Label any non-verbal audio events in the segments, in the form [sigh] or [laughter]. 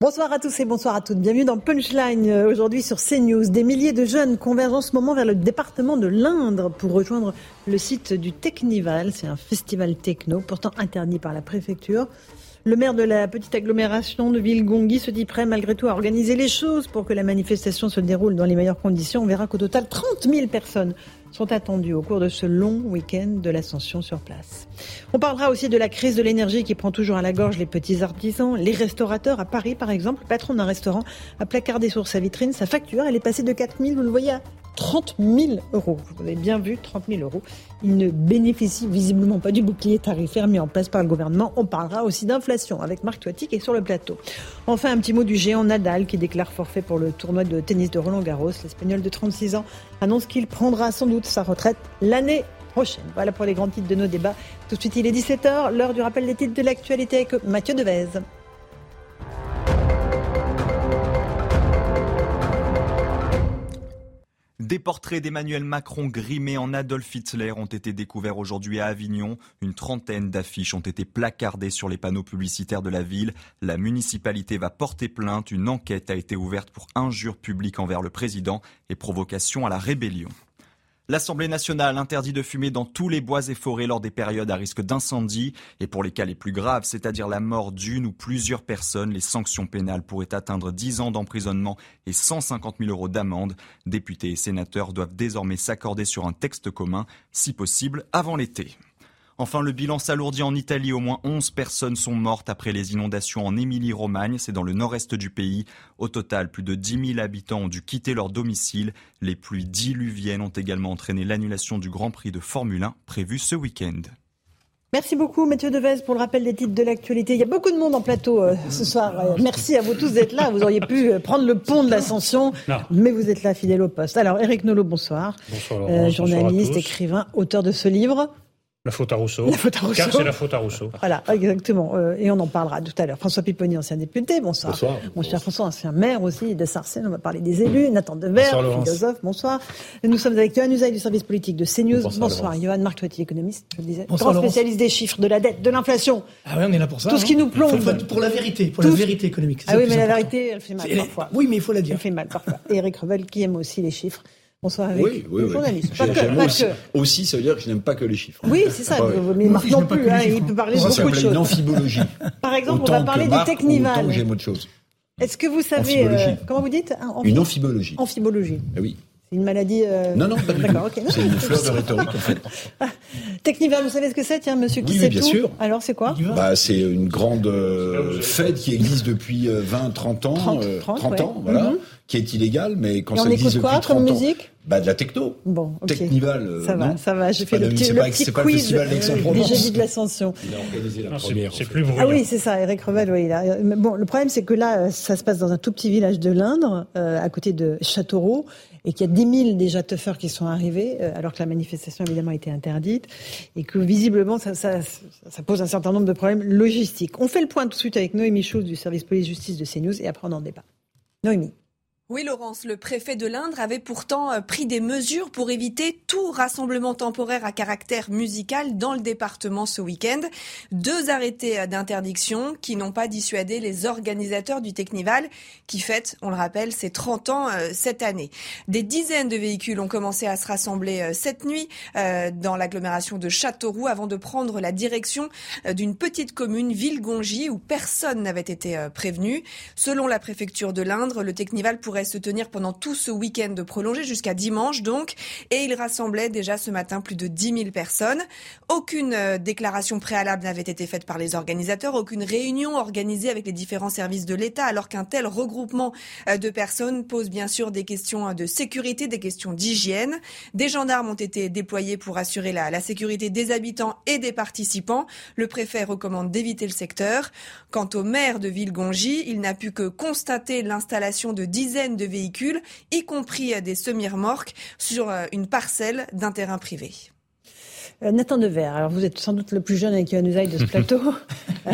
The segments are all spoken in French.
Bonsoir à tous et bonsoir à toutes. Bienvenue dans Punchline euh, aujourd'hui sur CNews. Des milliers de jeunes convergent en ce moment vers le département de l'Indre pour rejoindre le site du Technival. C'est un festival techno, pourtant interdit par la préfecture. Le maire de la petite agglomération de Ville-Gongui se dit prêt malgré tout à organiser les choses pour que la manifestation se déroule dans les meilleures conditions. On verra qu'au total, 30 000 personnes sont attendues au cours de ce long week-end de l'ascension sur place. On parlera aussi de la crise de l'énergie qui prend toujours à la gorge les petits artisans, les restaurateurs. À Paris, par exemple, le patron d'un restaurant a placardé sur sa vitrine sa facture. Elle est passée de 4 000, vous le voyez, 30 000 euros. Vous avez bien vu, 30 000 euros. Il ne bénéficie visiblement pas du bouclier tarifaire mis en place par le gouvernement. On parlera aussi d'inflation avec Marc Toiti qui est sur le plateau. Enfin, un petit mot du géant Nadal qui déclare forfait pour le tournoi de tennis de Roland Garros. L'Espagnol de 36 ans annonce qu'il prendra sans doute sa retraite l'année prochaine. Voilà pour les grands titres de nos débats. Tout de suite, il est 17h, l'heure du rappel des titres de l'actualité avec Mathieu Devez. Des portraits d'Emmanuel Macron grimés en Adolf Hitler ont été découverts aujourd'hui à Avignon. Une trentaine d'affiches ont été placardées sur les panneaux publicitaires de la ville. La municipalité va porter plainte. Une enquête a été ouverte pour injure publique envers le président et provocation à la rébellion. L'Assemblée nationale interdit de fumer dans tous les bois et forêts lors des périodes à risque d'incendie. Et pour les cas les plus graves, c'est-à-dire la mort d'une ou plusieurs personnes, les sanctions pénales pourraient atteindre 10 ans d'emprisonnement et 150 000 euros d'amende. Députés et sénateurs doivent désormais s'accorder sur un texte commun, si possible avant l'été. Enfin, le bilan s'alourdit en Italie. Au moins 11 personnes sont mortes après les inondations en Émilie-Romagne. C'est dans le nord-est du pays. Au total, plus de 10 000 habitants ont dû quitter leur domicile. Les pluies diluviennes ont également entraîné l'annulation du Grand Prix de Formule 1 prévu ce week-end. Merci beaucoup, Mathieu Devez, pour le rappel des titres de l'actualité. Il y a beaucoup de monde en plateau euh, ce soir. Euh, merci à vous tous d'être là. Vous auriez pu euh, prendre le pont de l'ascension, mais vous êtes là, fidèle au poste. Alors, Eric Nolot, bonsoir. Bonsoir, Laurent. journaliste, Bonsoir écrivain, auteur de ce livre. La faute à Rousseau. La faute à Rousseau. Car c'est la faute à Rousseau. Voilà, exactement. Euh, et on en parlera tout à l'heure. François Pipponi, ancien député, bonsoir. Bonsoir. Mon cher François, ancien maire aussi de Sarcelles. On va parler des élus. Nathan Dever, Bonsoir, Laurence. philosophe, bonsoir. Nous sommes avec Johan Usaï du service politique de CNews. Bonsoir, Bonsoir. Laurence. Johan Marc Toiti, économiste, je le disais. Bonsoir, Grand Laurence. spécialiste des chiffres, de la dette, de l'inflation. Ah oui, on est là pour ça. Tout ce qui hein. nous plombe. Faut- faut- Pour la vérité, pour Tout- la vérité économique. Ah oui, mais la important. vérité, elle fait mal parfois. Oui, mais il faut la Elle dire. fait mal parfois. Et Eric Revel, qui aime aussi les chiffres. Bonsoir avec Oui, oui, le oui. journaliste. Pas J'ai- que, j'aime pas aussi, que. aussi, ça veut dire que je n'aime pas que les chiffres. Oui, c'est ça. Ouais. Mais Marc non plus. hein, il peut parler de beaucoup de une amphibologie. Par exemple, on va parler du Marc. Autant que j'aime autre chose. Est-ce que vous savez, euh, comment vous dites hein, Une amphibologie. Amphibologie. Eh oui. Une maladie. euh, Non, non, pas du tout. D'accord, ok. C'est une fleur de rhétorique, en fait. [laughs] Technival, vous savez ce que c'est Tiens, monsieur qui Oui, sait bien tout. sûr. Alors, c'est quoi. Bah, c'est une grande euh, fête qui existe depuis euh, 20, 30 ans. 30, euh, 30, 30 ouais. ans, voilà. Mhm. Qui est illégale, mais quand Et on ça existe écoute quoi depuis comme 30 ans. musique Bah, de la techno. Bon, ok. Technival, euh, ça va, non ça va. J'ai C'est fait pas le le- petit, c'est le pas- petit c'est pas le quiz festival euh, du jeudi de l'Ascension. Il a organisé la Non, c'est- première. Plus bruyant. Ah oui, c'est ça, Eric Revel. Oui, là. Euh, Bon, le problème, c'est que là, euh, ça se passe dans un tout petit village de l'Indre, euh, à côté de Châteauroux, et qu'il y a 10 000 déjà tuffeurs qui sont arrivés, euh, alors que la manifestation, évidemment, a été interdite, et que visiblement, ça, ça, ça pose un certain nombre de problèmes logistiques. On fait le point tout de suite avec Noémie Schulz du service police-justice de CNews, et après, on en débat. Noémie. Oui, Laurence, le préfet de l'Indre avait pourtant euh, pris des mesures pour éviter tout rassemblement temporaire à caractère musical dans le département ce week-end. Deux arrêtés euh, d'interdiction qui n'ont pas dissuadé les organisateurs du Technival qui fête, on le rappelle, ses 30 ans euh, cette année. Des dizaines de véhicules ont commencé à se rassembler cette nuit dans l'agglomération de Châteauroux avant de prendre la direction d'une petite commune, Ville-Gongy, où personne n'avait été prévenu. Selon la préfecture de l'Indre, le Technival pourrait pourrait se tenir pendant tout ce week-end prolongé jusqu'à dimanche donc, et il rassemblait déjà ce matin plus de 10 000 personnes. Aucune euh, déclaration préalable n'avait été faite par les organisateurs, aucune réunion organisée avec les différents services de l'État, alors qu'un tel regroupement euh, de personnes pose bien sûr des questions de sécurité, des questions d'hygiène. Des gendarmes ont été déployés pour assurer la, la sécurité des habitants et des participants. Le préfet recommande d'éviter le secteur. Quant au maire de Villegongy, il n'a pu que constater l'installation de dizaines de véhicules, y compris des semi-remorques, sur euh, une parcelle d'un terrain privé. Euh, Nathan Dever, alors vous êtes sans doute le plus jeune avec Yohann de ce [laughs] plateau. Euh,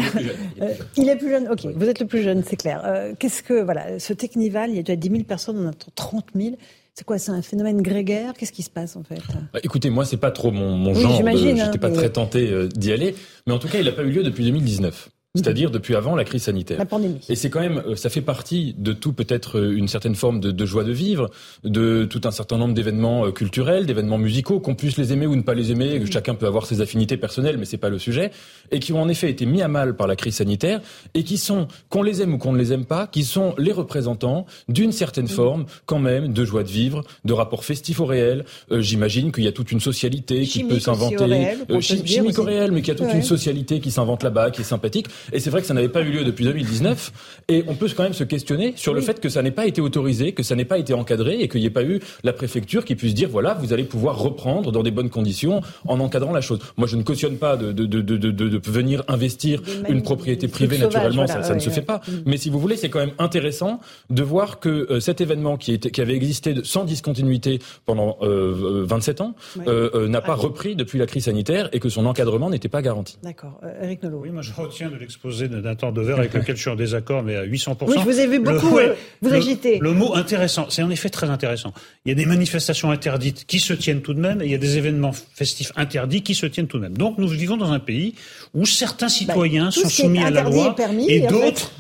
[laughs] il est plus jeune, ok, vous êtes le plus jeune, c'est clair. Euh, Qu'est-ce que, voilà, ce Technival, il y a déjà 10 000 personnes, on attend 30 000. C'est quoi, c'est un phénomène grégaire? Qu'est-ce qui se passe en fait? Bah, écoutez, moi, c'est pas trop mon, mon Oui, genre. J'étais hein, pas mais- très tenté euh, d'y aller. Mais en tout cas, il n'a pas eu lieu depuis 2019. C'est-à-dire depuis avant la crise sanitaire. La pandémie. Et c'est quand même, euh, ça fait partie de tout peut-être euh, une certaine forme de, de joie de vivre, de tout un certain nombre d'événements euh, culturels, d'événements musicaux, qu'on puisse les aimer ou ne pas les aimer, que chacun peut avoir ses affinités personnelles, mais c'est pas le sujet, et qui ont en effet été mis à mal par la crise sanitaire, et qui sont, qu'on les aime ou qu'on ne les aime pas, qui sont les représentants d'une certaine forme, quand même, de joie de vivre, de rapport festif au réel. Euh, J'imagine qu'il y a toute une socialité qui Chimique peut s'inventer, dire chimique au réel, mais qui a toute Ouais. une socialité qui s'invente là-bas, qui est sympathique. Et c'est vrai que ça n'avait pas eu lieu depuis 2019. Et on peut quand même se questionner sur le Oui. fait que ça n'ait pas été autorisé, que ça n'ait pas été encadré et qu'il n'y ait pas eu la préfecture qui puisse dire voilà, vous allez pouvoir reprendre dans des bonnes conditions en encadrant la chose. Moi, je ne cautionne pas de, de, de, de, de, de venir investir une propriété privée naturellement, voilà, ça, ça ne ouais, se fait pas. Mm. Mais si vous voulez, c'est quand même intéressant de voir que euh, cet événement qui, était, qui avait existé sans discontinuité pendant euh, 27 ans Oui. euh, euh, n'a pas Ah. repris depuis la crise sanitaire et que son encadrement n'était pas garanti. D'accord. Euh, Eric Nolot. Oui, moi je retiens de l'exposé de Nathan Dever avec lequel je suis en désaccord, mais à 800%. Oui, je vous ai vu beaucoup euh, vous le- agiter. Le mot intéressant, c'est en effet très intéressant. Il y a des manifestations interdites qui se tiennent tout de même, et il y a des événements festifs interdits qui se tiennent tout de même. Donc nous vivons dans un pays où certains citoyens Bah, tout sont soumis à la loi permis, et fait. d'autres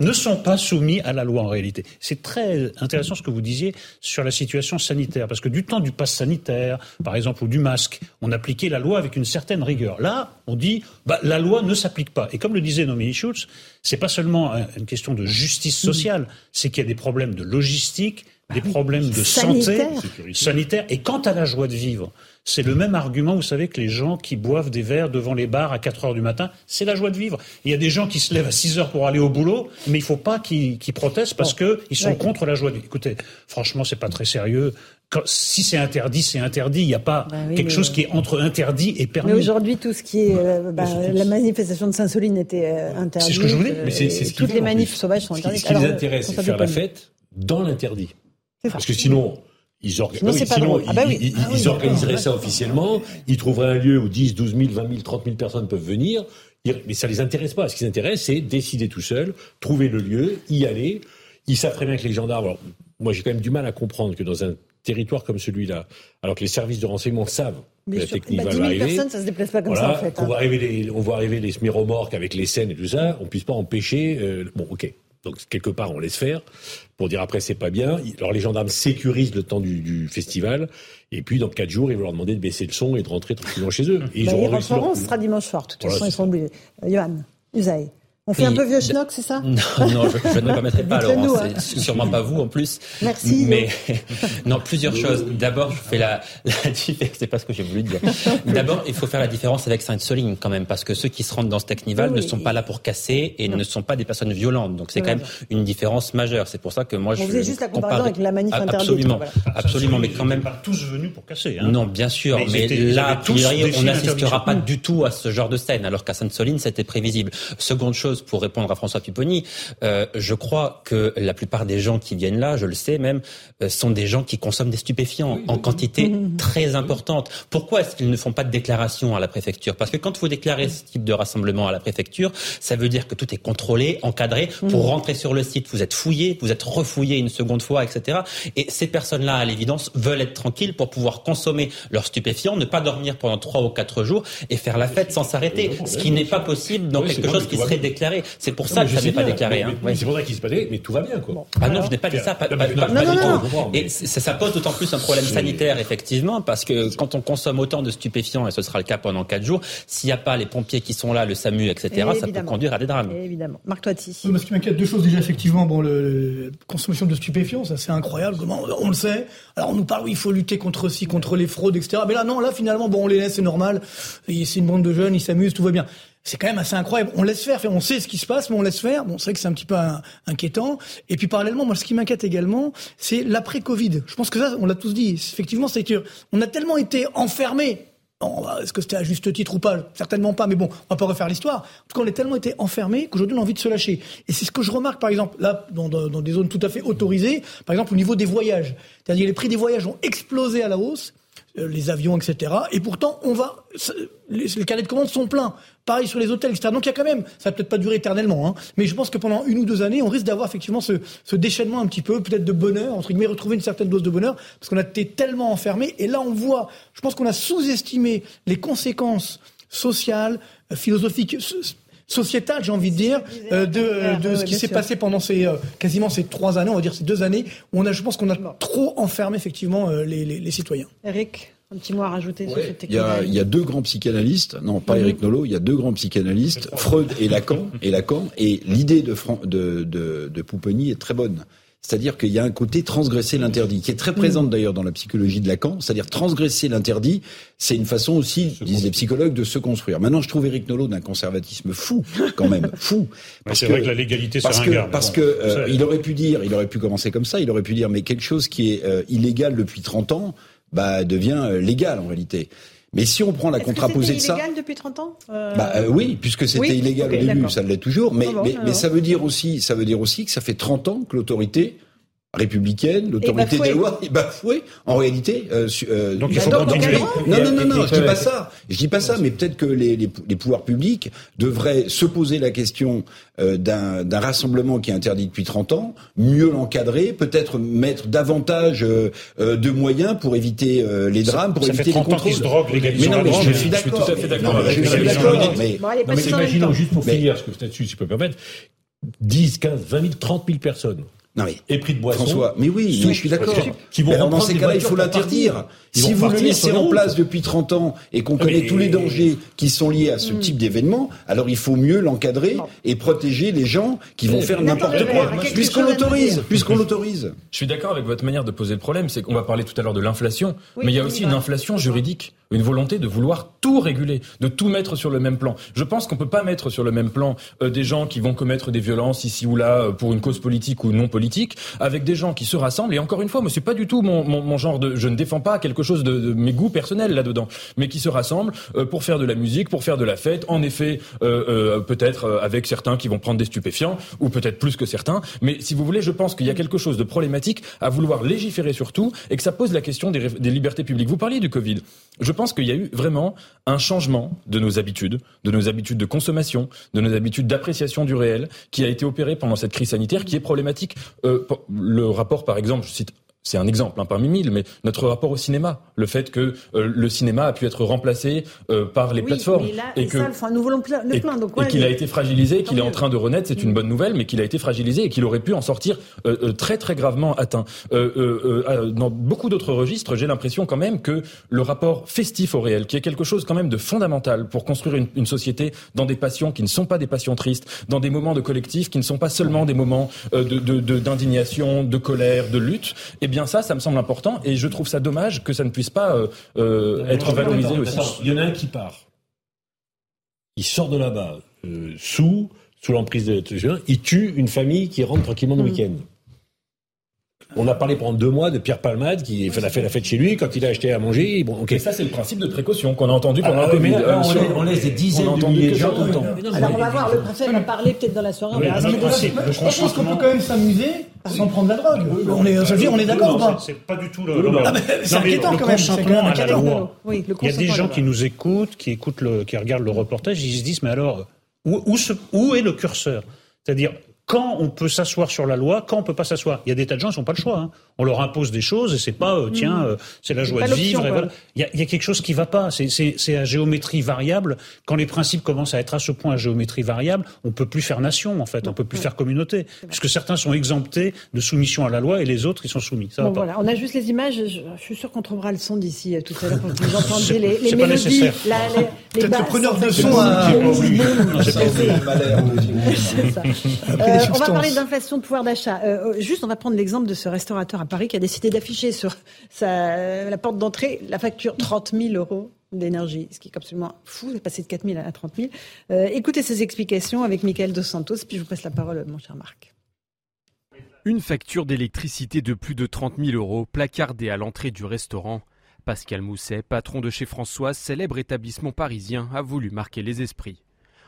ne sont pas soumis à la loi en réalité. C'est très intéressant ce que vous disiez sur la situation sanitaire, parce que du temps du pass sanitaire, par exemple, ou du masque, on appliquait la loi avec une certaine rigueur. Là, on dit, bah, la loi ne s'applique pas. Et comme le disait Noémie Schulz, c'est pas seulement un- une question de justice sociale, c'est qu'il y a des problèmes de logistique, des problèmes de Sanitaire. santé, sanitaire. Et quant à la joie de vivre, c'est le même argument, vous savez, que les gens qui boivent des verres devant les bars à 4 heures du matin, c'est la joie de vivre. Il y a des gens qui se lèvent à 6 heures pour aller au boulot, mais il faut pas qu'ils qu'ils protestent parce que ils sont contre la joie de vivre. Écoutez, franchement, c'est pas très sérieux. Quand- si c'est interdit, c'est interdit. Il n'y a pas Bah oui, quelque chose qui est entre interdit et permis. Mais aujourd'hui, tout ce qui est euh, bah, la manifestation de Saint-Soline était euh, interdite. C'est ce que je euh, Mais c'est c'est ce et qu'ils toutes les manifs sauvages sont Ce qui, interdites. ce qui les intéresse, c'est faire la fête dans l'interdit. Parce que sinon, ils, orga- Sinon, oui, c'est pas sinon, drôle. Ah bah oui. ils, ils- Ah oui, ils organiseraient ça officiellement, ils trouveraient un lieu où 10, 12 000, 20 000, 30 000 personnes peuvent venir, mais ça les intéresse pas. Ce qui les intéresse, c'est décider tout seul, trouver le lieu, y aller. Ils savent très bien que les gendarmes... alors, moi, j'ai quand même du mal à comprendre que dans un territoire comme celui-là, alors que les services de renseignement savent que Mais la technique bah, va 10 000 arriver... personnes, ça se déplace pas comme Voilà, ça en fait. qu'on hein. va arriver les, on voit arriver les semi-remorques avec les scènes et tout ça, on puisse pas empêcher. euh, bon, ok. Donc quelque part, on laisse faire pour dire après c'est pas bien. Alors les gendarmes sécurisent le temps du, du festival et puis dans quatre jours, ils vont leur demander de baisser le son et de rentrer tranquillement chez eux. Et ils Bah, auront ils leur rentreront, coup. ce sera dimanche soir. De toute Voilà, façon, ils seront obligés. Euh, Johan, Usaï. On fait Oui, un peu vieux schnock, c'est ça [laughs] Non, non, je, je ne me permettrai pas, [laughs] Laurent. nous, hein. C'est sûrement pas vous, en plus. Merci. Mais, [laughs] non, plusieurs choses. D'abord, je fais la, la différence. C'est pas ce que j'ai voulu dire. D'abord, il faut faire la différence avec Sainte-Soline, quand même, parce que ceux qui se rendent dans ce Technival Oui, ne sont pas là pour casser et Non. ne sont pas des personnes violentes. Donc, c'est Oui, quand même une différence majeure. C'est pour ça que moi, je. On faisait juste la comparaison compare- avec la manif interdite, Absolument. voilà. Absolument. Mais quand même, pas tous venus pour casser. Hein. non, bien sûr, Mais étaient- là, a priori, on n'assistera pas du tout à ce genre de scène, alors qu'à Sainte-Soline, c'était prévisible. Seconde chose, pour répondre à François Pupponi, euh, je crois que la plupart des gens qui viennent là, je le sais même, euh, sont des gens qui consomment des stupéfiants en quantité [laughs] très importante. Pourquoi est-ce qu'ils ne font pas de déclaration à la préfecture? Parce que quand vous déclarez ce type de rassemblement à la préfecture, ça veut dire que tout est contrôlé, encadré. Pour rentrer sur le site, vous êtes fouillé, vous êtes refouillé une seconde fois, etc. Et ces personnes-là, à l'évidence, veulent être tranquilles pour pouvoir consommer leurs stupéfiants, ne pas dormir pendant trois ou quatre jours et faire la fête sans s'arrêter, ce qui n'est pas possible dans Oui, quelque chose qui serait déclaré déclaré. C'est pour ça que ça n'est pas déclaré. Hein. C'est pour ça qu'il s'est pas déclaré, mais tout va bien, quoi. Ah non, je n'ai pas dit ça, pas, Non, pas- mais- pas- non, pas non, du non, tout. Et ça, ça pose d'autant plus un problème sanitaire, effectivement, parce que quand on consomme autant de stupéfiants, et ce sera le cas pendant quatre jours, s'il n'y a pas les pompiers qui sont là, le SAMU, etc., ça peut conduire à des drames. Évidemment. Marc Toiti. Oui, moi, ce qui m'inquiète, deux choses déjà, effectivement, bon, le, la consommation de stupéfiants, ça c'est incroyable, comment on le sait. Alors on nous parle, oui, il faut lutter contre ci, contre les fraudes, etc. Mais là, non, là, finalement, bon, on les laisse, c'est normal. C'est une bande de jeunes, ils s'amusent, tout va bien. C'est quand même assez incroyable. On laisse faire, on sait ce qui se passe, mais on laisse faire. Bon, c'est vrai que c'est un petit peu inquiétant. Et puis parallèlement, moi, ce qui m'inquiète également, c'est l'après-Covid. Je pense que ça, on l'a tous dit. Effectivement, c'est que on a tellement été enfermés Est-ce que c'était à juste titre ou pas? Certainement pas, mais bon, on va pas refaire l'histoire. En tout cas, on a tellement été enfermés qu'aujourd'hui, on a envie de se lâcher. Et c'est ce que je remarque, par exemple, là, dans, dans- des zones tout à fait autorisées, par exemple, au niveau des voyages. C'est-à-dire les prix des voyages ont explosé à la hausse, les avions, etc. Et pourtant, on va, les, les carnets de commandes sont pleins. Pareil sur les hôtels, etc. Donc il y a quand même, ça va peut-être pas durer éternellement, hein, mais je pense que pendant une ou deux années, on risque d'avoir effectivement ce, ce déchaînement un petit peu, peut-être de bonheur, entre guillemets, retrouver une certaine dose de bonheur, parce qu'on a été tellement enfermés. Et là, on voit, je pense qu'on a sous-estimé les conséquences sociales, euh, philosophiques, so- sociétales, j'ai envie de dire, euh, de, euh, de ce qui bien s'est passé pendant ces euh, quasiment ces trois années, on va dire ces deux années, où on a, je pense qu'on a trop enfermé effectivement euh, les, les- les citoyens. Eric, un petit mot à rajouter sur cette Il y, a, technologie. il y a deux grands psychanalystes, non pas Mhm. Eric Nolot, il y a deux grands psychanalystes, Freud et Lacan, et Lacan, et l'idée de, de, de, de Pouponi est très bonne. C'est-à-dire qu'il y a un côté transgresser l'interdit, qui est très présente d'ailleurs dans la psychologie de Lacan. C'est-à-dire transgresser l'interdit, c'est une façon aussi, disent les psychologues, de se construire. Maintenant, je trouve Eric Nolot d'un conservatisme fou, quand même, [laughs] fou. C'est vrai que la légalité, c'est parce un que, parce que euh, il aurait pu dire, il aurait pu commencer comme ça, il aurait pu dire, mais quelque chose qui est euh, illégal depuis 30 ans, bah devient euh, légal en réalité. Mais si on prend la contraposée de c'était ça, illégal depuis 30 ans Euh, bah euh, oui, puisque c'était oui, illégal ok, au début, ça l'est toujours. Mais, Ah bon, mais, ah mais ça veut dire aussi, ça veut dire aussi que ça fait 30 ans que l'autorité républicaine, l'autorité des lois est bafouée. En réalité, euh, euh, Donc il il faut faut donc, non, non, non, non, je dis pas ça. Je dis pas ça, mais peut-être que les, les, les pouvoirs publics devraient se poser la question euh, d'un d'un rassemblement qui est interdit depuis 30 ans, mieux l'encadrer, peut-être mettre davantage euh, euh, de moyens pour éviter euh, les drames, pour ça fait éviter les 30 ans qu'ils contrôles. se droguent, Mais non, mais drogue. je mais suis je suis d'accord. tout à fait d'accord Je suis Mais d'accord, mais Bon, mais imaginons juste pour Mais- finir, parce que je peux me permettre, 10, 15, 20 000, 30 000 personnes non mais épris de boissons. François, mais oui, mais je suis d'accord. Qui vont Mais alors dans ces cas-là, il faut l'interdire. Si vous le laissez en place depuis 30 ans et qu'on connaît Mais- tous les dangers qui sont liés à ce Mm. type d'événement, alors il faut mieux l'encadrer et protéger les gens qui vont faire Nathan n'importe quoi, puisqu'on l'autorise, puisqu'on l'autorise. Je suis d'accord avec votre manière de poser le problème, c'est qu'on va parler tout à l'heure de l'inflation, Oui, mais il y a aussi une inflation juridique, une volonté de vouloir tout réguler, de tout mettre sur le même plan. Je pense qu'on peut pas mettre sur le même plan euh, des gens qui vont commettre des violences ici ou là euh, pour une cause politique ou non politique, avec des gens qui se rassemblent. Et encore une fois, moi c'est pas du tout mon, mon, mon genre de, je ne défends pas quelque chose de, de mes goûts personnels là-dedans, mais qui se rassemblent euh, pour faire de la musique, pour faire de la fête. En effet, euh, euh, peut-être euh, avec certains qui vont prendre des stupéfiants ou peut-être plus que certains. Mais si vous voulez, je pense qu'il y a quelque chose de problématique à vouloir légiférer sur tout et que ça pose la question des, des libertés publiques. Vous parliez du Covid. Je pense qu'il y a eu vraiment un changement de nos habitudes, de nos habitudes de consommation, de nos habitudes d'appréciation du réel, qui a été opéré pendant cette crise sanitaire, qui est problématique. Euh, le rapport, par exemple, je cite c'est un exemple hein, parmi mille, mais notre rapport au cinéma, le fait que euh, le cinéma a pu être remplacé euh, par les Oui, plateformes mais là, et que un nouveau plein, le et, plein. Donc, et ouais, qu'il a été fragilisé, qu'il est en train de renaître, c'est une bonne nouvelle, mais qu'il a été fragilisé et qu'il aurait pu en sortir euh, euh, très très gravement atteint. Euh, euh, euh, dans beaucoup d'autres registres, j'ai l'impression quand même que le rapport festif au réel, qui est quelque chose quand même de fondamental pour construire une, une société dans des passions qui ne sont pas des passions tristes, dans des moments de collectif qui ne sont pas seulement des moments euh, de de- de- d'indignation, de, colère, de lutte, eh bien ça, ça me semble important et je trouve ça dommage que ça ne puisse pas euh, euh, être valorisé aussi. Il y en a un qui part. Il sort de là-bas, euh, sous, sous l'emprise de il tue une famille qui rentre tranquillement le Mm. week-end. On a parlé pendant deux mois de Pierre Palmade qui a fait la fête chez lui quand il a acheté à manger. Bon, ok. Et ça, c'est le principe de précaution qu'on a entendu pendant Ah, la Covid. Euh, on, laisse, des dizaines de milliers gens tout le temps. Alors, on va voir, le préfet va parler peut-être dans la soirée. Je pense qu'on peut quand même s'amuser sans prendre la drogue. On est, ça veut dire, on est d'accord ou pas c'est- pas du tout le. Ah, mais c'est inquiétant le quand même, c'est inquiétant. Il y a des gens qui nous écoutent, qui écoutent le, qui regardent le reportage, ils se disent mais alors où, où, se- où est le curseur? C'est-à-dire quand on peut s'asseoir sur la loi, quand on peut pas s'asseoir. Il y a des tas de gens qui n'ont pas le choix. Hein. On leur impose des choses et c'est pas euh, tiens, euh, c'est la joie de vivre. Et voilà. il, y a, il, y a, quelque chose qui va pas. C'est à géométrie variable. Quand les principes commencent à être à ce point à géométrie variable, on peut plus faire nation en fait. On peut plus faire communauté puisque certains sont exemptés de soumission à la loi et les autres ils sont soumis. Ça bon, voilà. On a juste les images. Je, je suis sûr qu'on trouvera le son d'ici euh, tout à l'heure pour que vous [laughs] entendiez les, les mélodies. La, les, [laughs] les basses. preneur de son. À... [laughs] Euh, on va parler d'inflation de pouvoir d'achat. Euh, euh, juste, on va prendre l'exemple de ce restaurateur à Paris qui a décidé d'afficher sur la porte d'entrée la facture 30 000 euros d'énergie, ce qui est absolument fou, c'est passé de 4 000 à 30 000. Euh, écoutez ces explications avec Michael Dos Santos, puis je vous passe la parole, mon cher Marc. Une facture d'électricité de plus de 30 000 euros placardée à l'entrée du restaurant. Pascal Mousset, patron de chez Françoise, célèbre établissement parisien, a voulu marquer les esprits.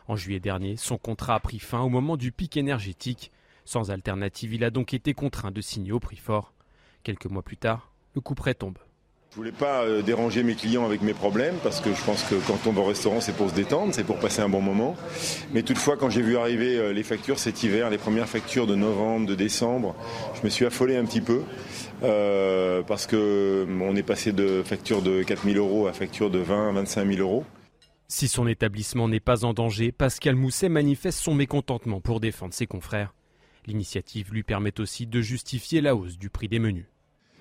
En juillet dernier, son contrat a pris fin au moment du pic énergétique. Sans alternative, il a donc été contraint de signer au prix fort. Quelques mois plus tard, le coup près tombe. Je voulais pas euh, déranger mes clients avec mes problèmes parce que je pense que quand on va au restaurant, c'est pour se détendre, c'est pour passer un bon moment. Mais toutefois, quand j'ai vu arriver euh, les factures cet hiver, les premières factures de novembre, de décembre, je me suis affolé un petit peu euh, parce que on est passé de facture de 4 000 euros à facture de 20 25 000 euros. Si son établissement n'est pas en danger, Pascal Mousset manifeste son mécontentement pour défendre ses confrères. L'initiative lui permet aussi de justifier la hausse du prix des menus.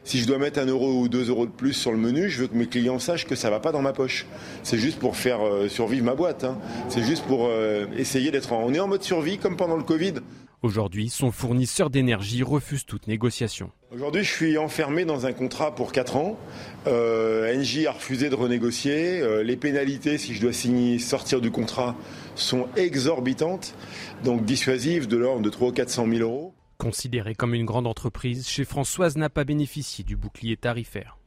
Si je dois mettre un euro ou deux euros de plus sur le menu, je veux que mes clients sachent que ça ne va pas dans ma poche. C'est juste pour faire euh, survivre ma boîte. Hein. C'est juste pour euh, essayer d'être. En... On est en mode survie comme pendant le Covid. Aujourd'hui, son fournisseur d'énergie refuse toute négociation. Aujourd'hui, je suis enfermé dans un contrat pour 4 ans. Euh, Engie a refusé de renégocier. Euh, les pénalités, si je dois signer, sortir du contrat, sont exorbitantes, donc dissuasives de l'ordre de 300 ou 400 000 euros. Considéré comme une grande entreprise, chez Françoise n'a pas bénéficié du bouclier tarifaire.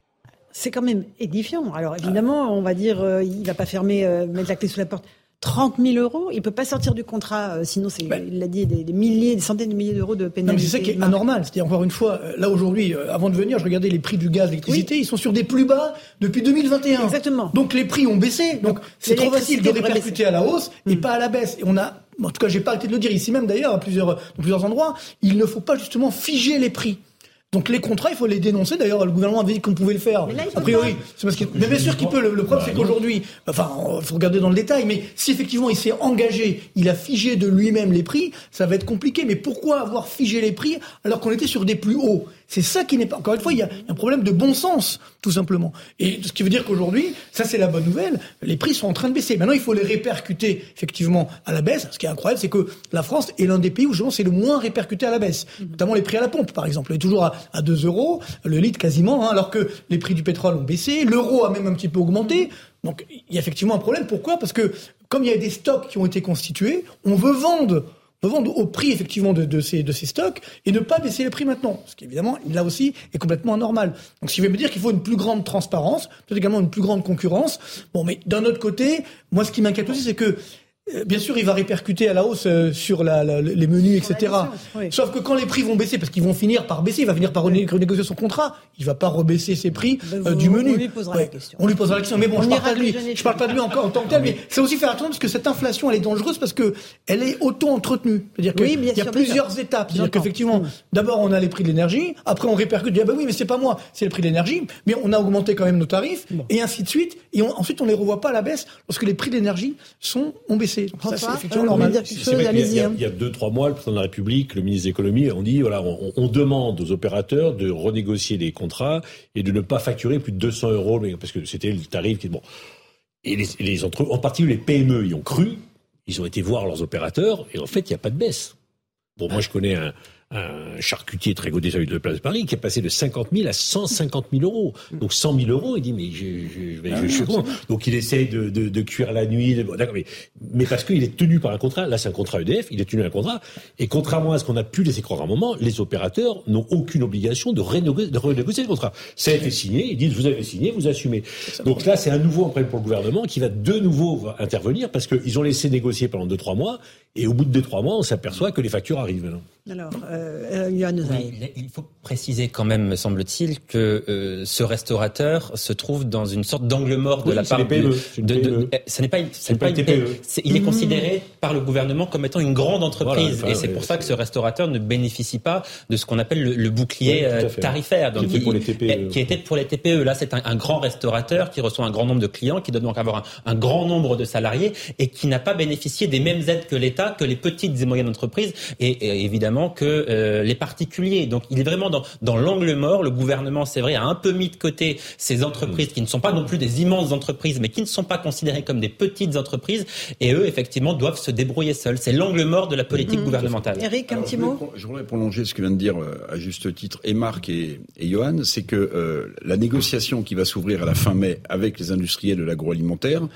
C'est quand même édifiant. Alors évidemment, on va dire, euh, il pas fermer, euh, la clé sous la porte. 30 000 euros, il peut pas sortir du contrat, euh, sinon c'est, il l'a dit, des, des, milliers, des centaines de milliers d'euros de pénalité. Non, mais c'est ça qui est anormal. C'est-à-dire encore une fois, euh, là aujourd'hui, euh, avant de venir, je regardais les prix du gaz, l'électricité, oui. ils sont sur des plus bas depuis 2021. Exactement. Donc les prix ont baissé. Donc, Donc c'est trop facile de répercuter à la hausse et mmh. pas à la baisse. Et on a, en tout cas, j'ai pas arrêté de le dire ici même d'ailleurs, à plusieurs, dans plusieurs endroits, il ne faut pas justement figer les prix. Donc les contrats, il faut les dénoncer. D'ailleurs, le gouvernement avait dit qu'on pouvait le faire. a priori, c'est parce qu'il. Mais bien sûr qu'il peut. Le, le problème, c'est qu'aujourd'hui, enfin, il faut regarder dans le détail. Mais si effectivement il s'est engagé, il a figé de lui-même les prix, ça va être compliqué. Mais pourquoi avoir figé les prix alors qu'on était sur des plus hauts? C'est ça qui n'est pas. Encore une fois, il y a un problème de bon sens, tout simplement. Et ce qui veut dire qu'aujourd'hui, ça c'est la bonne nouvelle, les prix sont en train de baisser. Maintenant, il faut les répercuter effectivement à la baisse. Ce qui est incroyable, c'est que la France est l'un des pays où c'est le moins répercuté à la baisse. Notamment les prix à la pompe, par exemple. Il est toujours à, à 2 euros, le litre quasiment, hein, alors que les prix du pétrole ont baissé, l'euro a même un petit peu augmenté. Donc il y a effectivement un problème. Pourquoi? Parce que comme il y a des stocks qui ont été constitués, on veut vendre vendre au prix effectivement de, ces, de ces stocks et ne pas baisser les prix maintenant. Ce qui évidemment, là aussi, est complètement anormal. Donc ce qui veut me dire qu'il faut une plus grande transparence, peut-être également une plus grande concurrence. Bon, mais d'un autre côté, moi ce qui m'inquiète aussi, c'est que Bien sûr, il va répercuter à la hausse sur la, la, les menus, etc. Oui. Sauf que quand les prix vont baisser, parce qu'ils vont finir par baisser, il va finir par renégocier son contrat, il va pas rebaisser ses prix ben euh, du menu. On lui posera ouais. la question. On lui posera la question. Mais bon, on je parle pas de lui. Je parle pas de lui encore en tant que tel, mais c'est aussi faire attention parce que cette inflation, elle est dangereuse parce que elle est auto-entretenue. C'est-à-dire qu'il oui, y a sûr, plusieurs étapes. C'est-à-dire qu'effectivement, mmh. d'abord on a les prix de l'énergie, après on répercute, ah ben oui, mais c'est pas moi, c'est le prix de l'énergie, mais on a augmenté quand même nos tarifs, bon. et ainsi de suite, et on, ensuite on les revoit pas à la baisse lorsque les prix de l'énergie sont ont baissé. Ça, c'est normal. il, y a, il y a deux, trois mois, le président de la République, le ministre de l'économie, on dit voilà, on, on, demande aux opérateurs de renégocier les contrats et de ne pas facturer plus de 200 euros, parce que c'était le tarif qui bon. Et les, les entre, en particulier les PME y ont cru. Ils ont été voir leurs opérateurs et en fait, il n'y a pas de baisse. Bon, moi, je connais un, un charcutier très godé de place de Paris qui est passé de 50 000 à 150 000 euros. Donc 100 000 euros, il dit mais je, je, je, ah je, suis con. Donc il essaye de, de, de cuire la nuit. De, d'accord, mais, mais parce qu'il est tenu par un contrat. Là, c'est un contrat EDF. Il est tenu par un contrat. Et contrairement à ce qu'on a pu laisser croire à un moment, les opérateurs n'ont aucune obligation de, renégocier, de renégocier le contrat. Ça a été signé. Ils disent vous avez signé, vous assumez. Donc là, c'est un nouveau problème pour le gouvernement qui va de nouveau intervenir parce qu'ils ont laissé négocier pendant deux trois mois et au bout de deux trois mois, on s'aperçoit que les factures arrivent. Alors, euh, Yann oui, il faut préciser quand même, me semble-t-il, que euh, ce restaurateur se trouve dans une sorte d'angle mort de Oui, la part les PME, de, c'est une de- de- PME. eh, ce n'est pas une, ce n'est pas pas une TPE. Il est Mmh. considéré par le gouvernement comme étant une grande entreprise, Voilà, et c'est pour ça que ce restaurateur ne bénéficie pas de ce qu'on appelle le, le bouclier Oui, tout à euh, fait. tarifaire. Qui était pour les TPE. eh, qui était pour les TPE. Là, c'est un, un grand restaurateur qui reçoit un grand nombre de clients, qui doit donc avoir un, un grand nombre de salariés et qui n'a pas bénéficié des mêmes aides que l'État, que les petites et moyennes entreprises et, et évidemment que euh, les particuliers. Donc, il est vraiment dans, dans l'angle mort. Le gouvernement, c'est vrai, a un peu mis de côté ces entreprises qui ne sont pas non plus des immenses entreprises, mais qui ne sont pas considérées comme des petites entreprises. Et eux, effectivement, doivent se débrouiller seuls. C'est l'angle mort de la politique gouvernementale. Eric, un Alors, petit je voulais mot Je voudrais prolonger ce que vient de dire euh, à juste titre et Marc et, et Johan, c'est que euh, la négociation qui va s'ouvrir à la fin mai avec les industriels de l'agroalimentaire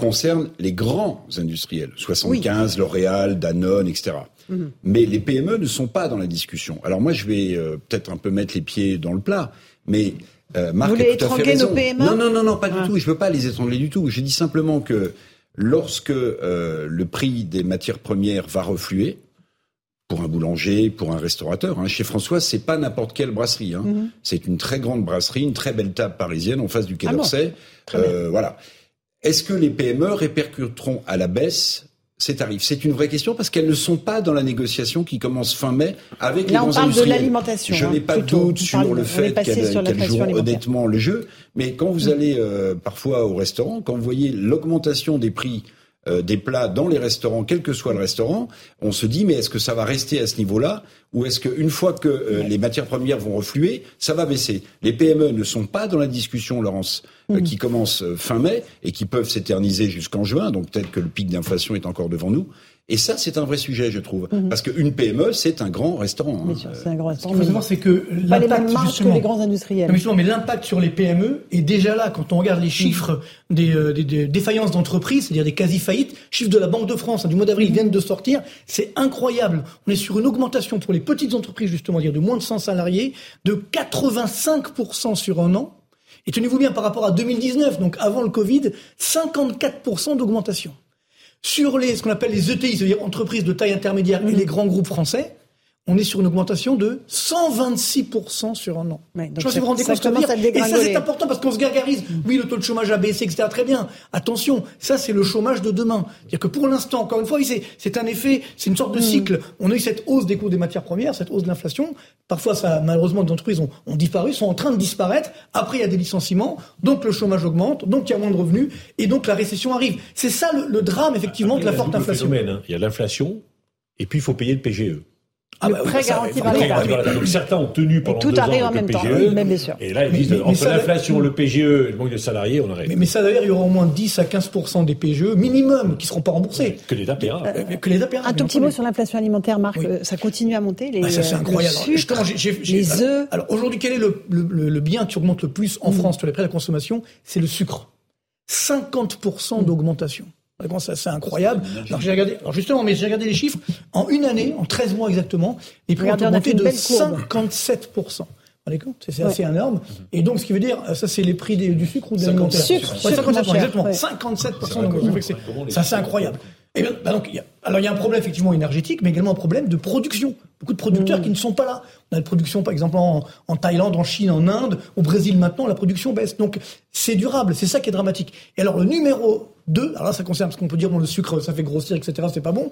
concerne les grands industriels, 75, L'Oréal, Danone, etc. Mhm. Mais les PME ne sont pas dans la discussion. Alors moi, je vais euh, peut-être un peu mettre les pieds dans le plat, mais euh, Marc Vous voulez étrangler nos. PME? Non, non, non, non, pas du Ah. tout. Je veux pas les étrangler du tout. Je dis simplement que lorsque euh, le prix des matières premières va refluer, pour un boulanger, pour un restaurateur. Hein. Chez François, c'est pas n'importe quelle brasserie. Hein. Mhm. C'est une très grande brasserie, une très belle table parisienne en face du Quai Ah bon d'Orsay. Euh, voilà. Est-ce que les PME répercuteront à la baisse ces tarifs? C'est une vraie question parce qu'elles ne sont pas dans la négociation qui commence fin mai avec les Là, on grands parle de industriels. l'alimentation, Je hein, n'ai pas de doute On sur le on fait qu'elles joueront alimentaire. honnêtement le jeu. Mais quand vous allez euh, parfois au restaurant, quand vous voyez l'augmentation des prix euh, des plats dans les restaurants, quel que soit le restaurant, on se dit mais est-ce que ça va rester à ce niveau-là? Ou est-ce qu'une fois que euh, les matières premières vont refluer, ça va baisser? Les PME ne sont pas dans la discussion, Laurence, euh, qui commence euh, fin mai et qui peuvent s'éterniser jusqu'en juin. Donc peut-être que le pic d'inflation est encore devant nous. Et ça, c'est un vrai sujet, je trouve, parce qu'une PME, c'est un grand restaurant. Bien sûr, c'est un grand Ce qu'il restaurant. faut mais savoir, c'est que Pas les mêmes l'impact, marges que justement, les grands industriels. Non, mais justement, mais l'impact sur les PME est déjà là quand on regarde les chiffres des, euh, des- des défaillances d'entreprises, c'est-à-dire des quasi-faillites. Chiffres de la Banque de France hein, du mois d'avril viennent de sortir. C'est incroyable. On est sur une augmentation pour les petites entreprises, justement, dire de moins de 100 salariés, de 85% sur un an. Et tenez-vous bien, par rapport à 2019, donc avant le Covid, 54% d'augmentation. Sur les, ce qu'on appelle les ETI, c'est-à-dire entreprises de taille intermédiaire et les grands groupes français, on est sur une augmentation de 126% sur un an. Ouais, donc je sais pas si ça- vous vous rendez ça compte à Et ça, c'est important parce qu'on se gargarise. Oui, le taux de chômage a baissé, etc. Très bien. Attention, ça, c'est le chômage de demain. C'est-à-dire que pour l'instant, encore une fois, c'est, un effet, c'est une sorte de cycle. On a eu cette hausse des coûts des matières premières, cette hausse de l'inflation. Parfois, ça, malheureusement, des entreprises ont, ont disparu, sont en train de disparaître. Après, il y a des licenciements. Donc, le chômage augmente. Donc, il y a moins de revenus. Et donc, la récession arrive. C'est ça le, le drame, effectivement, de la Il y a forte inflation. phénomène, hein. Il y a l'inflation, et puis il faut payer le PGE. Ah, Le bah oui, prêt garanti par l'État. donc certains ont tenu pendant tout deux arrive ans en même le temps, PGE. oui, mais bien sûr. Et là, ils Mais- disent, mais- entre l'inflation, le PGE et le manque de salariés, on arrête. Mais, mais ça, d'ailleurs, il y aura au moins 10 à 15% des PGE minimum qui seront pas remboursés. Que l'État paiera. Euh, que les APR, Un tout petit mot sur l'inflation alimentaire, Marc. Oui. Euh, Ça continue à monter. Les, Ah, ça c'est euh, incroyable. Le sucre, les œufs. Alors aujourd'hui, quel est le, le- le- le bien qui augmente le plus en France sur les prix à la consommation? C'est le sucre. 50% d'augmentation. Ça, C'est incroyable. Alors j'ai regardé. Alors justement, mais j'ai regardé les chiffres. En une année, en 13 mois exactement, les prix ont augmenté de belle courbe. 57%. Vous rendez compte? C'est Ouais. assez énorme. Et donc, ce qui veut dire, ça, c'est les prix des- du sucre ou de l'alimentaire. Sucre, Ouais, sucre 57%, moins cher, exactement. ouais. 57% d'augmentation. Fait que c'est- Ça, c'est incroyable. Et bien, bah donc, il y a, alors, il y a un problème effectivement énergétique, mais également un problème de production. Beaucoup de producteurs Mmh. qui ne sont pas là. On a une production, par exemple, en, en Thaïlande, en Chine, en Inde, au Brésil maintenant, la production baisse. Donc, c'est durable. C'est ça qui est dramatique. Et alors, le numéro 2, alors là, ça concerne, parce qu'on peut dire, bon, le sucre, ça fait grossir, etc., c'est pas bon.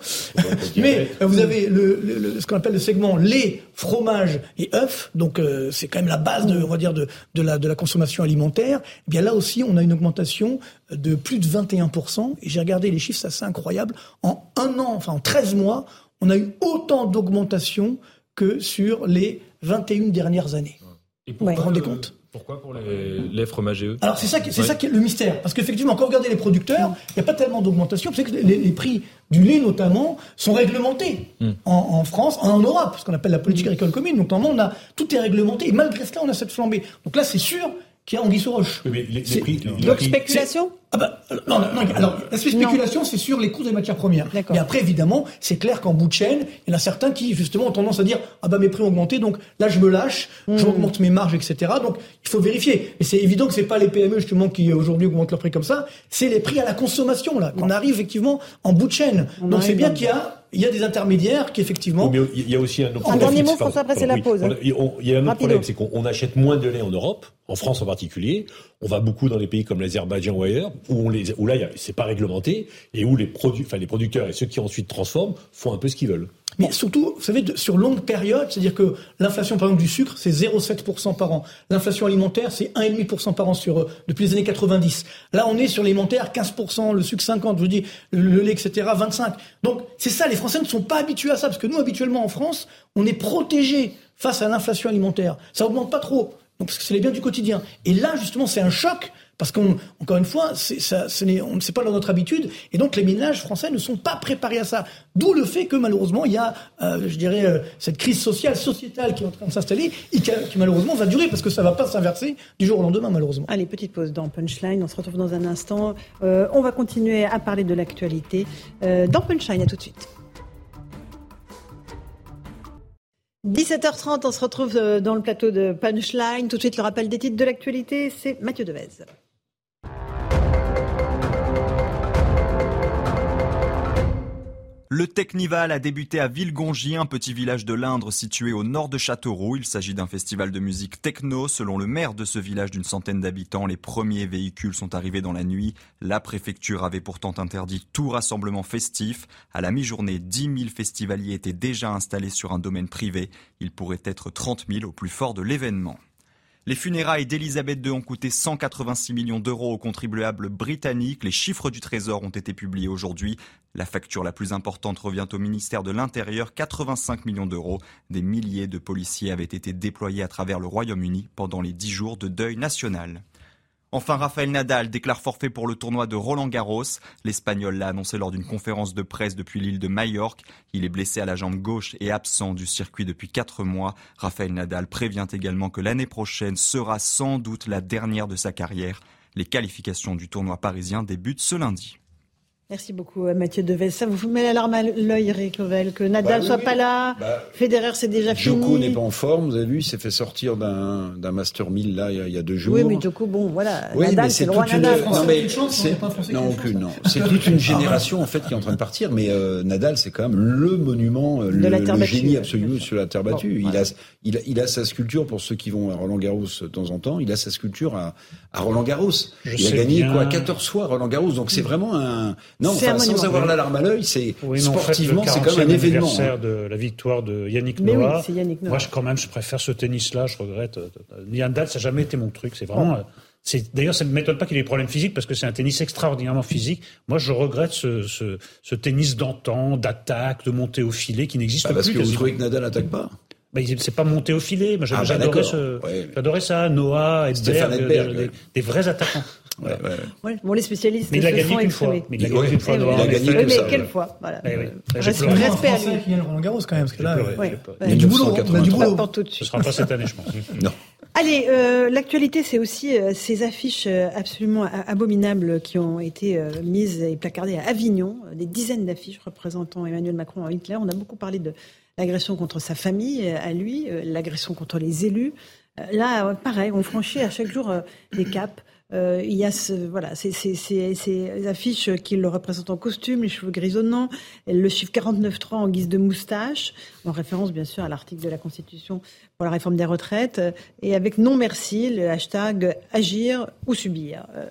Mais euh, vous avez le, le- le- ce qu'on appelle le segment lait, fromage et œufs. Donc, euh, c'est quand même la base, de, on va dire, de, de, la, de la consommation alimentaire. Eh bien, là aussi, on a une augmentation de plus de 21%. Et j'ai regardé les chiffres, ça c'est incroyable. En un an, enfin en 13 mois, on a eu autant d'augmentation que sur les 21 dernières années. Et Ouais. Vous vous rendez compte? Pourquoi pour les, les fromages Alors c'est ça, qui- c'est Ouais. ça qui est le mystère, parce qu'effectivement, quand vous regardez les producteurs, il n'y a pas tellement d'augmentation. Vous savez que les, les prix du lait notamment sont réglementés en, en France, en Europe, ce qu'on appelle la politique agricole commune. Donc normalement, on a tout est réglementé, et malgré cela, on a cette flambée. Donc là, c'est sûr qu'il y a anguille roche. Oui, mais les, prix, les Donc prix- spéculation? Ah bah, non, non, non, alors l'aspect spéculation, c'est sur les coûts des matières premières. D'accord. Mais après, évidemment, c'est clair qu'en bout de chaîne, il y en a certains qui, justement, ont tendance à dire Ah bah mes prix ont augmenté, donc là je me lâche, Hmm. j'augmente mes marges, etc. Donc il faut vérifier. Et c'est évident que c'est pas les PME, justement, qui aujourd'hui augmentent leurs prix comme ça, c'est les prix à la consommation, là, qu'on arrive effectivement en bout de chaîne. On donc c'est bien qu'il y a, il y a des intermédiaires qui, effectivement. Oui, mais il y a aussi un autre Un dernier mot, François, après, c'est la pause. On- Il y a un autre Rapido. problème, c'est qu'on on achète moins de lait en Europe, en France en particulier. On va beaucoup dans les pays comme l'Azerbaïdjan ou ailleurs, où, on les, où là, c'est pas réglementé, et où les, produ, enfin, les producteurs et ceux qui ensuite transforment font un peu ce qu'ils veulent. Mais surtout, vous savez, sur longue période, c'est-à-dire que l'inflation, par exemple, du sucre, c'est 0,7% par an. L'inflation alimentaire, c'est 1,5% par an sur, euh, depuis les années 90. Là, on est sur l'alimentaire, 15%, le sucre 50%, je vous dis, le, le lait, etc., 25%. Donc, c'est ça, les Français ne sont pas habitués à ça, parce que nous, habituellement, en France, on est protégés face à l'inflation alimentaire. Ça augmente pas trop. Donc, parce que c'est les biens du quotidien. Et là, justement, c'est un choc. Parce qu'on, encore une fois, ça, ce n'est, ne pas dans notre habitude, et donc les ménages français ne sont pas préparés à ça. D'où le fait que malheureusement il y a, euh, je dirais, euh, cette crise sociale, sociétale qui est en train de s'installer, et qui, qui, malheureusement va durer parce que ça va pas s'inverser du jour au lendemain, malheureusement. Allez, petite pause dans Punchline. On se retrouve dans un instant. Euh, on va continuer à parler de l'actualité euh, dans Punchline. À tout de suite. 17h30, on se retrouve euh, dans le plateau de Punchline. Tout de suite, le rappel des titres de l'actualité, c'est Mathieu Devez. Le Technival a débuté à Villegongy, un petit village de l'Indre situé au nord de Châteauroux. Il s'agit d'un festival de musique techno. Selon le maire de ce village d'une centaine d'habitants, les premiers véhicules sont arrivés dans la nuit. La préfecture avait pourtant interdit tout rassemblement festif. À la mi-journée, 10 000 festivaliers étaient déjà installés sur un domaine privé. Il pourrait être 30 000 au plus fort de l'événement. Les funérailles d'Elisabeth II ont coûté 186 millions d'euros aux contribuables britanniques. Les chiffres du Trésor ont été publiés aujourd'hui. La facture la plus importante revient au ministère de l'Intérieur, 85 millions d'euros. Des milliers de policiers avaient été déployés à travers le Royaume-Uni pendant les dix jours de deuil national. Enfin, Rafael Nadal déclare forfait pour le tournoi de Roland Garros. L'Espagnol l'a annoncé lors d'une conférence de presse depuis l'île de Majorque. Il est blessé à la jambe gauche et absent du circuit depuis quatre mois. Rafael Nadal prévient également que l'année prochaine sera sans doute la dernière de sa carrière. Les qualifications du tournoi parisien débutent ce lundi. Merci beaucoup Mathieu Deves. Ça vous met l'alarme à l'œil, Eric Revel, que Nadal Bah, soit oui. pas là. Bah, Federer, c'est déjà Joko fini. n'est pas en forme, vous avez vu, il s'est fait sortir d'un d'un Master 1000 là il y a, deux jours. Oui, mais Joko, bon, voilà. Oui, Nadal, mais c'est le roi toute une- Nadal. Non, mais c'est- non, aucune, non. C'est toute une génération en fait qui est en train de partir, mais euh, Nadal, c'est quand même le monument, euh, le, la terre le battue, génie absolu sur la terre battue. Bon, il, a, il, a, il a sa sculpture pour ceux qui vont à Roland Garros de temps en temps. Il a sa sculpture à, à Roland Garros. Je il a gagné bien. quoi 14 fois Roland Garros. Donc c'est vraiment un non, C'est un enfin, sans monument. avoir l'alarme à l'œil, c'est Oui, mais en fait, sportivement, c'est quand même un 40e événement. anniversaire hein. de la victoire de Yannick Mais oui, Noah. c'est Yannick Noah. Moi, je, quand même, je préfère ce tennis-là. Je regrette. Euh, Nadal, ça n'a jamais été mon truc. C'est vraiment. euh, C'est d'ailleurs, ça ne m'étonne pas qu'il ait des problèmes physiques parce que c'est un tennis extraordinairement physique. Moi, je regrette ce, ce, ce tennis d'antan, d'attaque, de montée au filet qui n'existe Ah, parce plus. que vous trouvez que Nadal attaque pas Bah, c'est pas monté au filet. Moi, Ah, bah, j'adorais ce- Ouais. ça. Noah, Edberg, Edberg, des, ouais. des vrais attaquants. Ouais, ouais. Ouais, bon, les spécialistes Mais il a gagné qu'une fois. Mais il a gagné qu'une fois. Eh il a gagné mais quelle fois? Voilà. Eh. Respect à Français lui. Roland Garros quand même, parce que là. Ouais. il y a du boulot, 1983. on a du boulot. Pas tout de Ce sera pas cette année, je pense. [laughs] Non. Allez, euh, l'actualité, c'est aussi euh, ces affiches euh, absolument abominables qui ont été euh, mises et placardées à Avignon, euh, des dizaines d'affiches représentant Emmanuel Macron en Hitler. On a beaucoup parlé de l'agression contre sa famille, euh, à lui, euh, l'agression contre les élus. Euh, là, euh, pareil, on franchit à chaque jour euh, des caps. Euh, il y a ce, voilà, ces, ces, ces, ces affiches qui le représentent en costume, les cheveux grisonnants, le chiffre 49.3 en guise de moustache, en référence bien sûr à l'article de la Constitution pour la réforme des retraites, euh, et avec non merci, le hashtag agir ou subir. Euh,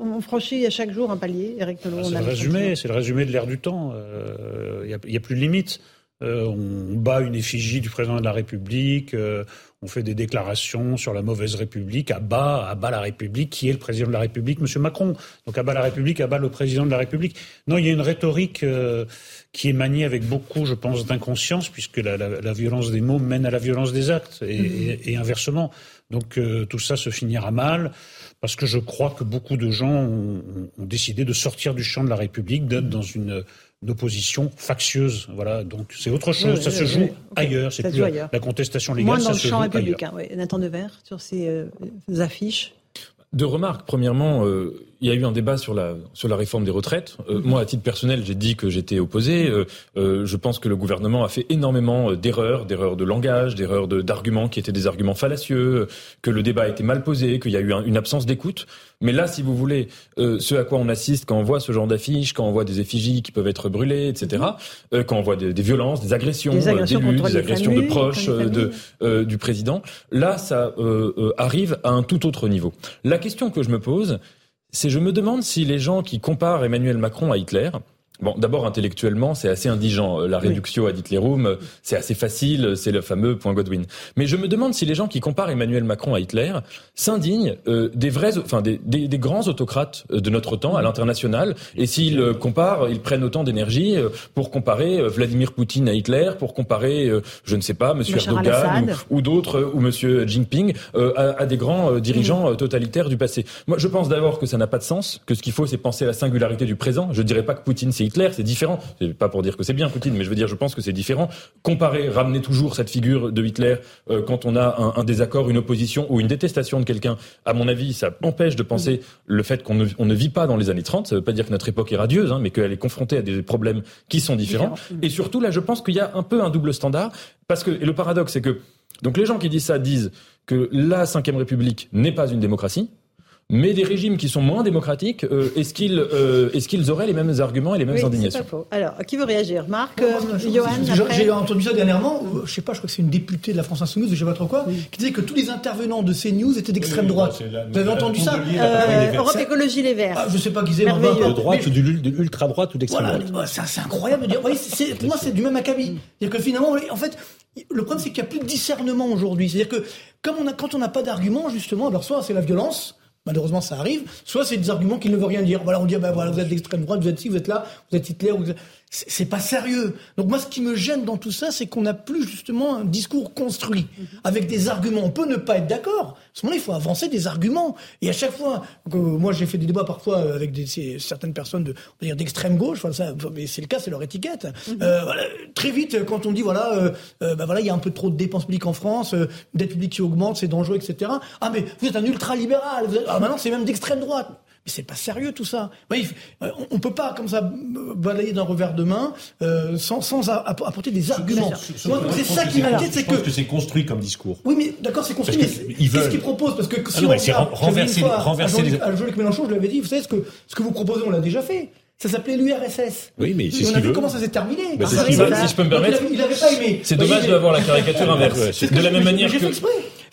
on franchit à chaque jour un palier, Eric. Ah, C'est le résumé, c'est le résumé de l'ère du temps. Euh, Il n'y a, a plus de limite. Euh, on bat une effigie du président de la République, euh, on fait des déclarations sur la mauvaise République, à bas, à bas la République, qui est le président de la République, Monsieur Macron. Donc à bas la République, à bas le président de la République. Non, il y a une rhétorique euh, qui est maniée avec beaucoup, je pense, d'inconscience, puisque la, la- la violence des mots mène à la violence des actes, et, et- et inversement. Donc euh, tout ça se finira mal, parce que je crois que beaucoup de gens ont, ont décidé de sortir du champ de la République, d'être dans une, une opposition factieuse. Voilà, donc c'est autre chose, Oui, ça oui, se oui, joue oui. Ailleurs. C'est Ça se plus ailleurs. la contestation légale, Moins ça dans le se champ joue républicain, ailleurs. oui. Nathan Devers, sur ces euh, affiches. Deux remarques. Premièrement, euh, il y a eu un débat sur la sur la réforme des retraites. Euh, moi, à titre personnel, j'ai dit que j'étais opposé. Euh, euh, je pense que le gouvernement a fait énormément d'erreurs, d'erreurs de langage, d'erreurs d'arguments qui étaient des arguments fallacieux, que le débat a été mal posé, qu'il y a eu une absence d'écoute. Mais là, si vous voulez, ce à quoi on assiste quand on voit ce genre d'affiches, quand on voit des effigies qui peuvent être brûlées, etc., quand on voit des, violences, des agressions, des agressions des agressions de proches de, du président, là, ça arrive à un tout autre niveau. La question que je me pose, c'est je me demande si les gens qui comparent Emmanuel Macron à Hitler, Bon, d'abord intellectuellement, c'est assez indigent. Euh, la réduction ad Hitlerum, euh, c'est assez facile, c'est le fameux point Godwin. Mais je me demande si les gens qui comparent Emmanuel Macron à Hitler s'indignent euh, des vrais, enfin des, des, des, grands autocrates de notre temps à l'international, et s'ils comparent, ils prennent autant d'énergie pour comparer Vladimir Poutine à Hitler, pour comparer, je ne sais pas, Monsieur Erdogan ou, d'autres, ou Monsieur Jinping à, à, des grands dirigeants mm. totalitaires du passé. Moi, je pense d'abord que ça n'a pas de sens, que ce qu'il faut, c'est penser à la singularité du présent. Je dirais pas que Poutine c'est Hitler, c'est différent. C'est pas pour dire que c'est bien Poutine, mais je veux dire, je pense que c'est différent. Comparer, ramener toujours cette figure de Hitler euh, quand on a un, désaccord, une opposition ou une détestation de quelqu'un, à mon avis, ça empêche de penser le fait qu'on ne, on ne vit pas dans les années 30. Ça veut pas dire que notre époque est radieuse, hein, mais qu'elle est confrontée à des problèmes qui sont différents. Et surtout, là, je pense qu'il y a un peu un double standard, parce que et le paradoxe, c'est que donc les gens qui disent ça disent que la Ve République n'est pas une démocratie mais des régimes qui sont moins démocratiques, euh, est-ce qu'ils euh, est-ce qu'ils auraient les mêmes arguments et les mêmes indignations pas faux. Alors, qui veut réagir? Marc, euh, Johan J'ai entendu ça dernièrement, je sais pas, je crois que c'est une députée de la France Insoumise, je sais pas trop quoi, qui disait que tous les intervenants de CNews étaient d'extrême droite. Vous avez entendu ça? Europe Écologie Les Verts. Ah, je sais pas qui c'est, de droite ou d'ultra droite ou d'extrême droite. C'est incroyable de dire. pour moi, c'est du même acabit. C'est-à-dire que finalement, en fait, le problème, c'est qu'il n'y a plus de discernement aujourd'hui. C'est-à-dire que comme on a, quand on n'a pas d'argument, justement, alors soit c'est la violence, Malheureusement, ça arrive. Soit c'est des arguments qui ne veulent rien dire. Voilà, on dit, ben voilà, vous êtes d'extrême droite, vous êtes ci, vous êtes là, vous êtes Hitler, vous êtes c'est pas sérieux. Donc moi, ce qui me gêne dans tout ça, c'est qu'on n'a plus justement un discours construit avec des arguments. On peut ne pas être d'accord. À ce moment-là, il faut avancer des arguments. Et à chaque fois que moi j'ai fait des débats parfois avec des, certaines personnes de dire d'extrême gauche, enfin ça, mais c'est le cas, c'est leur étiquette. Mhm. euh, voilà, très vite, quand on dit voilà, euh, euh, bah voilà, il y a un peu trop de dépenses publiques en France, euh, dette publique qui augmente, c'est dangereux, etc. Ah mais vous êtes un ultra libéral. Ah maintenant c'est même d'extrême droite. Mais c'est pas sérieux tout ça. Euh, on peut pas comme ça balayer d'un revers de main euh, sans, sans apporter des arguments. C'est ça qui m'inquiète, c'est que. que c'est construit comme discours. Oui, mais d'accord, c'est construit. Mais qu'est-ce qu'ils proposent Parce que si ah on regarde, renverser, à Jean-Luc Mélenchon, je lui avais dit, vous savez ce que ce que vous proposez, on l'a déjà fait. Ça s'appelait l'URSS. Oui, mais c'est on a vu comment ça s'est terminé. Bah, si, je peux me permettre, il avait pas aimé. C'est dommage d'avoir la caricature inverse. De la même manière que.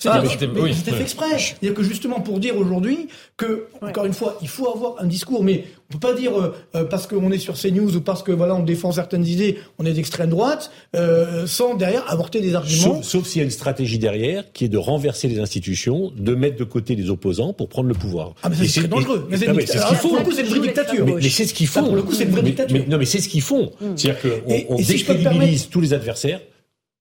Ah, c'était fait exprès. C'est-à-dire que justement pour dire aujourd'hui que, encore une fois, il faut avoir un discours, mais on peut pas dire euh, euh, parce qu'on est sur CNews ou parce que voilà on défend certaines idées, on est d'extrême droite, euh, sans derrière apporter des arguments. Sauf, s'il y a une stratégie derrière qui est de renverser les institutions, de mettre de côté les opposants pour prendre le pouvoir. Ah mais c'est dangereux. Mais c'est ce qu'il faut. Pour le coup, c'est une vraie dictature. Mais, c'est ce qu'il faut. Pour le coup, c'est une vraie dictature. non, mais c'est ce qu'ils font. Mm. C'est-à-dire qu'on décrédibilise tous les adversaires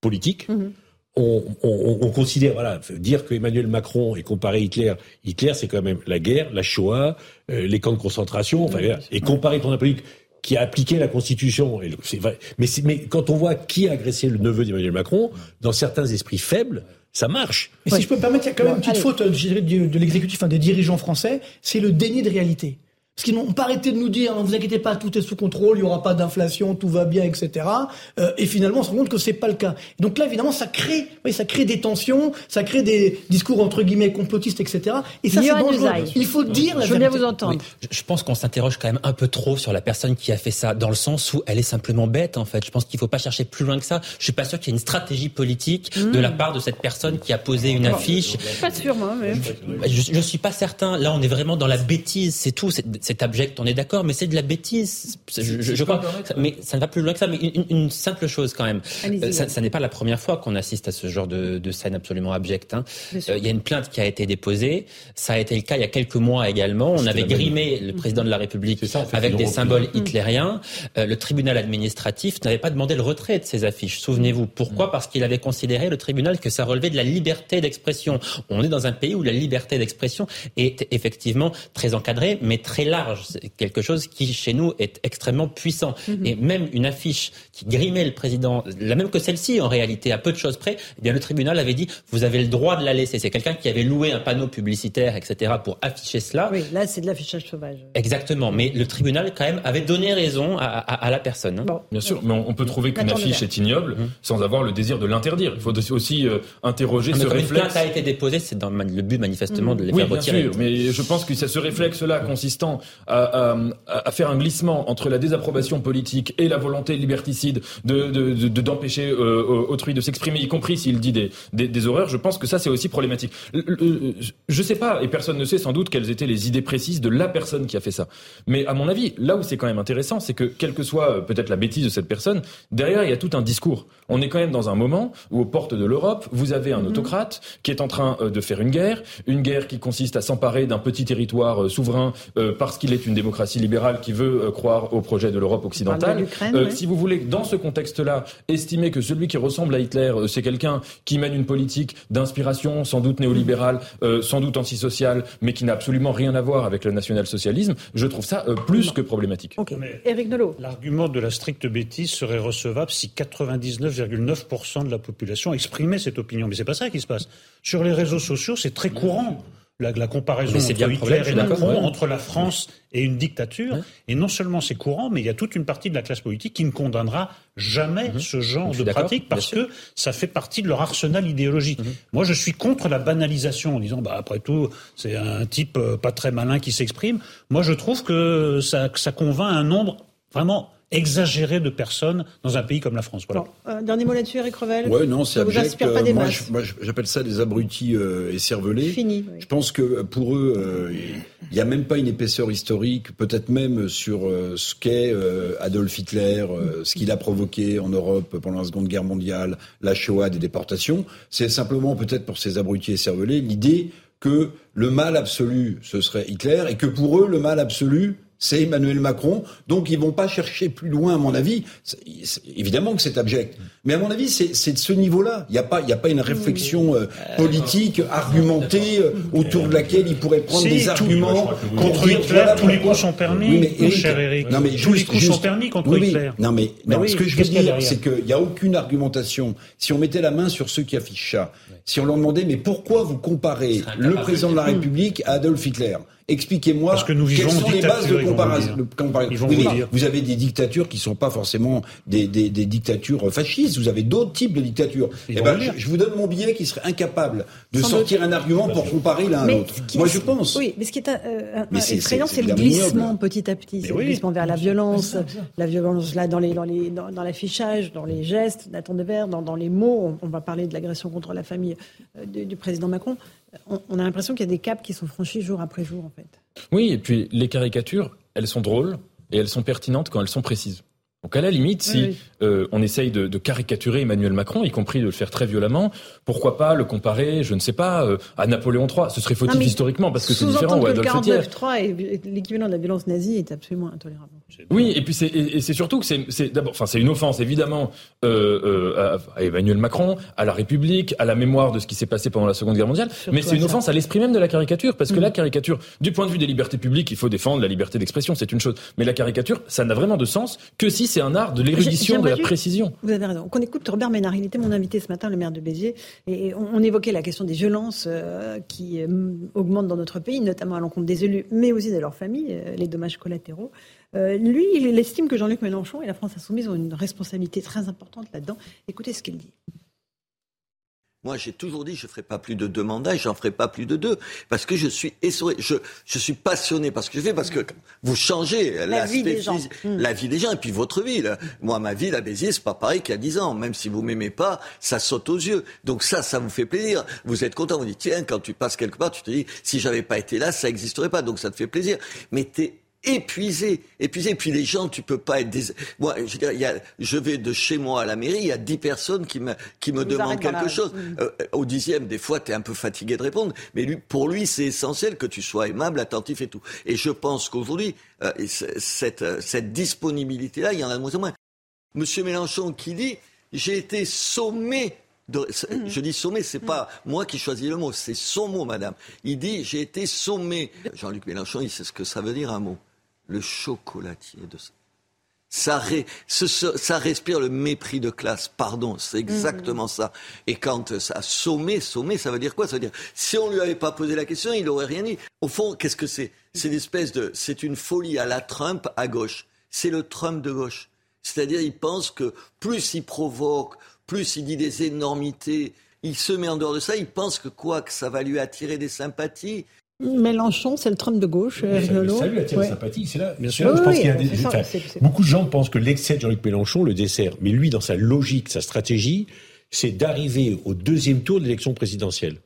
politiques. Mm-hmm on, on, on, considère, voilà, dire que Emmanuel Macron est comparé à Hitler, Hitler c'est quand même la guerre, la Shoah, euh, les camps de concentration, enfin, et comparer ton politique qui a appliqué la Constitution, c'est vrai. Mais, mais quand on voit qui a agressé le neveu d'Emmanuel Macron, dans certains esprits faibles, ça marche. Mais si je peux me permettre, il y a quand même une petite faute euh, de, de l'exécutif, des dirigeants français, c'est le déni de réalité. Parce qu'ils n'ont pas arrêté de nous dire, ne vous inquiétez pas, tout est sous contrôle, il n'y aura pas d'inflation, tout va bien, etc. Euh, et finalement, on se rend compte que c'est pas le cas. Donc là, évidemment, ça crée, oui, ça crée des tensions, ça crée des discours entre guillemets complotistes, etc. Et ça, c'est dangereux. Il faut dire la Je veux bien vous entendre. je pense qu'on s'interroge quand même un peu trop sur la personne qui a fait ça, dans le sens où elle est simplement bête, en fait. Je pense qu'il ne faut pas chercher plus loin que ça. Je suis pas sûr qu'il y ait une stratégie politique de la hmm. part de cette personne qui a posé une affiche. Je suis pas sûr, moi. Mais... Je, je suis pas certain. Là, on est vraiment dans la bêtise, c'est tout c'est abject, on est d'accord, mais c'est de la bêtise. Je, crois, mais ça ne va plus loin que ça. Mais une, simple chose quand même. Euh, ça, n'est pas la première fois qu'on assiste à ce genre de, scène absolument abjecte. Hein. Euh, il y a une plainte qui a été déposée. Ça a été le cas il y a quelques mois également. On avait grimé le président de la République avec des symboles hitlériens. Euh, le tribunal administratif n'avait pas demandé le retrait de ces affiches. Souvenez-vous. Pourquoi? Mm. Parce qu'il avait considéré le tribunal que ça relevait de la liberté d'expression. On est dans un pays où la liberté d'expression est effectivement très encadrée, mais très large. C'est quelque chose qui, chez nous, est extrêmement puissant. Mhm. Et même une affiche qui grimait le président, la même que celle-ci, en réalité, à peu de choses près, eh bien, le tribunal avait dit, vous avez le droit de la laisser. C'est quelqu'un qui avait loué un panneau publicitaire, etc., pour afficher cela. Oui, là, c'est de l'affichage sauvage. Exactement. Mais le tribunal, quand même, avait donné raison à, à, à la personne. hein. Bien sûr, mais on, on peut trouver qu'une affiche est ignoble sans avoir le désir de l'interdire. Il faut aussi euh, interroger Ah, ce comme une réflexe. plainte a été déposée, c'est dans le but manifestement de les Oui, faire bien retirer. sûr, mais je pense que c'est ce réflexe-là consistant à, à- à faire un glissement entre la désapprobation politique et la volonté liberticide de de- de- de- d'empêcher euh, autrui de s'exprimer, y compris s'il dit des, des, des horreurs, je pense que ça c'est aussi problématique. Le- le- Je sais pas, et personne ne sait sans doute quelles étaient les idées précises de la personne qui a fait ça. Mais à mon avis, là où c'est quand même intéressant, c'est que quelle que soit euh, peut-être la bêtise de cette personne, derrière il y a tout un discours. On est quand même dans un moment où aux portes de l'Europe, vous avez un autocrate qui est en train euh, de faire une guerre, une guerre qui consiste à s'emparer d'un petit territoire euh, souverain euh, parce qu'il est une démocratie libérale qui veut euh, croire au projet de l'Europe occidentale. de Euh, ouais. Si vous voulez, dans ce contexte-là, estimer que celui qui ressemble à Hitler, euh, c'est quelqu'un qui mène une politique d'inspiration sans doute néolibérale, euh, sans doute antisociale, mais qui n'a absolument rien à voir avec le national-socialisme, je trouve ça euh, plus que problématique. Ok. Mais- Éric Nolot. L'argument de la stricte bêtise serait recevable si 99,9% de la population exprimait cette opinion. Mais c'est pas ça qui se passe. Sur les réseaux sociaux, c'est très courant. La, la comparaison entre bien Hitler et Macron, entre la France et une dictature. Et non seulement c'est courant, mais il y a toute une partie de la classe politique qui ne condamnera jamais ce genre de pratique parce que ça fait partie de leur arsenal idéologique. Moi, je suis contre la banalisation en disant, bah, après tout, c'est un type euh, pas très malin qui s'exprime. Moi, je trouve que ça, que ça convainc un nombre vraiment exagéré de personnes dans un pays comme la France. Voilà. Bon, euh, dernier mot là-dessus, Eric Revel. Ouais, non, c'est vous abject. inspire pas des Euh, moi, j'appelle ça des abrutis euh, écervelés. Fini. oui. Je pense que pour eux, euh, il n'y a même pas une épaisseur historique, peut-être même sur euh, ce qu'est euh, Adolf Hitler, euh, ce qu'il a provoqué en Europe pendant la Seconde Guerre mondiale, la Shoah, des déportations. C'est simplement peut-être pour ces abrutis écervelés l'idée que le mal absolu, ce serait Hitler, et que pour eux, le mal absolu, c'est Emmanuel Macron. Donc ils vont pas chercher plus loin, à mon avis. C'est- c'est- évidemment que c'est abject, mais à mon avis, c'est c'est de ce niveau-là. Il n'y a pas, il y a pas une réflexion euh, politique argumentée euh, autour de laquelle ils pourraient prendre Si, des tout- arguments Contre Hitler, voilà tous les coups sont permis, Oui, mais mon Eric, cher Eric. Non, mais Tous juste- les coups juste- sont permis contre Oui. Hitler. Non, mais non, oui, ce que je veux dire, c'est qu'il n'y a aucune argumentation. Si on mettait la main sur ceux qui affichent ça, si on leur demandait, mais pourquoi vous comparez le président de la. République à Adolf Hitler? Expliquez-moi que nous quelles vivons sont les bases de vous comparaison. Oui, vous mais dire. vous avez des dictatures qui ne sont pas forcément des, des, des dictatures fascistes. Vous avez d'autres types de dictatures. Eh ben, je, je vous donne mon billet qui serait incapable de Sans sortir un argument pour comparer l'un à l'autre. ce qui Moi, est- je pense. Oui, mais ce qui est euh, c'est- effrayant, c'est- le ignoble. glissement petit à petit. C'est le glissement vers la violence, la violence là dans les dans les dans, dans l'affichage, dans les gestes, Nathan Devers, dans, dans les mots. On, on va parler de l'agression contre la famille euh, du, du président Macron. On, on a l'impression qu'il y a des caps qui sont franchis jour après jour, en fait. Oui, et puis les caricatures, elles sont drôles et elles sont pertinentes quand elles sont précises. Donc à la limite, si Oui, oui. Euh, on essaye de, de caricaturer Emmanuel Macron, y compris de le faire très violemment, pourquoi pas le comparer, je ne sais pas, euh, à Napoléon III Ce serait fautif historiquement parce que c'est différent ou que Hitler. 49.3 est l'équivalent de la violence nazie est absolument intolérable. Oui, et puis c'est et, et c'est surtout que c'est d'abord, enfin c'est une offense évidemment euh, à, à Emmanuel Macron, à la République, à la mémoire de ce qui s'est passé pendant la Seconde Guerre mondiale, Surtout mais c'est à une ça. offense à l'esprit même de la caricature, parce que Mm. la caricature, du point de vue des libertés publiques, il faut défendre la liberté d'expression, c'est une chose, mais la caricature, ça n'a vraiment de sens que si c'est un art de l'érudition, de la juste- précision. Vous avez raison. Qu'on écoute Robert Ménard. Il était mon invité ce matin, le maire de Béziers. Et on, on évoquait la question des violences euh, qui euh, augmentent dans notre pays, notamment à l'encontre des élus, mais aussi de leurs familles, euh, les dommages collatéraux. Lui, il estime que Jean-Luc Mélenchon et la France Insoumise ont une responsabilité très importante là-dedans. Écoutez ce qu'il dit. Moi, j'ai toujours dit, je ferai pas plus de deux mandats, et j'en ferai pas plus de deux, parce que je suis essoré, je, je suis passionné par ce que je fais, parce que vous changez vie des gens. physique- Mm. la vie des gens, et puis votre vie. là. Moi, ma vie, la Béziers, c'est pas pareil qu'il y a dix ans. Même si vous m'aimez pas, ça saute aux yeux. Donc ça, ça vous fait plaisir. Vous êtes content, vous dites, tiens, quand tu passes quelque part, tu te dis, si j'avais pas été là, ça existerait pas. Donc ça te fait plaisir. Mais t'es épuisé, épuisé. Et puis les gens, tu peux pas être des... Moi, je, dire, y a, je vais de chez moi à la mairie, il y a dix personnes qui me, qui me demandent quelque chose. Mm. Euh, au dixième, des fois, tu es un peu fatigué de répondre, mais lui, pour lui, c'est essentiel que tu sois aimable, attentif et tout. Et je pense qu'aujourd'hui, euh, cette, euh, cette disponibilité-là, il y en a de moins en moins. Monsieur Mélenchon qui dit, j'ai été sommé de- c'est- je dis sommé, c'est pas moi qui choisis le mot, c'est son mot, madame. Il dit j'ai été sommé. Jean-Luc Mélenchon, il sait ce que ça veut dire un mot. Le chocolatier de ça. Ça, ré- ce- ce- ça respire le mépris de classe, pardon, c'est exactement ça. Et quand ça sommé, sommé, ça veut dire quoi? Ça veut dire, si on lui avait pas posé la question, il aurait rien dit. Au fond, qu'est-ce que c'est? C'est une espèce de, c'est une folie à la Trump à gauche. C'est le Trump de gauche. C'est-à-dire, il pense que plus il provoque, plus il dit des énormités, il se met en dehors de ça, il pense que quoi, que ça va lui attirer des sympathies. Mélenchon, c'est le Trump de gauche. euh, Mais ça, Lolo. ça lui attire Ouais. la sympathie. C'est là, bien sûr. Oui, je pense oui, qu'il y a des, ça, enfin, beaucoup de gens pensent que l'excès de Jean-Luc Mélenchon le dessert. Mais lui, dans sa logique, sa stratégie, c'est d'arriver au deuxième tour de l'élection présidentielle.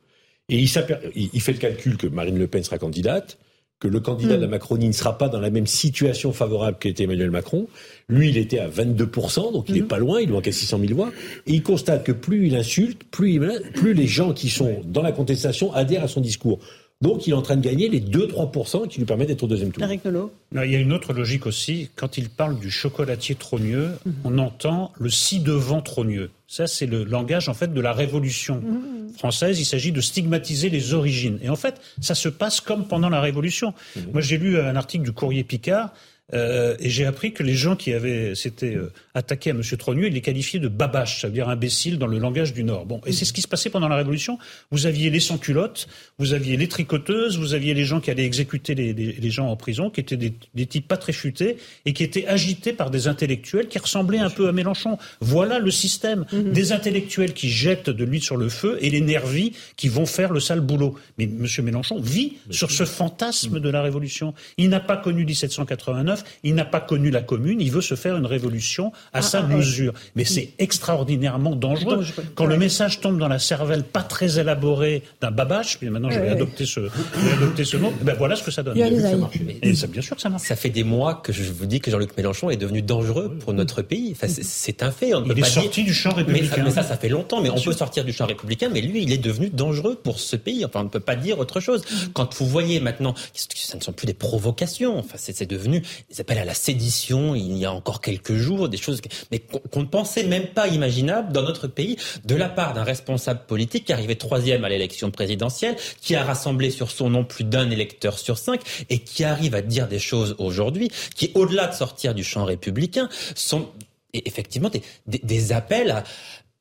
Et il, fait le calcul que Marine Le Pen sera candidate, que le candidat Hmm. de la Macronie ne sera pas dans la même situation favorable qu'était Emmanuel Macron. Lui, il était à 22%, donc il Hmm. n'est pas loin, il manque à 600 000 voix. Et il constate que plus il insulte, plus, il- plus les gens qui sont dans la contestation adhèrent à son discours. Donc il est en train de gagner les 2-3% qui lui permettent d'être au deuxième tour. Eric Nolot. Non, il y a une autre logique aussi. Quand il parle du chocolatier trogneux, on entend le ci-devant trogneux. Ça, c'est le langage, en fait, de la révolution française. Il s'agit de stigmatiser les origines. Et en fait, ça se passe comme pendant la révolution. Moi, j'ai lu un article du Courrier Picard. Euh, et j'ai appris que les gens qui avaient s'étaient euh, attaqués à M. Trogneux, ils les qualifiaient de babache, ça veut dire imbécile dans le langage du Nord. Bon, et c'est ce qui se passait pendant la Révolution. Vous aviez les sans-culottes, vous aviez les tricoteuses, vous aviez les gens qui allaient exécuter les, les- les gens en prison, qui étaient des, des types pas très futés et qui étaient agités par des intellectuels qui ressemblaient un peu à Mélenchon. Voilà le système. Des intellectuels qui jettent de l'huile sur le feu et les nervis qui vont faire le sale boulot. Mais M. Mélenchon vit sur ce fantasme de la Révolution. Il n'a pas connu 1789, il n'a pas connu la Commune, il veut se faire une révolution à sa ah, ouais. mesure. Mais c'est extraordinairement dangereux. Dangereux. Quand le message tombe dans la cervelle pas très élaborée d'un babache, puis maintenant je vais adopter ce, je vais adopter ce nom, ben voilà ce que ça donne. Et ça, bien sûr que ça marche. Ça fait des mois que je vous dis que Jean-Luc Mélenchon est devenu dangereux pour notre pays. Enfin, c'est- un fait. On ne Il peut est pas sorti dire- du champ Mais ça, républicain. mais ça, ça fait longtemps. Mais on peut sortir du champ républicain. Mais lui, il est devenu dangereux pour ce pays. Enfin, on ne peut pas dire autre chose. Quand vous voyez maintenant, que ça ne sont plus des provocations. Enfin, c'est devenu des appels à la sédition. Il y a encore quelques jours, des choses, mais qu'on ne pensait même pas imaginables dans notre pays, de la part d'un responsable politique qui arrivait troisième à l'élection présidentielle, qui a rassemblé sur son nom plus d'un électeur sur cinq et qui arrive à dire des choses aujourd'hui qui, au-delà de sortir du champ républicain, sont effectivement des, des, des appels à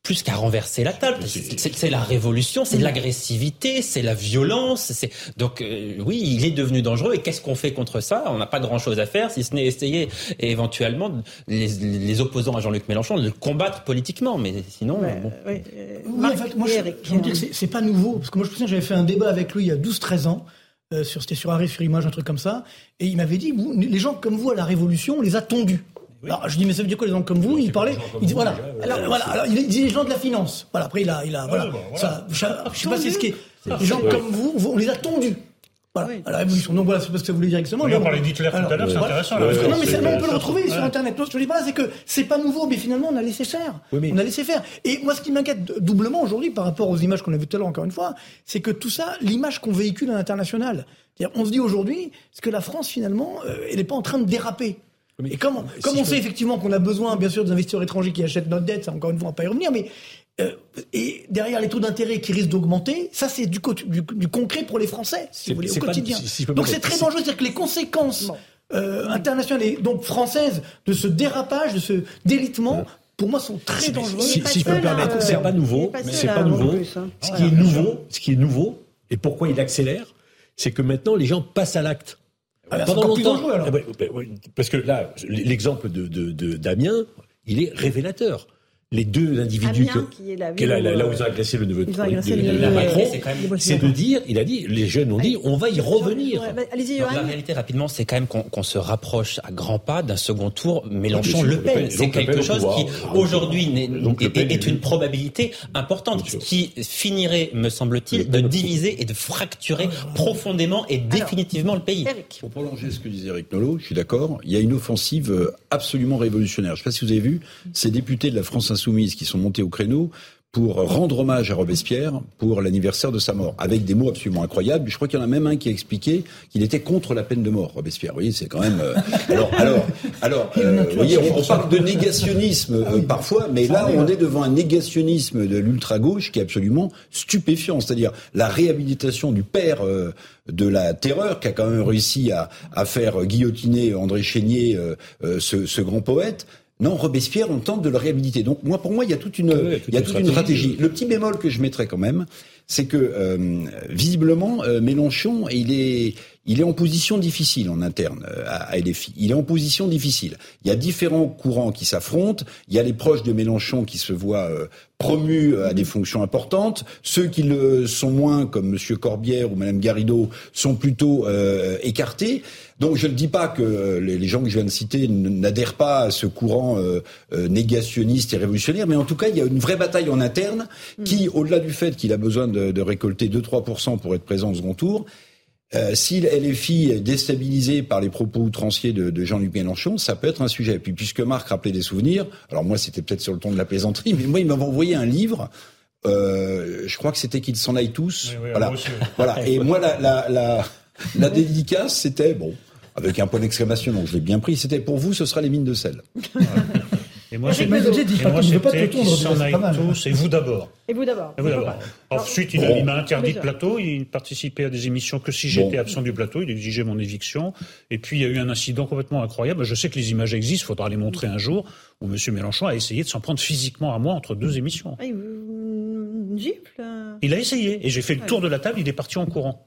plus qu'à renverser la table. C'est- la révolution, c'est de l'agressivité, c'est la violence. C'est donc euh, oui, il est devenu dangereux. Et qu'est-ce qu'on fait contre ça? On n'a pas grand-chose à faire, si ce n'est essayer et éventuellement les, les opposants à Jean-Luc Mélenchon de le combattre politiquement. Mais sinon, bon. Oui, euh, Oui, Marc en fait, moi, je, Eric. je veux dire que c'est- c'est pas nouveau. Parce que moi, je me souviens, j'avais fait un débat avec lui il y a 12-13 ans. euh, sur, c'était sur Arrêt sur Image, un truc comme ça. Et il m'avait dit, vous, les gens comme vous à la Révolution, on les a tondus. Alors, je dis, mais ça veut dire quoi, les gens comme vous Il parlait, il dit, voilà. Alors, voilà, alors, il dit les gens de la finance. Voilà, après, il a, il a, voilà. Ça, je, je sais pas si c'est ce qui est. Les gens comme vous, vous, on les a tondus. Voilà, la Révolution. Donc voilà, c'est pas ce que ça voulait dire exactement. Oui, Mais on parlait d'Hitler tout à Alors, l'heure, c'est intéressant, Parce là. non, mais on peut le retrouver sur. Internet. Non, ce que je dis pas c'est que c'est pas nouveau, mais finalement, on a laissé faire. Oui, mais- On a laissé faire. Et moi, ce qui m'inquiète doublement aujourd'hui par rapport aux images qu'on a vues tout à l'heure, encore une fois, c'est que tout ça, l'image qu'on véhicule à l'international. C'est-à-dire, On se dit aujourd'hui, c'est que la France, finalement, euh, elle n'est pas en train de déraper. Et comme, comme on sait effectivement qu'on a besoin, bien sûr, des investisseurs étrangers qui achètent notre dette, ça, encore une fois, on va pas y revenir, mais euh, et derrière les taux d'intérêt qui risquent d'augmenter, ça c'est du, co- du, du concret pour les Français, si C'est- vous voulez, au pas- quotidien. si- si Donc me c'est très c'est- dangereux, c'est-à-dire que les conséquences euh, internationales et donc françaises de ce dérapage, de ce délitement, pour moi, sont très dangereuses. Si, si je peux me permettre, là, c'est euh, pas nouveau, pas c'est avoir nouveau. plus, hein. Ce qui est nouveau, ce qui est nouveau, et pourquoi il accélère, c'est que maintenant les gens passent à l'acte. Ah, dangereux, alors. Ben, oui, parce que là, l'exemple de, de, de Damien, il est révélateur. Les deux individus Amiens, que- qui est la que là, ville là, où, là où ils ont agressé le neveu de, Macron, c'est de dire, il a dit, les jeunes ont dit, on va y revenir. Bah, la réalité, rapidement, c'est quand même qu'on se rapproche à grands pas d'un second tour Mélenchon-Le Le Pen. C'est quelque chose qui, aujourd'hui, est, une probabilité importante, qui finirait, me Le semble-t-il, de diviser et de fracturer profondément et définitivement le pays. Pour prolonger ce que disait Eric Nolot, je suis d'accord, il y a une offensive euh, absolument révolutionnaire. Je ne sais pas si vous avez vu, ces députés de la France Insoumise qui sont montés au créneau pour rendre hommage à Robespierre pour l'anniversaire de sa mort, avec des mots absolument incroyables. Je crois qu'il y en a même un qui a expliqué qu'il était contre la peine de mort, Robespierre. Vous voyez, c'est quand même... euh, Alors, alors, alors euh, vous voyez, on, on parle de négationnisme euh, parfois, mais là, on est devant un négationnisme de l'ultra-gauche qui est absolument stupéfiant. C'est-à-dire la réhabilitation du père euh, de la terreur, qui a quand même réussi à, à faire guillotiner André Chénier, euh, ce, ce grand poète. Non, Robespierre, on tente de le réhabiliter. Donc, moi, pour moi, il y a toute une, toute il y a toute une stratégie. stratégie. Le petit bémol que je mettrais quand même, c'est que euh, visiblement, euh, Mélenchon, il est, il est en position difficile en interne euh, à, LFI. Il est en position difficile. Il y a différents courants qui s'affrontent. Il y a les proches de Mélenchon qui se voient euh, promus à des fonctions importantes. Ceux qui le sont moins, comme Monsieur Corbière ou Madame Garrido, sont plutôt euh, écartés. Donc je ne dis pas que euh, les gens que je viens de citer n'adhèrent pas à ce courant euh, euh, négationniste et révolutionnaire, mais en tout cas il y a une vraie bataille en interne qui, au-delà du fait qu'il a besoin de, de récolter 2-3% pour être présent au second tour, euh, si LFI est déstabilisé par les propos outranciers de, de Jean-Luc Mélenchon, ça peut être un sujet. Puis puisque Marc rappelait des souvenirs, alors moi c'était peut-être sur le ton de la plaisanterie, mais moi il m'avait envoyé un livre. euh, je crois que c'était qu'ils s'en aillent tous. Oui, oui, [laughs] voilà. Et moi la, la, la, la dédicace c'était bon avec un point d'exclamation. Donc je l'ai bien pris. C'était pour vous, ce sera les mines de sel. [laughs] Et moi, Mazetier dit et pas ne veut pas te s'en c'est aillent pas mal. tous, et vous d'abord. Et vous d'abord. Et vous d'abord. Ensuite, il, m'a interdit de plateau. Il participait à des émissions que si j'étais absent du plateau. Il exigeait mon éviction. Et puis, il y a eu un incident complètement incroyable. Je sais que les images existent. Il faudra les montrer un jour. Où M. Mélenchon a essayé de s'en prendre physiquement à moi entre deux émissions. Ah, Une gifle euh. Il a essayé. Et j'ai fait le tour de la table. Il est parti en courant.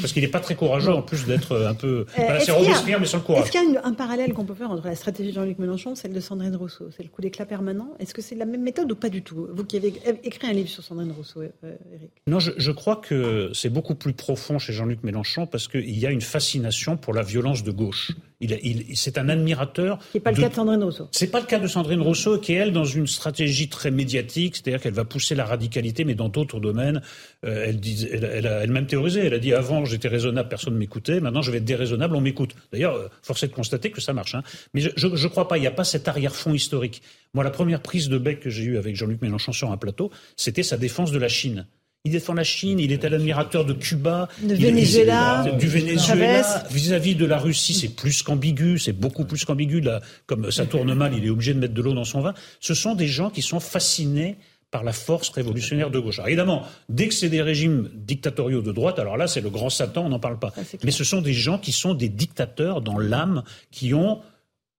Parce qu'il n'est pas très courageux, en plus d'être un peu. Voilà, est-ce c'est qu'il y a- Robespierre, mais sans le courage. Est-ce qu'il y a un parallèle qu'on peut faire entre la stratégie de Jean-Luc Mélenchon et celle de Sandrine Rousseau C'est le coup d'éclat permanent? Est-ce que c'est la même méthode ou pas du tout? Vous qui avez écrit un livre sur Sandrine Rousseau, euh, Eric. Non, je, je crois que c'est beaucoup plus profond chez Jean-Luc Mélenchon parce qu'il y a une fascination pour la violence de gauche. Il, il- c'est un admirateur. Qui n'est pas le de- cas de Sandrine Rousseau. C'est pas le cas de Sandrine Rousseau, qui est elle dans une stratégie très médiatique, c'est-à-dire qu'elle va pousser la radicalité, mais dans d'autres domaines. Euh, elle, dit, elle, elle a elle-même théorisé. Elle a dit avant j'étais raisonnable, personne ne m'écoutait. Maintenant je vais être déraisonnable, on m'écoute. D'ailleurs, euh, force est de constater que ça marche. Hein. Mais je, je, je crois pas. Il n'y a pas cet arrière-fond historique. Moi, la première prise de bec que j'ai eue avec Jean-Luc Mélenchon sur un plateau, c'était sa défense de la Chine. Il défend la Chine, il est l'admirateur de Cuba, De Venezuela, il- du Venezuela. Vis-à-vis de la Russie, c'est plus qu'ambigu, c'est beaucoup plus qu'ambigu. Comme ça tourne mal, il est obligé de mettre de l'eau dans son vin. Ce sont des gens qui sont fascinés par la force révolutionnaire de gauche. Alors évidemment, dès que c'est des régimes dictatoriaux de droite, alors là, c'est le grand Satan, on n'en parle pas. Mais ce sont des gens qui sont des dictateurs dans l'âme, qui ont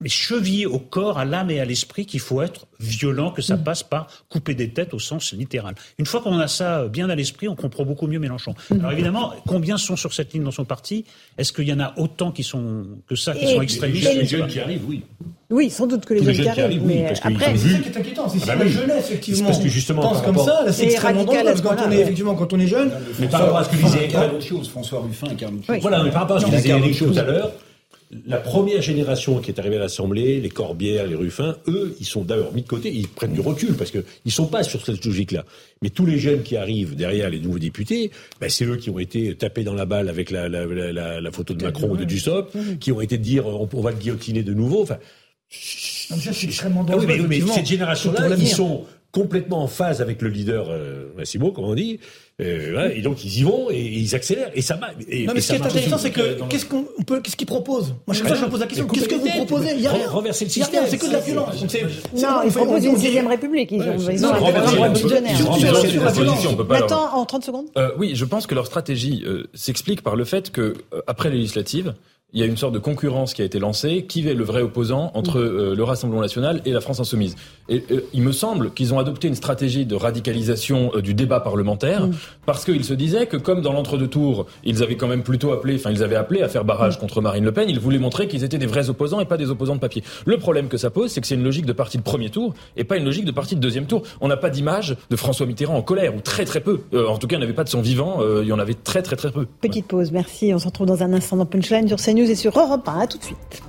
mais chevillé au corps, à l'âme et à l'esprit qu'il faut être violent, que ça passe par couper des têtes au sens littéral. Une fois qu'on a ça bien à l'esprit, on comprend beaucoup mieux Mélenchon. Alors évidemment, combien sont sur cette ligne dans son parti? Est-ce qu'il y en a autant qui sont que ça, qui Et- sont extrémistes? et les jeunes qui arrivent, oui. Oui, sans doute que les jeunes qui jeunes qui arrivent. oui, mais parce après, C'est ça qui est inquiétant. C'est si Ah bah la oui. jeunesse, effectivement, C'est parce que justement, pense comme ça, c'est Et extrêmement dangereux. Parce quand on est, ouais. effectivement, quand on est jeune, Mais par rapport à ce que disait. François Ruffin chose. Oui. Voilà, mais par rapport à ce que disait Eric tout à l'heure, la première génération qui est arrivée à l'Assemblée, les Corbières, les Ruffins, eux, ils sont d'abord mis de côté, ils prennent du recul parce que ils sont pas sur cette logique-là. Mais tous les jeunes qui arrivent derrière les nouveaux députés, ben, c'est eux qui ont été tapés dans la balle avec la, la, la, la- la photo de Macron ou de Dussopt, qui ont été de dire on, on va le guillotiner de nouveau. Enfin, Non, mais ça, c'est extrêmement ah dangereux. oui, mais, cette génération-là, ils sont complètement en phase avec le leader euh, Massimo, comme on dit. Euh, voilà, et donc ils y vont et, ils accélèrent et ça marche. Et, Non, et mais ce ça qui est intéressant, c'est que qu'est-ce qu'on on peut, qu'est-ce qu'ils proposent? Moi, chaque fois, je me pose la question. Qu'est-ce que vous proposez? Il y a rien. renverser le système, c'est que de la violence. Non, on ils proposent une sixième république. Ils ont, Nathan, en 30 secondes. Euh, oui, je pense que leur stratégie euh, s'explique par le fait que euh, après les législatives, il y a une sorte de concurrence qui a été lancée. Qui est le vrai opposant entre euh, le Rassemblement national et la France insoumise? Et euh, il me semble qu'ils ont adopté une stratégie de radicalisation euh, du débat parlementaire parce qu'ils se disaient que comme dans l'entre-deux tours, ils avaient quand même plutôt appelé, enfin ils avaient appelé à faire barrage contre Marine Le Pen. Ils voulaient montrer qu'ils étaient des vrais opposants et pas des opposants de papier. Le problème que ça pose, c'est que c'est une logique de parti de premier tour et pas une logique de parti de deuxième tour. On n'a pas d'image de François Mitterrand en colère ou très très peu. Euh, en tout cas, il n'y avait pas de son vivant. euh, il y en avait très très très peu. Petite pause, merci. On se retrouve dans un instant dans Punchline sur CNews et sur Europe 1. À tout de suite.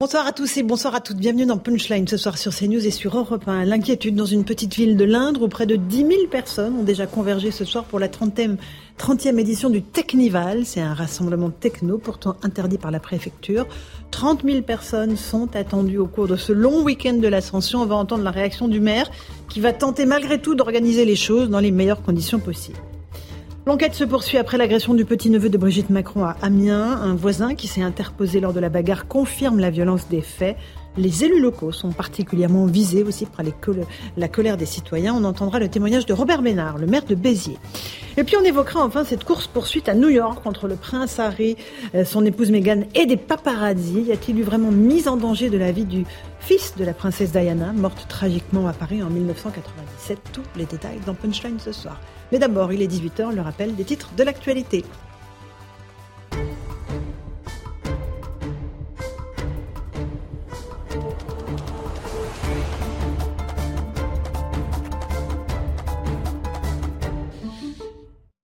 Bonsoir à tous et bonsoir à toutes. Bienvenue dans Punchline ce soir sur CNews et sur Europe 1. L'inquiétude dans une petite ville de l'Indre où près de 10 000 personnes ont déjà convergé ce soir pour la 30e, 30e édition du Technival. C'est un rassemblement techno pourtant interdit par la préfecture. 30 000 personnes sont attendues au cours de ce long week-end de l'ascension. On va entendre la réaction du maire qui va tenter malgré tout d'organiser les choses dans les meilleures conditions possibles. L'enquête se poursuit après l'agression du petit-neveu de Brigitte Macron à Amiens. Un voisin qui s'est interposé lors de la bagarre confirme la violence des faits. Les élus locaux sont particulièrement visés aussi par la colère des citoyens. On entendra le témoignage de Robert Ménard, le maire de Béziers. Et puis on évoquera enfin cette course-poursuite à New York entre le prince Harry, euh, son épouse Meghan et des paparazzis. Y a-t-il eu vraiment mise en danger de la vie du fils de la princesse Diana, morte tragiquement à Paris en 1997 Tous les détails dans Punchline ce soir. Mais d'abord, il est 18h, le rappel des titres de l'actualité.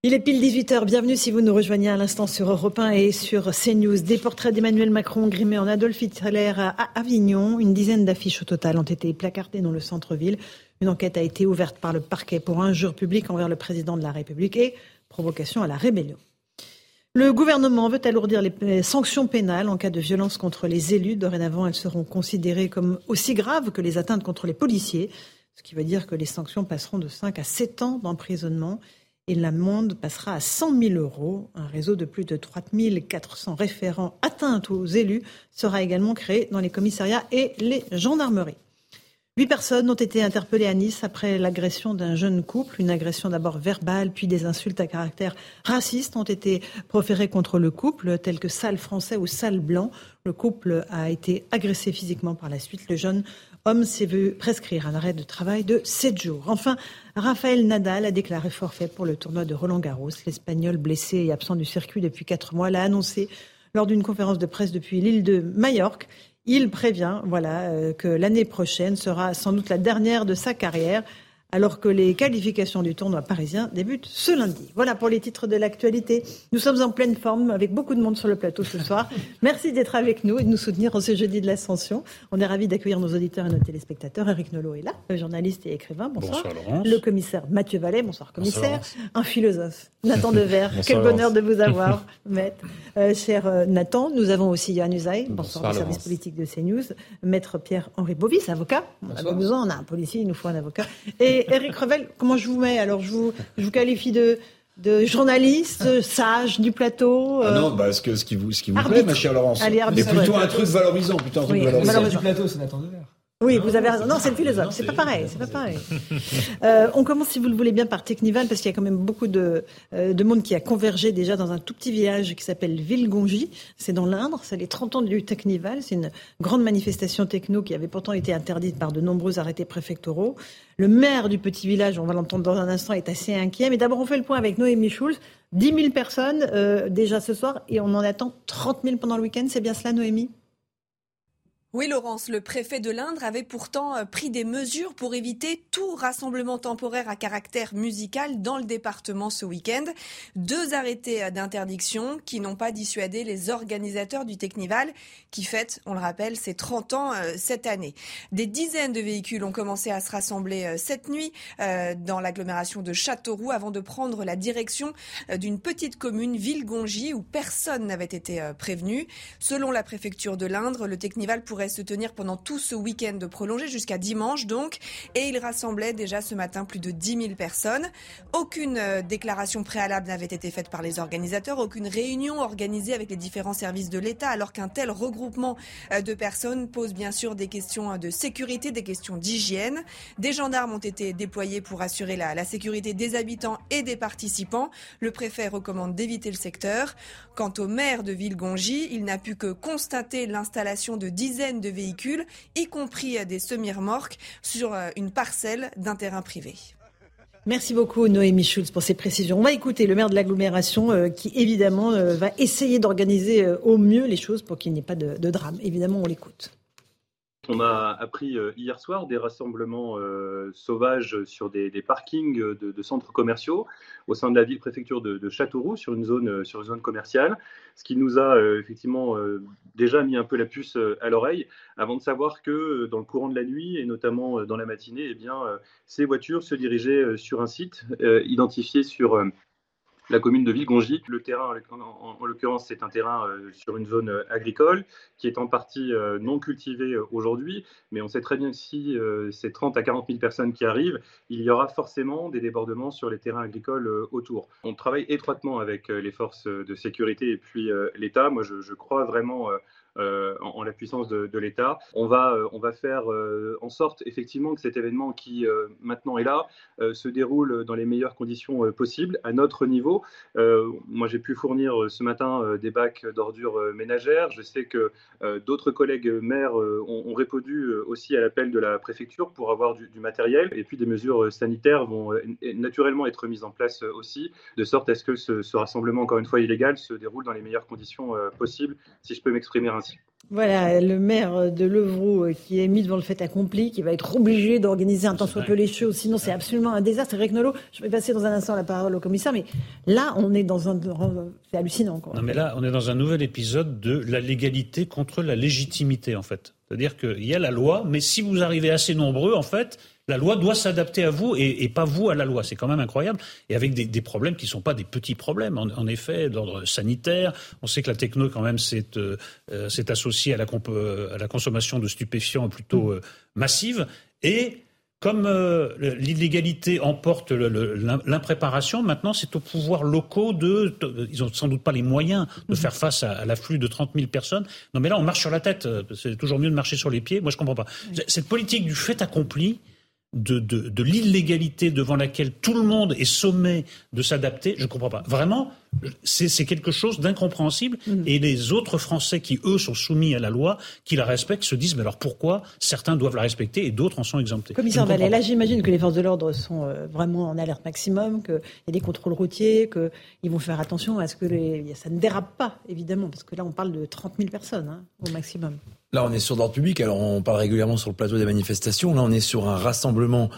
Il est pile 18h, bienvenue si vous nous rejoignez à l'instant sur Europe 1 et sur CNews. Des portraits d'Emmanuel Macron grimés en Adolf Hitler à Avignon. Une dizaine d'affiches au total ont été placardées dans le centre-ville. Une enquête a été ouverte par le parquet pour injure publique envers le président de la République et provocation à la rébellion. Le gouvernement veut alourdir les sanctions pénales en cas de violence contre les élus. Dorénavant, elles seront considérées comme aussi graves que les atteintes contre les policiers, ce qui veut dire que les sanctions passeront de 5 à 7 ans d'emprisonnement et l'amende passera à 100 000 euros. Un réseau de plus de 3 400 référents atteints aux élus sera également créé dans les commissariats et les gendarmeries. Huit personnes ont été interpellées à Nice après l'agression d'un jeune couple. Une agression d'abord verbale, puis des insultes à caractère raciste ont été proférées contre le couple, telles que sale français ou sale blanc. Le couple a été agressé physiquement par la suite. Le jeune homme s'est vu prescrire un arrêt de travail de sept jours. Enfin, Raphaël Nadal a déclaré forfait pour le tournoi de Roland Garros. L'Espagnol blessé et absent du circuit depuis quatre mois l'a annoncé lors d'une conférence de presse depuis l'île de Majorque. Il prévient voilà, euh, que l'année prochaine sera sans doute la dernière de sa carrière alors que les qualifications du tournoi parisien débutent ce lundi. Voilà pour les titres de l'actualité. Nous sommes en pleine forme avec beaucoup de monde sur le plateau ce soir. [laughs] Merci d'être avec nous et de nous soutenir en ce jeudi de l'Ascension. On est ravis d'accueillir nos auditeurs et nos téléspectateurs. Eric Nolot est là, journaliste et écrivain. Bonsoir. bonsoir le commissaire Mathieu Vallet. Bonsoir commissaire. Un philosophe. [laughs] Nathan Dever. Quel bonheur de vous avoir, [laughs] maître. Euh, cher euh, Nathan, nous avons aussi Yann Usaï. Bonsoir, du service politique de CNews. Maître Pierre-Henri Bovis, avocat. On a besoin, on a un policier, il nous faut un avocat. Et Eric Revel, comment je vous mets Alors, je vous, je vous qualifie de, de journaliste, sage du plateau ah Non, bah, ce, que, ce qui vous, ce qui vous plaît, ma chère Laurence. Allez, Mais plutôt un truc valorisant. Plutôt un truc valorisant. du plateau, c'est Nathan Devers. Oui, vous avez raison. Non, c'est le philosophe. C'est pas pareil. C'est pas pareil. [laughs] Euh, on commence, si vous le voulez bien, par Technival, parce qu'il y a quand même beaucoup de, euh, de monde qui a convergé déjà dans un tout petit village qui s'appelle Villegongy. C'est dans l'Indre. C'est les 30 ans du Technival. C'est une grande manifestation techno qui avait pourtant été interdite par de nombreux arrêtés préfectoraux. Le maire du petit village, on va l'entendre dans un instant, est assez inquiet. Mais d'abord, on fait le point avec Noémie Schulz. 10 000 personnes euh, déjà ce soir et on en attend 30 000 pendant le week-end. C'est bien cela, Noémie? Oui, Laurence, le préfet de l'Indre avait pourtant euh, pris des mesures pour éviter tout rassemblement temporaire à caractère musical dans le département ce week-end. Deux arrêtés euh, d'interdiction qui n'ont pas dissuadé les organisateurs du Technival qui fête, on le rappelle, ses 30 ans euh, cette année. Des dizaines de véhicules ont commencé à se rassembler cette nuit dans l'agglomération de Châteauroux avant de prendre la direction d'une petite commune, Villegongy, où personne n'avait été prévenu. Selon la préfecture de l'Indre, le Technival pourrait se tenir pendant tout ce week-end prolongé jusqu'à dimanche donc. Et il rassemblait déjà ce matin plus de 10 000 personnes. Aucune euh, déclaration préalable n'avait été faite par les organisateurs, aucune réunion organisée avec les différents services de l'État, alors qu'un tel regroupement euh, de personnes pose bien sûr des questions euh, de sécurité, des questions d'hygiène. Des gendarmes ont été déployés pour assurer la sécurité des habitants et des participants. Le préfet recommande d'éviter le secteur. Quant au maire de Villegongy, il n'a pu que constater l'installation de dizaines de véhicules, y compris des semi-remorques, sur euh, une parcelle d'un terrain privé. Merci beaucoup Noémie Schulz pour ces précisions. On va écouter le maire de l'agglomération euh, qui évidemment euh, va essayer d'organiser au mieux les choses pour qu'il n'y ait pas de drame. Évidemment, on l'écoute. On a appris euh, hier soir des rassemblements euh, sauvages sur des, parkings de, centres commerciaux au sein de la ville préfecture de, Châteauroux sur une zone euh, sur une zone commerciale, ce qui nous a effectivement déjà mis un peu la puce à l'oreille avant de savoir que dans le courant de la nuit et notamment dans la matinée, eh ces voitures se dirigeaient sur un site identifié sur la commune de Vilgongy. Le terrain, en, l'occurrence, c'est un terrain euh, sur une zone euh, agricole qui est en partie euh, non cultivée aujourd'hui, mais on sait très bien que si c'est 30 à 40 000 personnes qui arrivent, il y aura forcément des débordements sur les terrains agricoles autour. On travaille étroitement avec les forces de sécurité et puis l'État. Moi, je, crois vraiment euh, en, la puissance de, l'État. On va, euh, on va faire euh, en sorte effectivement que cet événement qui maintenant est là se déroule dans les meilleures conditions possibles à notre niveau. moi, j'ai pu fournir ce matin des bacs d'ordures ménagères. Je sais que d'autres collègues maires ont, répondu aussi à l'appel de la préfecture pour avoir du, matériel. Et puis des mesures sanitaires vont naturellement être mises en place aussi, de sorte à ce que ce, ce rassemblement, encore une fois illégal, se déroule dans les meilleures conditions possibles, si je peux m'exprimer ainsi. Voilà, le maire de Levroux euh, qui est mis devant le fait accompli, qui va être obligé d'organiser un temps soit peu les choses, sinon c'est absolument un désastre. Eric Nolot, je vais passer dans un instant la parole au commissaire, mais là, on est dans un... C'est hallucinant. Quoi. Non, mais là, on est dans un nouvel épisode de la légalité contre la légitimité, en fait. C'est-à-dire qu'il y a la loi, mais si vous arrivez assez nombreux, en fait, la loi doit s'adapter à vous et, pas vous à la loi. C'est quand même incroyable. Et avec des, problèmes qui ne sont pas des petits problèmes. En, effet, d'ordre sanitaire, on sait que la techno, quand même, s'est euh, euh, associée à la, à la, consommation de stupéfiants plutôt euh, massive. Et comme l'illégalité emporte l'impréparation, maintenant c'est aux pouvoirs locaux de, ils ont sans doute pas les moyens de faire face à, l'afflux de 30 000 personnes. Non mais là on marche sur la tête. C'est toujours mieux de marcher sur les pieds. Moi je comprends pas. Cette politique du fait accompli, de, de, l'illégalité devant laquelle tout le monde est sommé de s'adapter, je ne comprends pas. Vraiment, c'est quelque chose d'incompréhensible. Mm. Et les autres Français qui, eux, sont soumis à la loi, qui la respectent, se disent, mais alors pourquoi certains doivent la respecter et d'autres en sont exemptés? Commissaire Ballet, là j'imagine que les forces de l'ordre sont euh, vraiment en alerte maximum, qu'il y a des contrôles routiers, qu'ils vont faire attention à ce que ça ne dérape pas, évidemment, parce que là on parle de 30 000 personnes hein, au maximum. Là, on est sur l'ordre public. Alors, on parle régulièrement sur le plateau des manifestations. Là, on est sur un rassemblement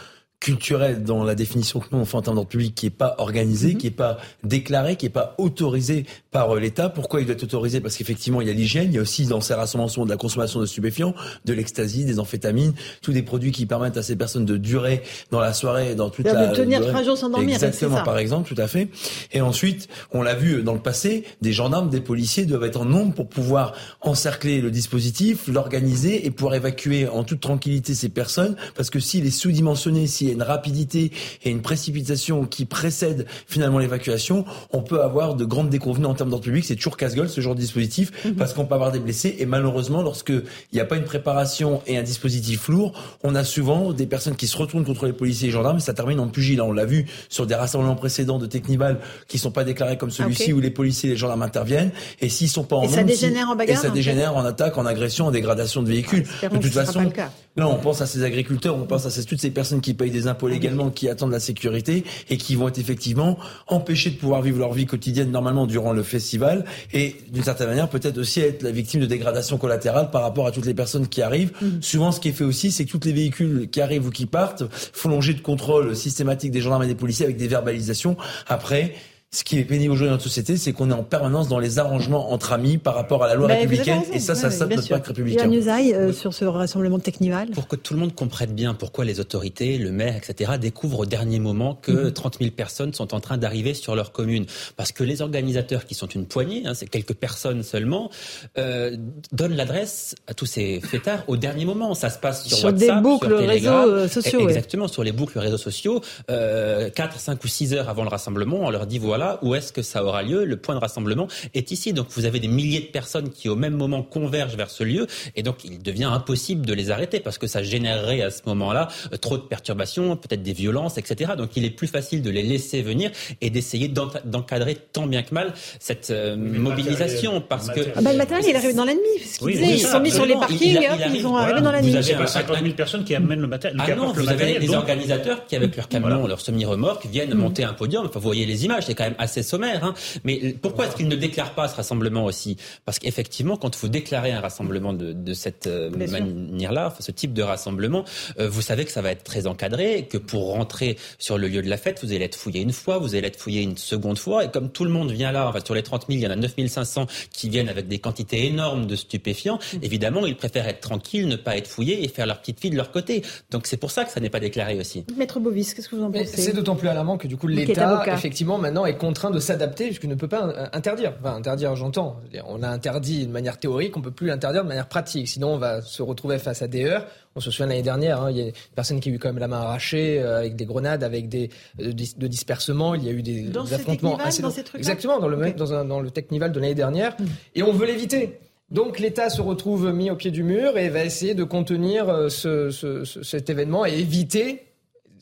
culturel dans la définition que nous on fait en termes d'ordre public qui est pas organisé, mhm. qui est pas déclaré, qui est pas autorisé par euh, l'État. Pourquoi il doit être autorisé? Parce qu'effectivement il y a l'hygiène, il y a aussi dans ces rassemblements de la consommation de stupéfiants, de l'ecstasy, des amphétamines, tous des produits qui permettent à ces personnes de durer dans la soirée, dans toute la de tenir trois jours sans dormir. Exactement, par exemple, tout à fait. Et ensuite, on l'a vu dans le passé, des gendarmes, des policiers doivent être en nombre pour pouvoir encercler le dispositif, l'organiser et pouvoir évacuer en toute tranquillité ces personnes, parce que s'il est sous-dimensionné, si y a une rapidité et une précipitation qui précède finalement l'évacuation, on peut avoir de grandes déconvenues en termes d'ordre public. C'est toujours casse-gueule ce genre de dispositif mhm. parce qu'on peut avoir des blessés et malheureusement lorsqu'il n'y a pas une préparation et un dispositif lourd, on a souvent des personnes qui se retournent contre les policiers et gendarmes et ça termine en pugilat. On l'a vu sur des rassemblements précédents de Technival qui sont pas déclarés comme celui-ci où les policiers et les gendarmes interviennent et s'ils sont pas en et ça dégénère en bagarre et ça dégénère en attaque, en agression, en dégradation de véhicules. de toute façon, là on pense à ces agriculteurs, on pense à toutes ces personnes qui payent des impôts légalement, qui attendent la sécurité et qui vont être effectivement empêchés de pouvoir vivre leur vie quotidienne normalement durant le festival et d'une certaine manière peut-être aussi être la victime de dégradation collatérale par rapport à toutes les personnes qui arrivent. Mm. Souvent, ce qui est fait aussi, c'est que tous les véhicules qui arrivent ou qui partent font l'objet de contrôle systématique des gendarmes et des policiers avec des verbalisations. Après, ce qui est pénible aujourd'hui dans notre société, c'est qu'on est en permanence dans les arrangements entre amis par rapport à la loi républicaine. Et ça, ça sape notre pacte républicain. Euh, sur ce rassemblement Technival. Pour que tout le monde comprenne bien pourquoi les autorités, le maire, etc., découvrent au dernier moment que 30 mhm. 000 personnes sont en train d'arriver sur leur commune. Parce que les organisateurs, qui sont une poignée, hein, c'est quelques personnes seulement, euh, donnent l'adresse à tous ces fêtards au dernier moment. Ça se passe sur, WhatsApp, des boucles sur réseaux euh, sociaux. Exactement, sur les boucles réseaux sociaux. Euh, 4, 5 ou 6 heures avant le rassemblement, on leur dit voilà, où est-ce que ça aura lieu. Le point de rassemblement est ici. Donc vous avez des milliers de personnes qui au même moment convergent vers ce lieu et donc il devient impossible de les arrêter parce que ça générerait à ce moment-là euh, trop de perturbations, peut-être des violences, etc. Donc il est plus facile de les laisser venir et d'essayer d'encadrer tant bien que mal cette euh, mobilisation parce que... Ah bah, le matériel, il est arrivé dans la nuit. ils sont mis sur les parkings, ils sont arrivés dans la nuit. Vous avez 50 000 personnes qui amènent le matériel. Ah non, vous avez des organisateurs qui avec leur camion, leur semi-remorque viennent hmm. monter un podium. Enfin, vous voyez les images, c'est quand quand même assez sommaire. Hein. Mais pourquoi est-ce qu'il ne déclare pas ce rassemblement aussi? Parce qu'effectivement, quand vous déclarez un rassemblement de, de cette euh, manière-là, enfin, ce type de rassemblement, euh, vous savez que ça va être très encadré, que pour rentrer sur le lieu de la fête, vous allez être fouillé une fois, vous allez être fouillé une seconde fois, et comme tout le monde vient là, enfin, sur les 30 000, il y en a 9 500 qui viennent avec des quantités énormes de stupéfiants, évidemment, ils préfèrent être tranquilles, ne pas être fouillés et faire leur petite fille de leur côté. Donc c'est pour ça que ça n'est pas déclaré aussi. Maître Bovis, qu'est-ce que vous en pensez? C'est d'autant plus alarmant que du coup l'État, effectivement, maintenant est contraint de s'adapter puisqu'il ne peut pas interdire. Enfin, interdire, j'entends. On a interdit de manière théorique, on peut plus l'interdire de manière pratique. Sinon, on va se retrouver face à des heures. On se souvient l'année dernière, hein, il y a une personne qui a eu quand même la main arrachée euh, avec des grenades, avec des euh, de dispersement. Il y a eu des, dans affrontements assez dans ces exactement dans le dans, un, dans le Technival de l'année dernière. Hmm. Et on veut l'éviter. Donc l'État se retrouve mis au pied du mur et va essayer de contenir euh, ce, ce, cet événement et éviter,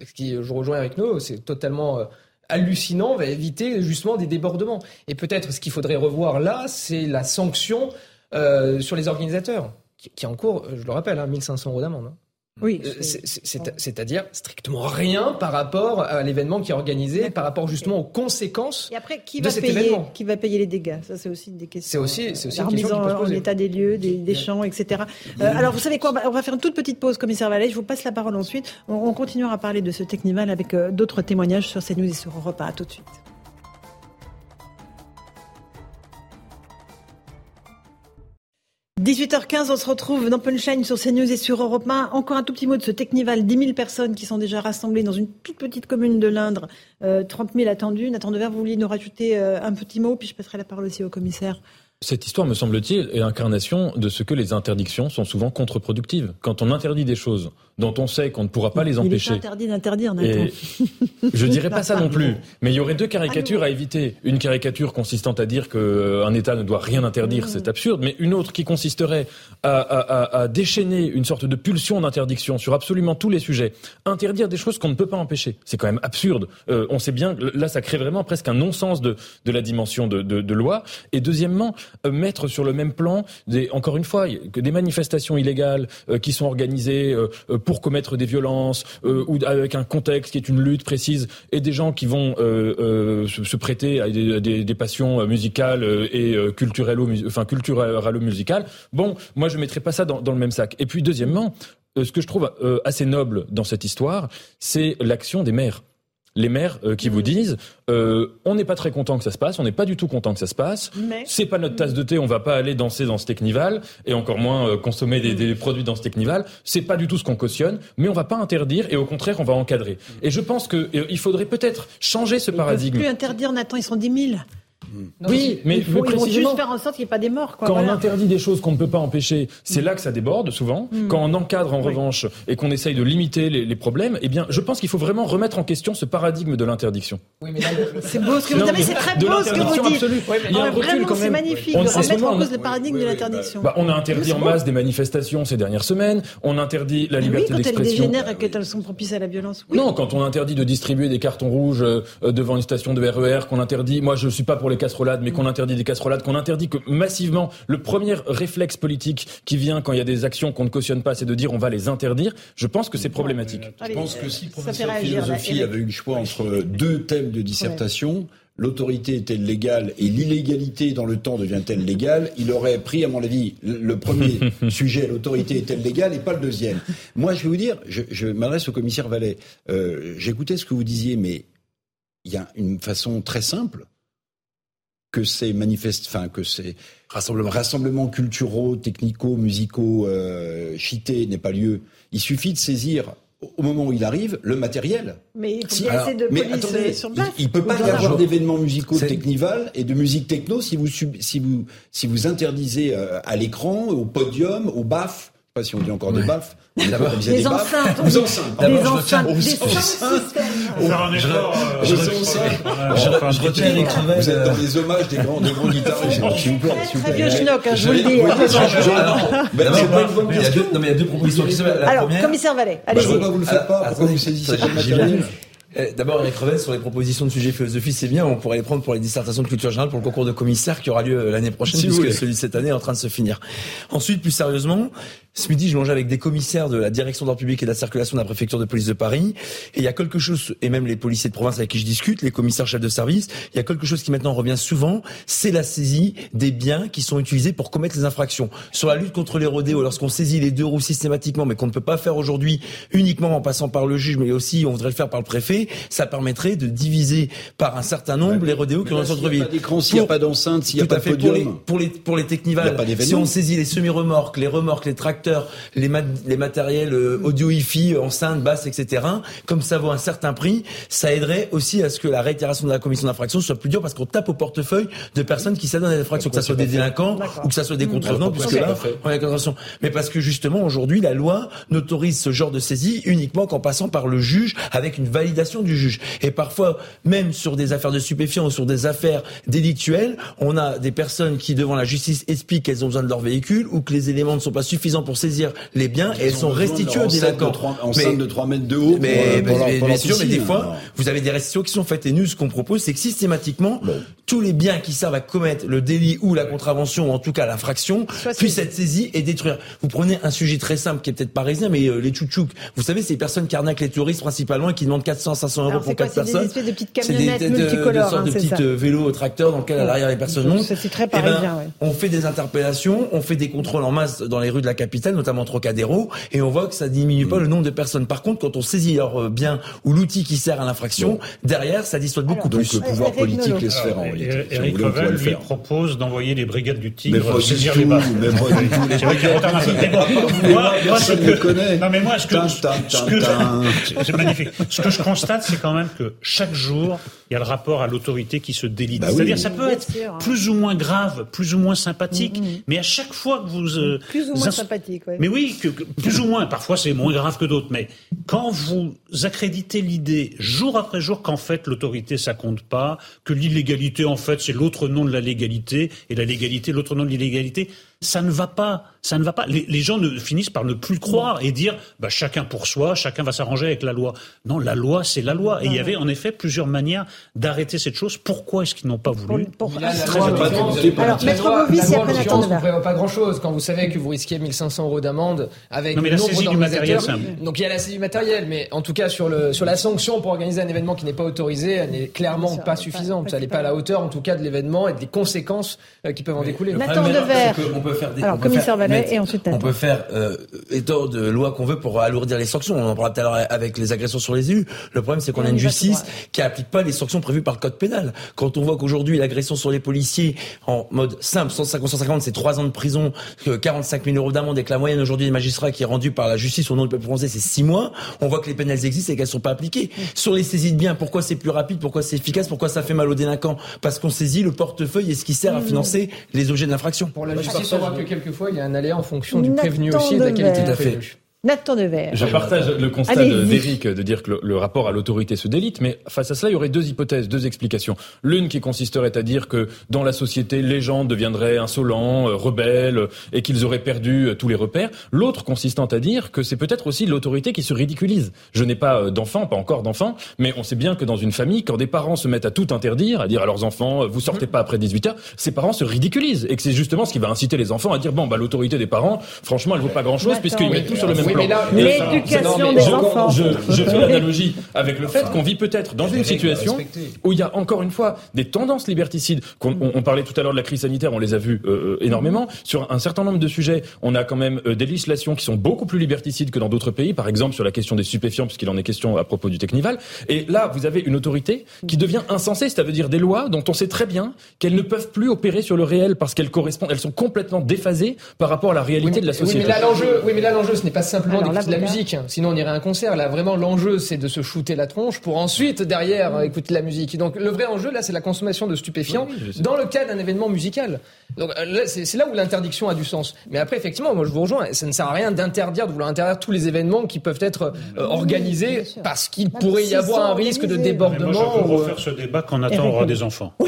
ce qui je rejoins avec nous, c'est totalement hallucinant, va éviter justement des débordements. Et peut-être ce qu'il faudrait revoir là, c'est la sanction euh, sur les organisateurs, qui, qui en cours, je le rappelle, hein, 1500 euros d'amende. Hein. Oui. Euh, c'est-à-dire strictement rien par rapport à l'événement qui est organisé, par rapport justement aux conséquences Et après, qui de va cet payer, événement? Qui va payer les dégâts? Ça, c'est aussi des questions. C'est aussi, c'est aussi une remise question en, qui peut se en état des lieux, des, des champs, etc. Euh, alors, vous savez quoi? On va faire une toute petite pause, commissaire Vallée. Je vous passe la parole ensuite. On, on continuera à parler de ce Technival avec euh, d'autres témoignages sur CNews et sur Europe 1. À tout de suite. 18h15, on se retrouve dans Punchline sur CNews et sur Europe 1. Encore un tout petit mot de ce Technival. 10 000 personnes qui sont déjà rassemblées dans une toute petite commune de l'Indre. Euh, 30 000 attendus. Nathan Devers, vous vouliez nous rajouter euh, un petit mot, puis je passerai la parole aussi au commissaire. Cette histoire, me semble-t-il, est l'incarnation de ce que les interdictions sont souvent contre-productives. Quand on interdit des choses dont on sait qu'on ne pourra pas les Il est empêcher. interdit d'interdire, Nathan. [laughs] Je dirais pas ça non plus, mais il y aurait deux caricatures à éviter. Une caricature consistant à dire qu'un État ne doit rien interdire, c'est absurde, mais une autre qui consisterait à, à- à- à déchaîner une sorte de pulsion d'interdiction sur absolument tous les sujets. Interdire des choses qu'on ne peut pas empêcher, c'est quand même absurde. Euh, on sait bien, que là, ça crée vraiment presque un non-sens de, de la dimension de, de- de loi. Et deuxièmement, mettre sur le même plan, des, encore une fois, que des manifestations illégales euh, qui sont organisées euh, euh, pour commettre des violences ou avec un contexte qui est une lutte précise et des gens qui vont se, prêter à des, passions musicales et culturelles, enfin culturelles-musicales. Bon, moi je mettrais pas ça dans, dans le même sac. Et puis deuxièmement, ce que je trouve assez noble dans cette histoire, c'est l'action des maires. Les maires euh, qui vous disent euh, on n'est pas très content que ça se passe, on n'est pas du tout content que ça se passe. Mais C'est pas notre tasse de thé, on va pas aller danser dans ce technival et encore moins euh, consommer des, des produits dans ce technival. C'est pas du tout ce qu'on cautionne, mais on va pas interdire et au contraire on va encadrer. Et je pense que euh, il faudrait peut-être changer ce ils peuvent paradigme. plus interdire, Nathan. Ils sont 10 000. Oui, mais, Ils, font- mais ils vont précisément, juste faire en sorte qu'il n'y ait pas des morts. Quoi. quand on interdit des choses qu'on ne peut pas empêcher, c'est là que ça déborde souvent. Mm. Quand on encadre en Oui. revanche et qu'on essaye de limiter les, les problèmes, eh bien, je pense qu'il faut vraiment remettre en question ce paradigme de l'interdiction. Oui, [laughs] C'est beau ce que vous Non, dites, mais mais c'est très beau ce que vous dites. mais Il y a un Vraiment, c'est magnifique On- de remettre en cause a- le paradigme de l'interdiction. Bah, on a interdit en masse des manifestations ces dernières semaines. On interdit la oui, liberté quand elles d'expression. dégénèrent et qu'elles sont propices à la violence. Non, quand on interdit de distribuer des cartons rouges euh, devant une station de RER, qu'on interdit, moi je suis pas pour les casserolades, mais qu'on interdit des casserolades, qu'on interdit que massivement, le premier réflexe politique qui vient quand il y a des actions qu'on ne cautionne pas, c'est de dire on va les interdire, je pense que c'est problématique. Je Allez, pense que si professeur philosophie avait eu le choix entre deux thèmes de dissertation, l'autorité est-elle légale et l'illégalité dans le temps devient-elle légale, il aurait pris, à mon avis, le le premier [laughs] sujet, l'autorité est-elle légale, et pas le deuxième. Moi, je vais vous dire, je, je m'adresse au commissaire Vallet. Euh, J'écoutais ce que vous disiez, mais il y a une façon très simple que ces manifestes, enfin que ces rassemblements, rassemblements culturaux, technico, musicaux, euh, chités n'aient pas lieu. Il suffit de saisir au- moment où il arrive le matériel. Mais il faut Si, bien alors, assez de mais attendez, euh, sur place. il, il peut pas y avoir d'événements musicaux de Technival et de musique techno si vous sub- si vous si vous interdisez euh, à l'écran, au podium, au baf. Je sais pas si on dit encore des baffes. Des enceintes, enceintes. Des D'abord, je enceintes, retiens- des. Faire un effort. euh, Je ouais, retiens les crevets. Vous êtes dans les hommages des grands, des grands guitaristes. S'il vous plaît, s'il vous Très plaît. vieux schnock, hein, je vous le dis. Non, mais il y a deux propositions qui Alors, commissaire Vallet, Je allez-y. pas, vous le faites pas. Pourquoi vous saisissez Euh, D'abord, Eric Revel, sur les propositions de sujets philosophie, c'est bien. On pourrait les prendre pour les dissertations de culture générale pour le concours de commissaire qui aura lieu l'année prochaine, Si puisque celui de cette année est en train de se finir. Ensuite, plus sérieusement, Ce midi, je mangeais avec des commissaires de la direction d'ordre public et de la circulation de la préfecture de police de Paris. Et il y a quelque chose, et même les policiers de province avec qui je discute, les commissaires chefs de service, il y a quelque chose qui maintenant revient souvent, c'est la saisie des biens qui sont utilisés pour commettre les infractions. Sur la lutte contre les rodéos, lorsqu'on saisit les deux roues systématiquement, mais qu'on ne peut pas faire aujourd'hui uniquement en passant par le juge, mais aussi on voudrait le faire par le préfet, ça permettrait de diviser par un certain nombre les rodéos qui ont dans le centre-ville. S'il n'y a pas d'enceinte, s'il n'y a pas de pour les, podium. pour les, pour les y a technivals, si on saisit les semi-remorques, les remorques, les les, mat- les matériels euh, audio hi-fi, enceintes, basses, etc., comme ça vaut un certain prix, ça aiderait aussi à ce que la réitération de la commission d'infraction soit plus dure parce qu'on tape au portefeuille de personnes qui s'adonnent à des infractions, que ça soit des délinquants ou que ça soit des contrevenants, puisque là, on a. Mais parce que justement, aujourd'hui, la loi n'autorise ce genre de saisie uniquement qu'en passant par le juge avec une validation du juge. Et parfois, même sur des affaires de stupéfiants ou sur des affaires délictuelles, on a des personnes qui, devant la justice, expliquent qu'elles ont besoin de leur véhicule ou que les éléments ne sont pas suffisants pour saisir les biens et elles sont restituées leur aux enceinte délinquants. de trois- enceinte de 3 mètres de haut pour, Mais, euh, pour mais- leur- mais- pour bien sûr, mais des fois, vous avez des restitutions qui sont faites. Et nous, ce qu'on propose, c'est que systématiquement, tous les biens qui servent à commettre le délit ou la contravention, ou en tout cas l'infraction, puissent être saisis et détruire. Vous prenez un sujet très simple qui est peut-être parisien, mais euh, les tchouktchouks. Vous savez, c'est les personnes qui arnaquent les touristes principalement et qui demandent 400, 500 euros Alors, pour c'est quoi quatre C'est des personnes. espèces de petites C'est des- camionnettes de- multicolores, de sortes hein, de c'est petites euh, vélos tracteurs dans lesquels à l'arrière les personnes montent. C'est très Eh ben, parisien, ouais. On fait des interpellations, on fait des contrôles en masse dans les rues de la capitale, notamment Trocadéro, et on voit que ça diminue Mm. pas le nombre de personnes. Par contre, quand on saisit leur bien ou l'outil qui sert à l'infraction, derrière, ça dissuade beaucoup Donc, plus. le pouvoir politique laisse faire en Alors, réalité. Eric Revel, lui, propose d'envoyer les brigades du Mais Tigre saisir les mais pas du tout. [laughs] Les brigades [laughs] moi, moi. Non, mais moi, ce que, c'est magnifique. Ce que je constate, c'est quand même que chaque jour, il y a le rapport à l'autorité qui se délite. Bah oui. C'est-à-dire, ça peut être sûr, hein. plus ou moins grave, plus ou moins sympathique, mais à chaque fois que vous, euh, Plus ou moins ins- mais oui, que, que- plus ou moins. Parfois, c'est moins grave que d'autres. Mais quand vous accréditez l'idée jour après jour qu'en fait l'autorité ça compte pas, que l'illégalité en fait c'est l'autre nom de la légalité et la légalité l'autre nom de l'illégalité, ça ne va pas. Ça ne va pas. Les, les gens ne, finissent par ne plus croire et dire bah, chacun pour soi, chacun va s'arranger avec la loi. Non, la loi c'est la loi. Et il y avait en effet plusieurs manières d'arrêter cette chose. Pourquoi est-ce qu'ils n'ont pas voulu Pour- la loi, en l'occurrence, Alors, Maître Bovis, et après Nathan Devers. prévoit pas grand-chose. Quand vous savez que vous risquez 1500 euros d'amende avec Non, mais la saisie du matériel, d'organisateurs. c'est un- Donc il y a la saisie du matériel, mais en tout cas sur le sur la sanction pour organiser un événement qui n'est pas autorisé, elle n'est clairement pas suffisante. Ça n'est pas à la hauteur, en tout cas, de l'événement et des conséquences euh, qui peuvent en découler. Le Nathan Devers. Peut faire des- Alors, commissaire Vallet et ensuite On peut faire euh, étant de loi qu'on veut pour alourdir les sanctions. On en parlera tout à l'heure avec les agressions sur les élus. Le problème, c'est qu'on a une justice qui applique pas les sanctions prévues par le code pénal. Quand on voit qu'aujourd'hui l'agression sur les policiers en mode simple, 150, 150, c'est 3 ans de prison, que 45 000 euros d'amende et que la moyenne aujourd'hui des magistrats qui est rendue par la justice au nom du peuple français, c'est 6 mois. On voit que les peines elles existent et qu'elles sont pas appliquées. Sur les saisies de biens, pourquoi c'est plus rapide, pourquoi c'est efficace, pourquoi ça fait mal aux délinquants? Parce qu'on saisit le portefeuille et ce qui sert à financer les objets de l'infraction. Pour la Moi, je justice, voit que quelquefois il y a un aléa en fonction du prévenu aussi et de la qualité du prévenu. Nathan Devers. Je partage le constat d'Éric de dire que le, le rapport à l'autorité se délite, mais face à cela, il y aurait deux hypothèses, deux explications. L'une qui consisterait à dire que dans la société, les gens deviendraient insolents, euh, rebelles, et qu'ils auraient perdu euh, tous les repères. L'autre consistant à dire que c'est peut-être aussi l'autorité qui se ridiculise. Je n'ai pas euh, d'enfants, pas encore d'enfants, mais on sait bien que dans une famille, quand des parents se mettent à tout interdire, à dire à leurs enfants, vous sortez pas après 18 heures, ces parents se ridiculisent, et que c'est justement ce qui va inciter les enfants à dire, bon, bah, l'autorité des parents, franchement, elle vaut pas grand-chose, Attends, puisqu'ils mettent tout sur le même plan. mais là- Et- L'éducation des je- enfants. Je, je fais [laughs] l'analogie avec le fait qu'on vit peut-être dans une situation où il y a encore une fois des tendances liberticides. Qu'on, on, on parlait tout à l'heure de la crise sanitaire, on les a vues euh, euh, énormément. Sur un certain nombre de sujets, on a quand même euh, des législations qui sont beaucoup plus liberticides que dans d'autres pays. Par exemple, sur la question des stupéfiants, puisqu'il en est question à propos du Technival. Et là, vous avez une autorité qui devient insensée, ça veut dire des lois dont on sait très bien qu'elles ne peuvent plus opérer sur le réel parce qu'elles correspondent, elles sont complètement déphasées par rapport à la réalité Oui, mais, de la oui, société. mais là l'enjeu, oui, mais là l'enjeu, ce n'est pas simplement Alors, d'écouter de la musique. hein. Sinon, on irait à un concert. Là, vraiment, l'enjeu, c'est de se shooter la tronche pour ensuite derrière écouter de la musique. Donc, le vrai enjeu là, c'est la consommation de stupéfiants Oui, oui, dans le cadre d'un événement musical. Donc, euh, là, c'est c'est là où l'interdiction a du sens. Mais après, effectivement, moi, je vous rejoins. Ça ne sert à rien d'interdire, de vouloir interdire tous les événements qui peuvent être euh, organisés parce qu'il pourrait y avoir un risque de organisés. Mais moi, je débordement. veux ou, euh, refaire ce débat quand Nathan Eric aura des enfants. [laughs]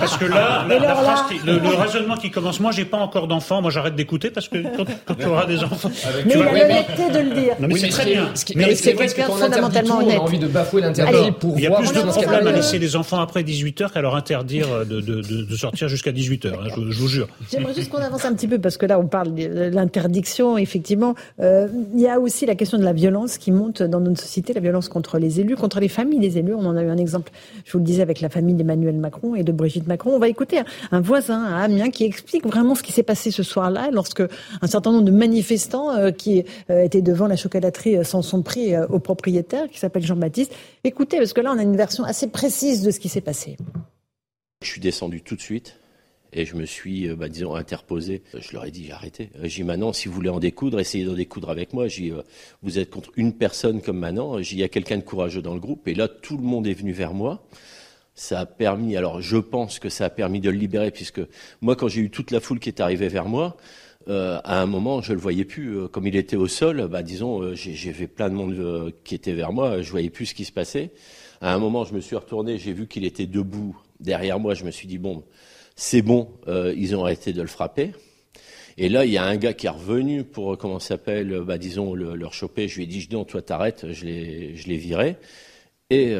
parce que là, la, la phrase le, le raisonnement qui commence, moi, j'ai pas encore d'enfants, moi, j'arrête d'écouter parce que quand, quand tu auras des enfants. Avec Mais il a l'honnêteté de le dire. Non, mais Oui, c'est très bien. Mais c'est vrai que quand on interdit fondamentalement tout, on a honnête. envie de bafouer l'interdit pour Il y a plus de cas-là. à laisser les enfants après 18h qu'à leur interdire de, de, de, de sortir jusqu'à 18h. hein, je, vous jure. J'aimerais juste qu'on avance un petit peu parce que là on parle de l'interdiction. Effectivement, Euh, il y a aussi la question de la violence qui monte dans notre société, la violence contre les élus, contre les familles des élus. On en a eu un exemple, je vous le disais, avec la famille d'Emmanuel Macron et de Brigitte Macron. On va écouter un, un voisin à Amiens qui explique vraiment ce qui s'est passé ce soir-là lorsque un certain nombre de manifestants euh, qui euh, étaient devant la chocolaterie euh, s'en sont pris euh, au propriétaire qui s'appelle Jean-Baptiste. Écoutez, parce que là on a une version assez précise de ce qui s'est passé. Je suis descendu tout de suite et je me suis, bah, disons, interposé. Je leur ai dit, j'ai arrêté. J'ai dit, maintenant, si vous voulez en découdre, essayez d'en découdre avec moi. J'ai dit, vous êtes contre une personne comme maintenant. J'ai il y a quelqu'un de courageux dans le groupe. Et là, tout le monde est venu vers moi. Ça a permis, alors je pense que ça a permis de le libérer, puisque moi, quand j'ai eu toute la foule qui est arrivée vers moi, euh, à un moment, je le voyais plus. Euh, Comme il était au sol, bah, disons, euh, j'ai vu plein de monde qui était vers moi. Je voyais plus ce qui se passait. À un moment, je me suis retourné, j'ai vu qu'il était debout derrière moi. Je me suis dit bon, c'est bon, ils ont arrêté de le frapper. Et là, il y a un gars qui est revenu pour, comment s'appelle, bah, disons, le, le choper. Je lui ai dit, non, toi, t'arrêtes. Je l'ai, je viré. Et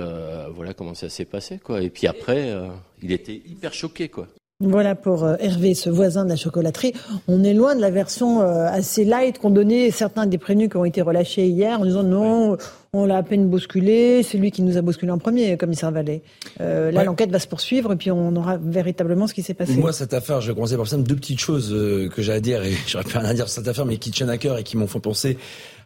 voilà comment ça s'est passé, quoi. Et puis après, il était hyper choqué, quoi. Voilà pour euh, Hervé, ce voisin de la chocolaterie. On est loin de la version euh, assez light qu'ont donné certains des prévenus qui ont été relâchés hier en disant non, on l'a à peine bousculé, c'est lui qui nous a bousculé en premier, commissaire Vallée. Euh, là, Ouais. l'enquête va se poursuivre et puis on aura véritablement ce qui s'est passé. Moi, cette affaire, je vais commencer par ça. Deux petites choses euh, que j'ai à dire, et [laughs] j'aurais pu rien à dire sur cette affaire, mais qui tiennent à cœur et qui m'ont fait penser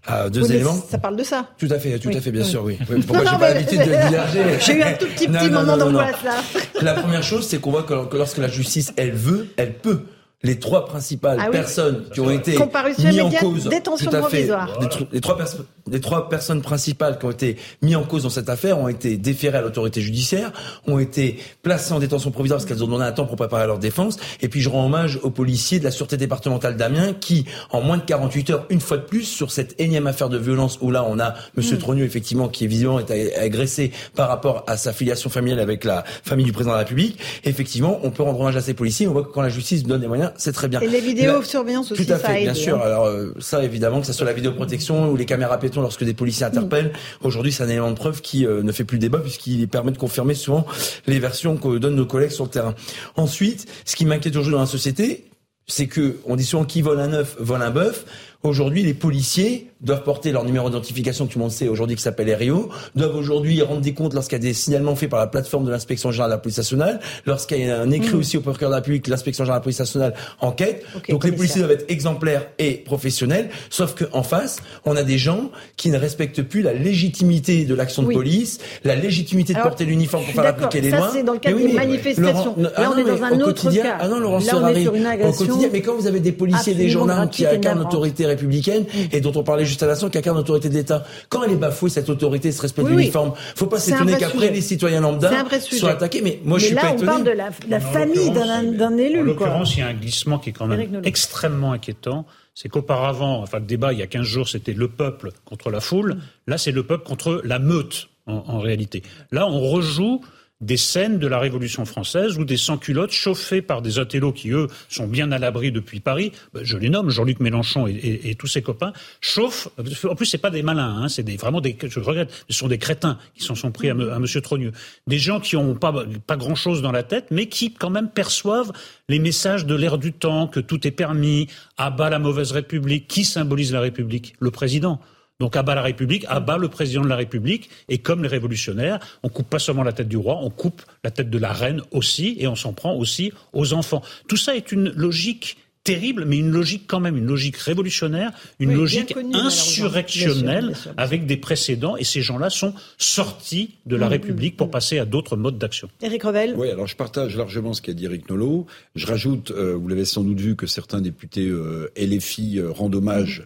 à deux Oui, éléments. Ça parle de ça. Tout à fait, tout Oui, à fait, bien oui. sûr, oui. [laughs] Oui, Pourquoi j'ai pas l'habitude de [laughs] diverger J'ai eu un tout petit, petit non, moment d'angoisse là. La première chose, c'est qu'on voit que, que lorsque la justice, elle veut, elle peut. Les trois principales Ah oui. personnes qui ont été mises en cause, détention tout à fait, provisoire. les, tr- les trois pers- les trois personnes principales qui ont été mises en cause dans cette affaire ont été déférées à l'autorité judiciaire, ont été placées en détention provisoire parce qu'elles ont demandé un temps pour préparer leur défense. Et puis je rends hommage aux policiers de la sûreté départementale d'Amiens qui, en moins de 48 heures, une fois de plus, sur cette énième affaire de violence où là on a Monsieur Mm. Trogneux effectivement qui est visiblement est ag- agressé par rapport à sa filiation familiale avec la famille du président de la République. Effectivement, on peut rendre hommage à ces policiers. On voit que quand la justice donne des moyens, c'est très bien. Et les La- vidéosurveillance aussi, Tout à ça fait, bien sûr. hein. Alors euh, ça, évidemment, que ce soit la vidéoprotection ou les caméras piétons lorsque des policiers interpellent, aujourd'hui, c'est un élément de preuve qui euh, ne fait plus débat puisqu'il permet de confirmer souvent les versions que donnent nos collègues sur le terrain. Ensuite, ce qui m'inquiète aujourd'hui dans la société, c'est que on dit souvent qui vole un œuf vole un bœuf. Aujourd'hui, les policiers doivent porter leur numéro d'identification, tout le monde sait aujourd'hui, qui s'appelle RIO, doivent aujourd'hui rendre des comptes lorsqu'il y a des signalements faits par la plateforme de l'inspection générale de la police nationale, lorsqu'il y a un écrit Mm. aussi au procureur de la République, l'inspection générale de la police nationale enquête. Donc les policiers doivent être exemplaires et professionnels, sauf qu'en face, on a des gens qui ne respectent plus la légitimité de l'action de Oui. police, la légitimité de porter l'uniforme pour faire appliquer les Ça, lois. c'est dans le cadre oui, des manifestations. Laurent- Là, ah on non, est dans un au autre cas. Ah non, Laurence Là, on est Ferrari, sur une au agression quotidien, mais quand vous avez des policiers, des absolument gendarmes qui et incarnent l'autorité républicaine et dont on parlait juste à l'instant, qui incarnent l'autorité de l'État, quand elle est bafouée, cette autorité, ce respect Oui, de oui. l'uniforme, faut pas s'étonner qu'après les citoyens lambda C'est un vrai sujet. soient attaqués. Mais moi, je Mais suis là, pas on étonné. parle de la, la En famille d'un En élu. quoi. l'occurrence, il y a un glissement qui est quand même extrêmement inquiétant. C'est qu'auparavant, enfin le débat il y a 15 jours, c'était le peuple contre la foule. Là, c'est le peuple contre la meute, en, en réalité. Là, on rejoue des scènes de la Révolution française où des sans-culottes chauffés par des intellos qui, eux, sont bien à l'abri depuis Paris, ben, je les nomme, Jean-Luc Mélenchon et, tous ses copains, chauffent, en plus c'est pas des malins, hein, c'est des, vraiment des, je regrette, ce sont des crétins qui s'en sont pris à, Monsieur Trogneux. Des gens qui ont pas, pas grand-chose dans la tête, mais qui quand même perçoivent les messages de l'ère du temps, que tout est permis, abat la mauvaise République, qui symbolise la République? Le président. Donc abat la République, abat le président de la République, et comme les révolutionnaires, on coupe pas seulement la tête du roi, on coupe la tête de la reine aussi, et on s'en prend aussi aux enfants. Tout ça est une logique terrible, mais une logique quand même, une logique révolutionnaire, une Oui, logique insurrectionnelle, Bien sûr, bien sûr, bien sûr. avec des précédents, et ces gens-là sont sortis de la Mm, République pour passer à d'autres modes d'action. Éric Revel. Oui, alors je partage largement ce qu'a dit Eric Nolot. Je rajoute, euh, vous l'avez sans doute vu, que certains députés euh, LFI euh, rendent hommage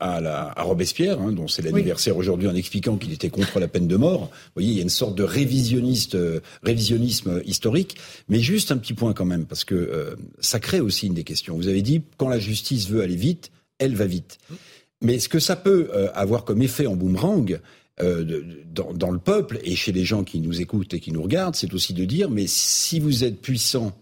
à, la, à Robespierre, hein, dont c'est l'anniversaire aujourd'hui, en expliquant qu'il était contre la peine de mort. Vous voyez, il y a une sorte de révisionniste, euh, révisionnisme historique. Mais juste un petit point quand même, parce que euh, ça crée aussi une des questions. Vous avez dit, quand la justice veut aller vite, elle va vite. Mais ce que ça peut euh, avoir comme effet en boomerang, euh, dans, dans le peuple et chez les gens qui nous écoutent et qui nous regardent, c'est aussi de dire, mais si vous êtes puissant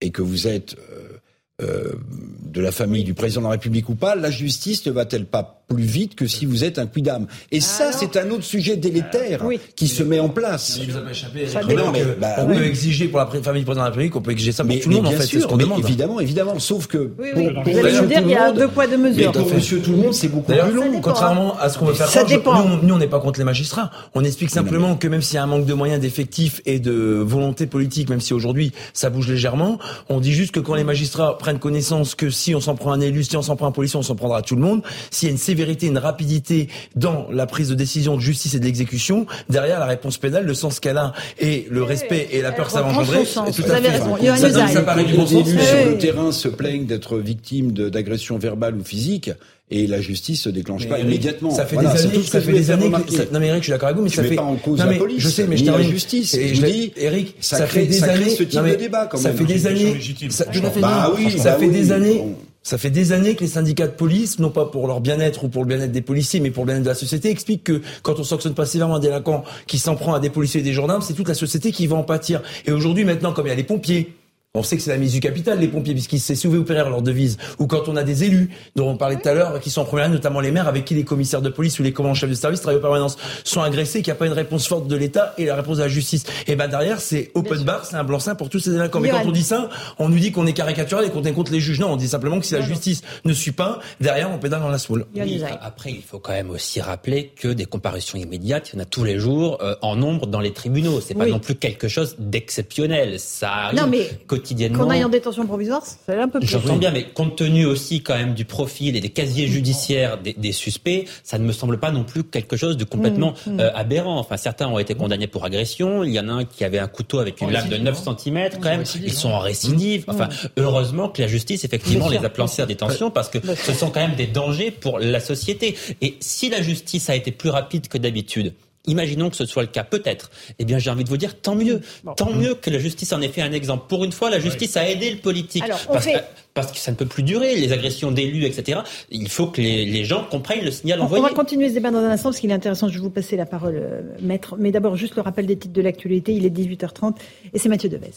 et que vous êtes euh, de la famille du président de la République ou pas, la justice ne va-t-elle pas plus vite que si vous êtes un quidam Et ça, c'est un autre sujet délétère qui se met en place. Il vous a pas échappé. Ça Non, dépend. mais, Bah, on oui. peut exiger pour la famille du président de la République, on peut exiger ça pour Mais, tout le mais monde, en fait. c'est sûr, ce qu'on mais demande. évidemment, évidemment. Sauf que Oui, pour, oui. pour Vous allez monsieur me dire, tout il y a le monde- deux poids, deux mesures. Mais pour monsieur tout le monde, c'est beaucoup plus long. contrairement à ce qu'on veut faire Ça croire, je- dépend. nous, on- nous, on n'est pas contre les magistrats. On explique simplement que même s'il y a un manque de moyens, d'effectifs et de volonté politique, même si aujourd'hui ça bouge légèrement, on dit juste que quand les magistrats prennent connaissance que si on s'en prend un élu, si on s'en prend un policier, on s'en prendra à tout le monde, s'il y a une sévérité, une rapidité dans la prise de décision de justice et de l'exécution, derrière la réponse pénale, le sens qu'elle a et le respect et la peur que ça va engendrer, tout Vous à avez fait. raison. Ça, ça, ça paraît du bon Les sens. élus sur le terrain se plaignent d'être victimes d'agressions verbales ou physiques et la justice se déclenche Mais pas Eric, immédiatement. Ça fait Voilà, des années, ça que fait des années. que- ça- non mais Eric, je suis d'accord avec vous, mais Je ça mets fait. pas en cause non, la mais police, Je sais, mais je ni la termine. justice. Et Je dis, Eric, ça ça, crée- fait des ça crée années. ce type non, mais de débat, quand ça même. fait des années. légitime, ça- Bah oui, ça bah fait oui, des années. Ça fait des années que les syndicats de police, non pas pour leur bien-être ou pour le bien-être des policiers, mais pour le bien-être de la société, expliquent que quand on sanctionne pas sévèrement un délinquant qui s'en prend à des policiers et des gendarmes, c'est toute la société qui va en pâtir. Et aujourd'hui, maintenant, comme il y a les pompiers, on sait que c'est la mise du capital, les pompiers, puisqu'ils c'est sauver ou périr leur devise. Ou quand on a des élus, dont on parlait tout à l'heure, qui sont en première ligne, notamment les maires, avec qui les commissaires de police ou les commandants chefs de service travaillent en permanence, sont agressés, qu'il n'y a pas une réponse forte de l'État et la réponse de la justice. Et ben derrière, c'est open bar, c'est un blanc-seing pour tous ces délinquants. Mais quand on dit ça, on nous dit qu'on est caricatural et qu'on est contre les juges. Non, on dit simplement que si la justice ne suit pas, derrière, on pédale dans la soule. Oui, après, il faut quand même aussi rappeler que des comparutions immédiates, il y en a tous les jours euh, en nombre dans les tribunaux. C'est pas Oui. non plus quelque chose d'exceptionnel. Ça arrive Non, mais quotidiennement. Qu'on aille en détention provisoire, ça allait un peu plus. J'entends bien, mais compte tenu aussi quand même du profil et des casiers judiciaires des, des suspects, ça ne me semble pas non plus quelque chose de complètement Mmh, mmh. euh, aberrant. Enfin, certains ont été condamnés pour agression. Il y en a un qui avait un couteau avec une En lame de récidive, 9 hein. cm quand même. Ils sont en récidive. Enfin, heureusement que la justice effectivement les a placés à détention parce que ce sont quand même des dangers pour la société. Et si la justice a été plus rapide que d'habitude. Imaginons que ce soit le cas, peut-être. Eh bien, j'ai envie de vous dire, tant mieux. Tant mieux que la justice en ait fait un exemple. Pour une fois, la justice a aidé le politique. Alors, on parce, fait- que, parce que ça ne peut plus durer, les agressions d'élus, etc. Il faut que les, les gens comprennent le signal On, on envoyé. va continuer ce débat dans un instant parce qu'il est intéressant. Je vais vous passer la parole, euh, maître. Mais d'abord, juste le rappel des titres de l'actualité. Il est 18h30 et c'est Mathieu Devez.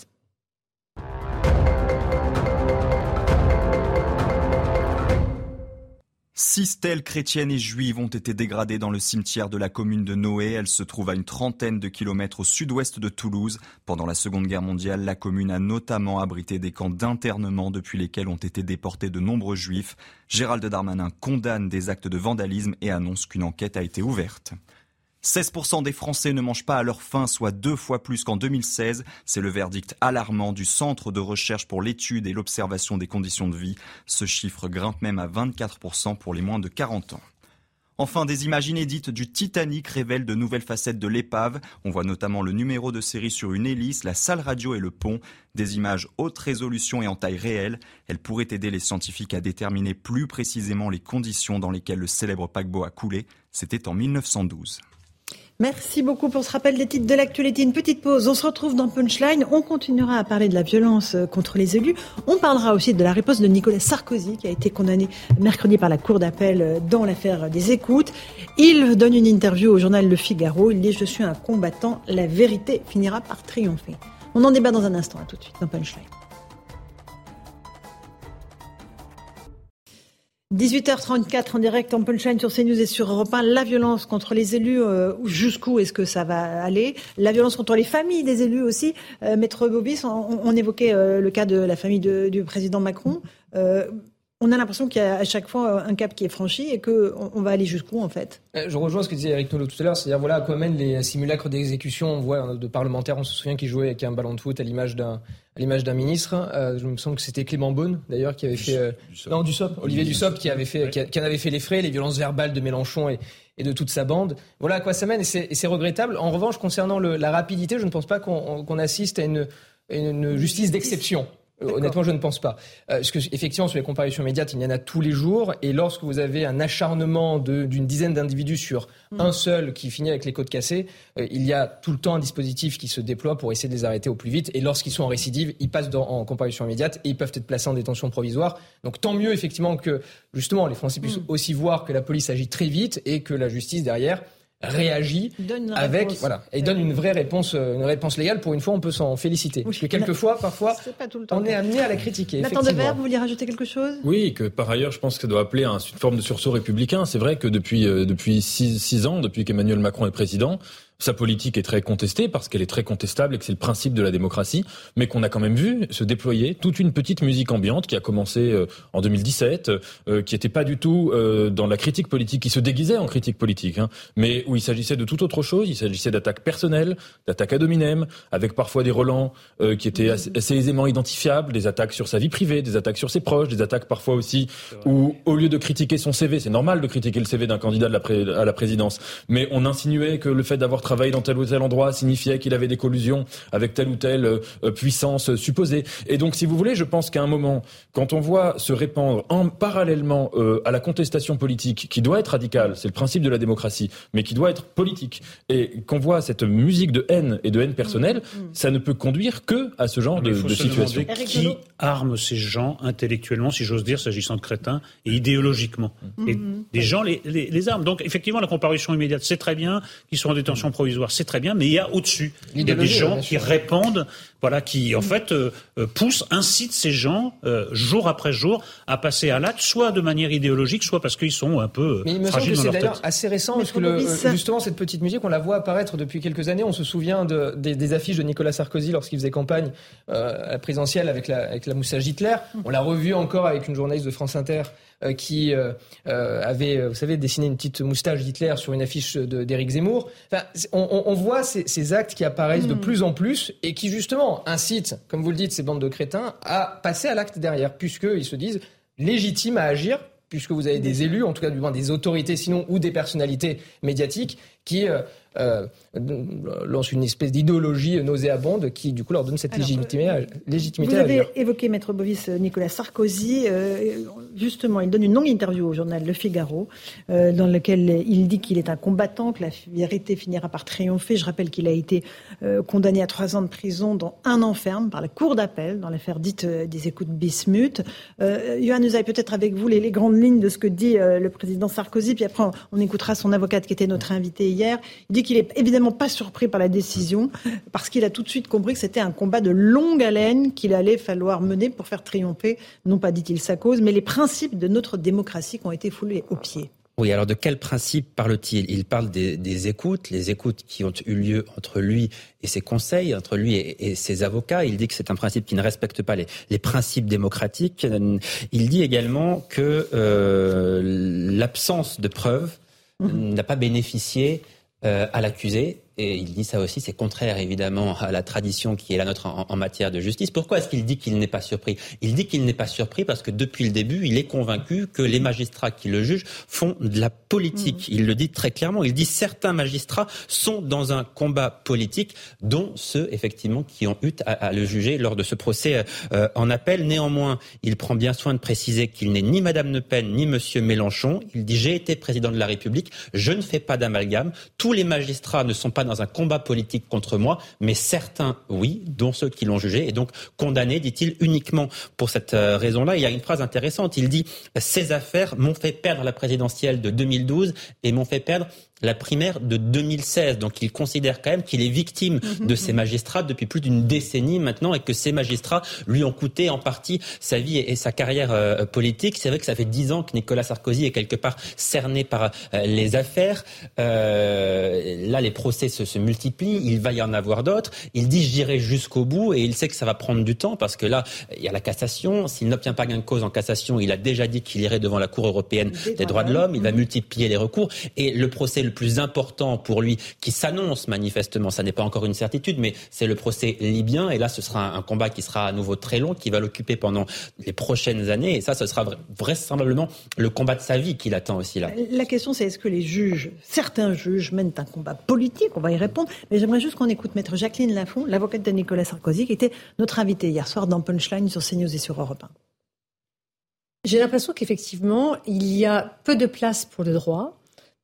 Six stèles chrétiennes et juives ont été dégradées dans le cimetière de la commune de Noé. Elle se trouve à une trentaine de kilomètres au sud-ouest de Toulouse. Pendant la Seconde Guerre mondiale, la commune a notamment abrité des camps d'internement depuis lesquels ont été déportés de nombreux juifs. Gérald Darmanin condamne des actes de vandalisme et annonce qu'une enquête a été ouverte. 16% des Français ne mangent pas à leur faim, soit deux fois plus qu'en 2016. C'est le verdict alarmant du Centre de recherche pour l'étude et l'observation des conditions de vie. Ce chiffre grimpe même à 24% pour les moins de 40 ans. Enfin, des images inédites du Titanic révèlent de nouvelles facettes de l'épave. On voit notamment le numéro de série sur une hélice, la salle radio et le pont. Des images haute résolution et en taille réelle. Elles pourraient aider les scientifiques à déterminer plus précisément les conditions dans lesquelles le célèbre paquebot a coulé. C'était en 1912. Merci beaucoup pour ce rappel des titres de l'actualité. Une petite pause. On se retrouve dans Punchline. On continuera à parler de la violence euh, contre les élus. On parlera aussi de la réponse de Nicolas Sarkozy qui a été condamné mercredi par la Cour d'appel euh, dans l'affaire des écoutes. Il donne une interview au journal Le Figaro. Il dit Je suis un combattant. La vérité finira par triompher. On en débat dans un instant. À tout de suite dans Punchline. 18h34 en direct en punchline sur CNews et sur Europe 1. La violence contre les élus, euh, jusqu'où est-ce que ça va aller? La violence contre les familles des élus aussi. Euh, Maître Bobis, on, évoquait euh, le cas de la famille du président Macron. On a l'impression qu'il y a à chaque fois un cap qui est franchi et qu'on on va aller jusqu'où en fait? Je rejoins ce que disait Eric Nolot tout à l'heure, c'est-à-dire voilà à quoi mènent les simulacres d'exécution. On voit euh, de parlementaires, on se souvient qui jouaient avec un ballon de foot à l'image d'un à l'image d'un ministre. Euh, je me semble que c'était Clément Beaune d'ailleurs qui avait fait euh, non Dussopt, Olivier Dussopt qui avait fait qui, a- qui en avait fait les frais, les violences verbales de Mélenchon et et de toute sa bande. Voilà à quoi ça mène et c'est et c'est regrettable. En revanche, concernant le- la rapidité, je ne pense pas qu'on qu'on assiste à une, une justice d'exception. Euh, Honnêtement, je ne pense pas. Euh, parce que, effectivement, sur les comparutions immédiates, il y en a tous les jours. Et lorsque vous avez un acharnement d'une dizaine d'individus sur Mm. un seul qui finit avec les côtes cassées, euh, il y a tout le temps un dispositif qui se déploie pour essayer de les arrêter au plus vite. Et lorsqu'ils sont en récidive, ils passent dans- en comparution immédiate et ils peuvent être placés en détention provisoire. Donc tant mieux, effectivement, que justement les Français puissent Mm. aussi voir que la police agit très vite et que la justice derrière réagit avec voilà et donne une vraie réponse, une réponse légale. Pour une fois, on peut s'en féliciter. Parce que quelquefois, parfois, on est amené à la critiquer. Nathan Devers, vous vouliez rajouter quelque chose? Oui, que par ailleurs, je pense que ça doit appeler à une forme de sursaut républicain. C'est vrai que depuis depuis six, six ans, depuis qu'Emmanuel Macron est président, sa politique est très contestée parce qu'elle est très contestable et que c'est le principe de la démocratie, mais qu'on a quand même vu se déployer toute une petite musique ambiante qui a commencé euh, en 2017, euh, qui n'était pas du tout euh, dans la critique politique, qui se déguisait en critique politique, hein, mais où il s'agissait de tout autre chose. Il s'agissait d'attaques personnelles, d'attaques à dominem, avec parfois des relents qui étaient assez, aisément identifiables, des attaques sur sa vie privée, des attaques sur ses proches, des attaques parfois aussi où, au lieu de critiquer son CV, c'est normal de critiquer le CV d'un candidat à la présidence, mais on insinuait que le fait d'avoir travailler dans tel ou tel endroit signifiait qu'il avait des collusions avec telle ou telle euh, puissance supposée. Et donc, si vous voulez, je pense qu'à un moment, quand on voit se répandre en parallèlement euh, à la contestation politique, qui doit être radicale, c'est le principe de la démocratie, mais qui doit être politique, et qu'on voit cette musique de haine et de haine personnelle, mm, mm. ça ne peut conduire que à ce genre de, de situation. Qui arme ces gens intellectuellement, si j'ose dire, s'agissant de crétins, et idéologiquement Et mm, des gens les, les, les armes. Donc, effectivement, la comparution immédiate, c'est très bien qu'ils soient en détention provisoire, c'est très bien, mais il y a au-dessus. Il y a des gens qui répondent, voilà, qui en fait euh, euh, poussent, incitent ces gens euh, jour après jour à passer à l'acte, soit de manière idéologique, soit parce qu'ils sont un peu mais il me fragiles semble que c'est d'ailleurs assez récent, parce que justement cette petite musique, on la voit apparaître depuis quelques années. On se souvient de, des, affiches de Nicolas Sarkozy lorsqu'il faisait campagne à la présidentielle avec la, avec la moustache Hitler. On l'a revu encore avec une journaliste de France Inter euh, qui euh, euh, avait, vous savez, dessiné une petite moustache d'Hitler sur une affiche d'Éric Zemmour. Enfin, on, on, voit ces, ces, actes qui apparaissent de hmm. plus en plus et qui justement incitent, comme vous le dites, ces bandes de crétins à passer à l'acte derrière, puisqu'ils se disent légitimes à agir puisque vous avez des élus, en tout cas du moins des autorités sinon, ou des personnalités médiatiques qui euh, lance une espèce d'idéologie nauséabonde qui, du coup, leur donne cette légitimité, euh, légitimité vous avez évoqué, Maître Bovis, euh, Nicolas Sarkozy. justement, il donne une longue interview au journal Le Figaro, dans lequel il dit qu'il est un combattant, que la vérité finira par triompher. Je rappelle qu'il a été condamné à trois ans de prison, dont un enferme par la Cour d'appel, dans l'affaire dite des écoutes Bismuth. Johan avez peut-être avec vous les, les, grandes lignes de ce que dit le président Sarkozy, puis après on, on écoutera son avocate qui était notre invité hier. Il dit qu'il est évidemment pas surpris par la décision, parce qu'il a tout de suite compris que c'était un combat de longue haleine qu'il allait falloir mener pour faire triompher, non pas dit-il sa cause, mais les principes de notre démocratie qui ont été foulés aux pieds. Oui, alors de quel principe parle-t-il? Il parle des, écoutes, les écoutes qui ont eu lieu entre lui et ses conseils, entre lui et, ses avocats. Il dit que c'est un principe qui ne respecte pas les, principes démocratiques. Il dit également que euh, l'absence de preuves mmh. n'a pas bénéficié à l'accusé et il dit ça aussi, c'est contraire évidemment à la tradition qui est la nôtre en, matière de justice. Pourquoi est-ce qu'il dit qu'il n'est pas surpris? Il dit qu'il n'est pas surpris parce que depuis le début, il est convaincu que les magistrats qui le jugent font de la politique. Mmh. Il le dit très clairement. Il dit certains magistrats sont dans un combat politique, dont ceux effectivement qui ont eu à, le juger lors de ce procès euh, en appel. Néanmoins, il prend bien soin de préciser qu'il n'est ni Madame Le Pen ni Monsieur Mélenchon. Il dit j'ai été président de la République, je ne fais pas d'amalgame. Tous les magistrats ne sont pas dans un combat politique contre moi, mais certains, oui, dont ceux qui l'ont jugé, et donc condamné, dit-il, uniquement pour cette euh, raison-là. Il y a une phrase intéressante. Il dit Ces affaires m'ont fait perdre la présidentielle de 2012 et m'ont fait perdre la primaire de 2016. Donc il considère quand même qu'il est victime mhm. de ces magistrats depuis plus d'une décennie maintenant et que ces magistrats lui ont coûté en partie sa vie et, sa carrière euh, politique. C'est vrai que ça fait dix ans que Nicolas Sarkozy est quelque part cerné par euh, les affaires. Euh, là, les procès se, se, multiplient. Il va y en avoir d'autres. Il dit j'irai jusqu'au bout et il sait que ça va prendre du temps parce que là, il y a la cassation. S'il n'obtient pas gain de cause en cassation, il a déjà dit qu'il irait devant la Cour européenne des, droits de l'homme. Il va multiplier les recours et le procès le plus important pour lui, qui s'annonce manifestement, ça n'est pas encore une certitude, mais c'est le procès libyen. Et là, ce sera un combat qui sera à nouveau très long, qui va l'occuper pendant les prochaines années. Et ça, ce sera vraisemblablement le combat de sa vie qui l'attend aussi là. La question, c'est est-ce que les juges, certains juges, mènent un combat politique? On va y répondre. Mais j'aimerais juste qu'on écoute Maître Jacqueline Lafont, l'avocate de Nicolas Sarkozy, qui était notre invitée hier soir dans Punchline sur CNews et sur Europe 1. J'ai l'impression qu'effectivement, il y a peu de place pour le droit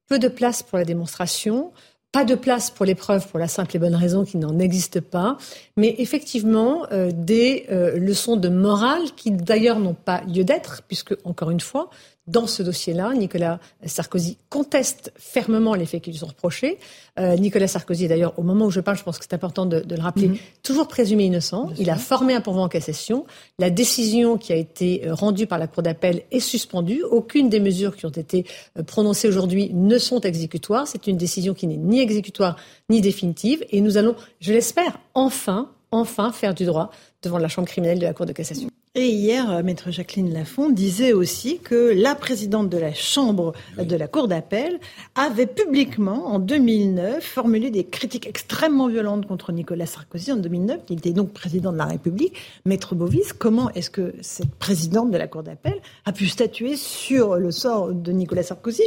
peu de place pour la démonstration, pas de place pour l'épreuve pour la simple et bonne raison qu'il n'en existe pas, mais effectivement euh, des euh, leçons de morale qui d'ailleurs n'ont pas lieu d'être, puisque, encore une fois, dans ce dossier-là. Nicolas Sarkozy conteste fermement les faits qui lui sont reprochés. Euh, Nicolas Sarkozy, d'ailleurs, au moment où je parle, je pense que c'est important de, le rappeler, mhm. toujours présumé innocent. Il a formé un pourvoi en cassation. La décision qui a été euh, rendue par la Cour d'appel est suspendue. Aucune des mesures qui ont été euh, prononcées aujourd'hui ne sont exécutoires. C'est une décision qui n'est ni exécutoire ni définitive. Et nous allons, je l'espère, enfin, enfin faire du droit devant la Chambre criminelle de la Cour de cassation. Et hier, maître Jacqueline Lafont disait aussi que la présidente de la Chambre de la Cour d'appel avait publiquement, en 2009, formulé des critiques extrêmement violentes contre Nicolas Sarkozy en 2009, qui était donc président de la République. Maître Bovis, comment est-ce que cette présidente de la Cour d'appel a pu statuer sur le sort de Nicolas Sarkozy,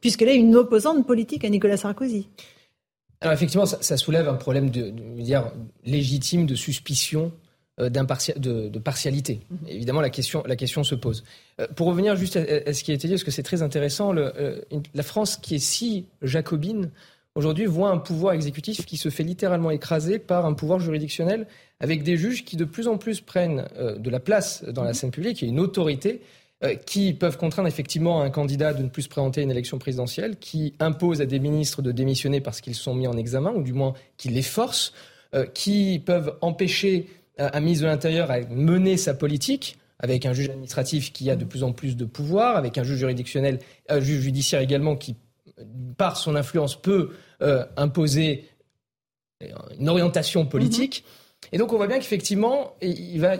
puisqu'elle est une opposante politique à Nicolas Sarkozy? Alors effectivement, ça, soulève un problème de, de dire, légitime de suspicion de, de, partialité. Mhm. Évidemment, la question, la question se pose. Euh, pour revenir juste à, ce qui a été dit, parce que c'est très intéressant, le, euh, la France qui est si jacobine, aujourd'hui voit un pouvoir exécutif qui se fait littéralement écraser par un pouvoir juridictionnel avec des juges qui de plus en plus prennent de la place dans la mhm. scène publique, et une autorité qui peuvent contraindre effectivement un candidat de ne plus se présenter à une élection présidentielle, qui imposent à des ministres de démissionner parce qu'ils sont mis en examen, ou du moins qui les forcent, qui peuvent empêcher un ministre de l'Intérieur à mener sa politique avec un juge administratif qui a de plus en plus de pouvoir, avec un juge juridictionnel, un juge judiciaire également qui, par son influence, peut euh, imposer une orientation politique. Mm-hmm. Et donc on voit bien qu'effectivement, il va, à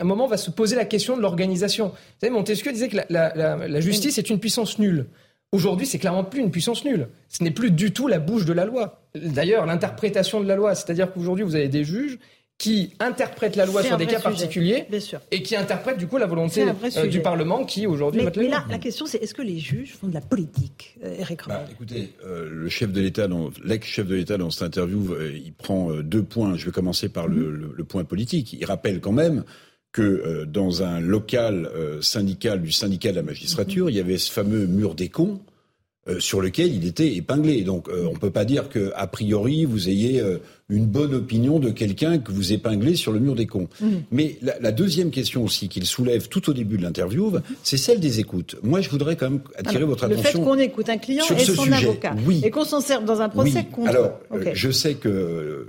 un moment, on va se poser la question de l'organisation. Vous savez, Montesquieu disait que la, justice est une puissance nulle. Aujourd'hui, c'est clairement plus une puissance nulle. Ce n'est plus du tout la bouche de la loi. D'ailleurs, l'interprétation de la loi, c'est-à-dire qu'aujourd'hui, vous avez des juges qui interprète la loi sur des cas particuliers et qui interprète du coup la volonté euh, du Parlement qui aujourd'hui mais, mais là la question c'est est-ce que les juges font de la politique euh, Eric bah, écoutez euh, le chef de l'État l'ex-chef de l'État dans cette interview il prend deux points. Je vais commencer par le, mhm. le, point politique. Il rappelle quand même que dans un local syndical du syndicat de la magistrature mhm. il y avait ce fameux mur des cons euh, sur lequel il était épinglé. Donc euh, on ne peut pas dire que a priori vous ayez euh, une bonne opinion de quelqu'un que vous épinglez sur le mur des cons. Mmh. Mais la, deuxième question aussi qu'il soulève tout au début de l'interview, c'est celle des écoutes. Moi, je voudrais quand même attirer votre attention. Le fait qu'on écoute un client et son avocat, oui. et qu'on s'en serve dans un procès oui. Alors, je sais que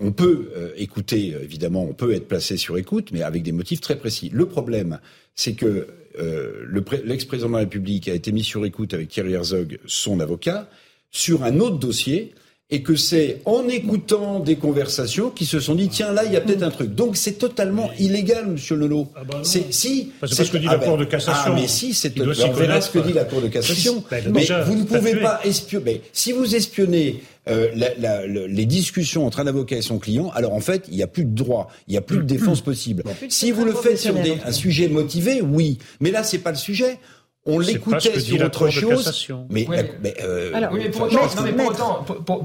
on peut écouter, évidemment, on peut être placé sur écoute, mais avec des motifs très précis. Le problème, c'est que euh, l'ex-président de la République a été mis sur écoute avec Thierry Herzog, son avocat, sur un autre dossier et que c'est en écoutant des conversations qu'ils se sont dit tiens là il y a peut-être un truc. Donc c'est totalement illégal, Monsieur Lolo. Ah bah c'est si. C'est ce que dit la ah Cour de ben, cassation. Ah mais si c'est. On verra ce que dit la Cour de cassation. Ben, mais vous ne pouvez pas espionner. Si vous espionnez euh, la, la, les discussions entre un avocat et son client, alors en fait, il n'y a plus de droit, il n'y a plus de défense possible. Si vous le faites sur des, un sujet motivé, oui. Mais là, c'est pas le sujet on l'écoutait sur autre chose. Mais,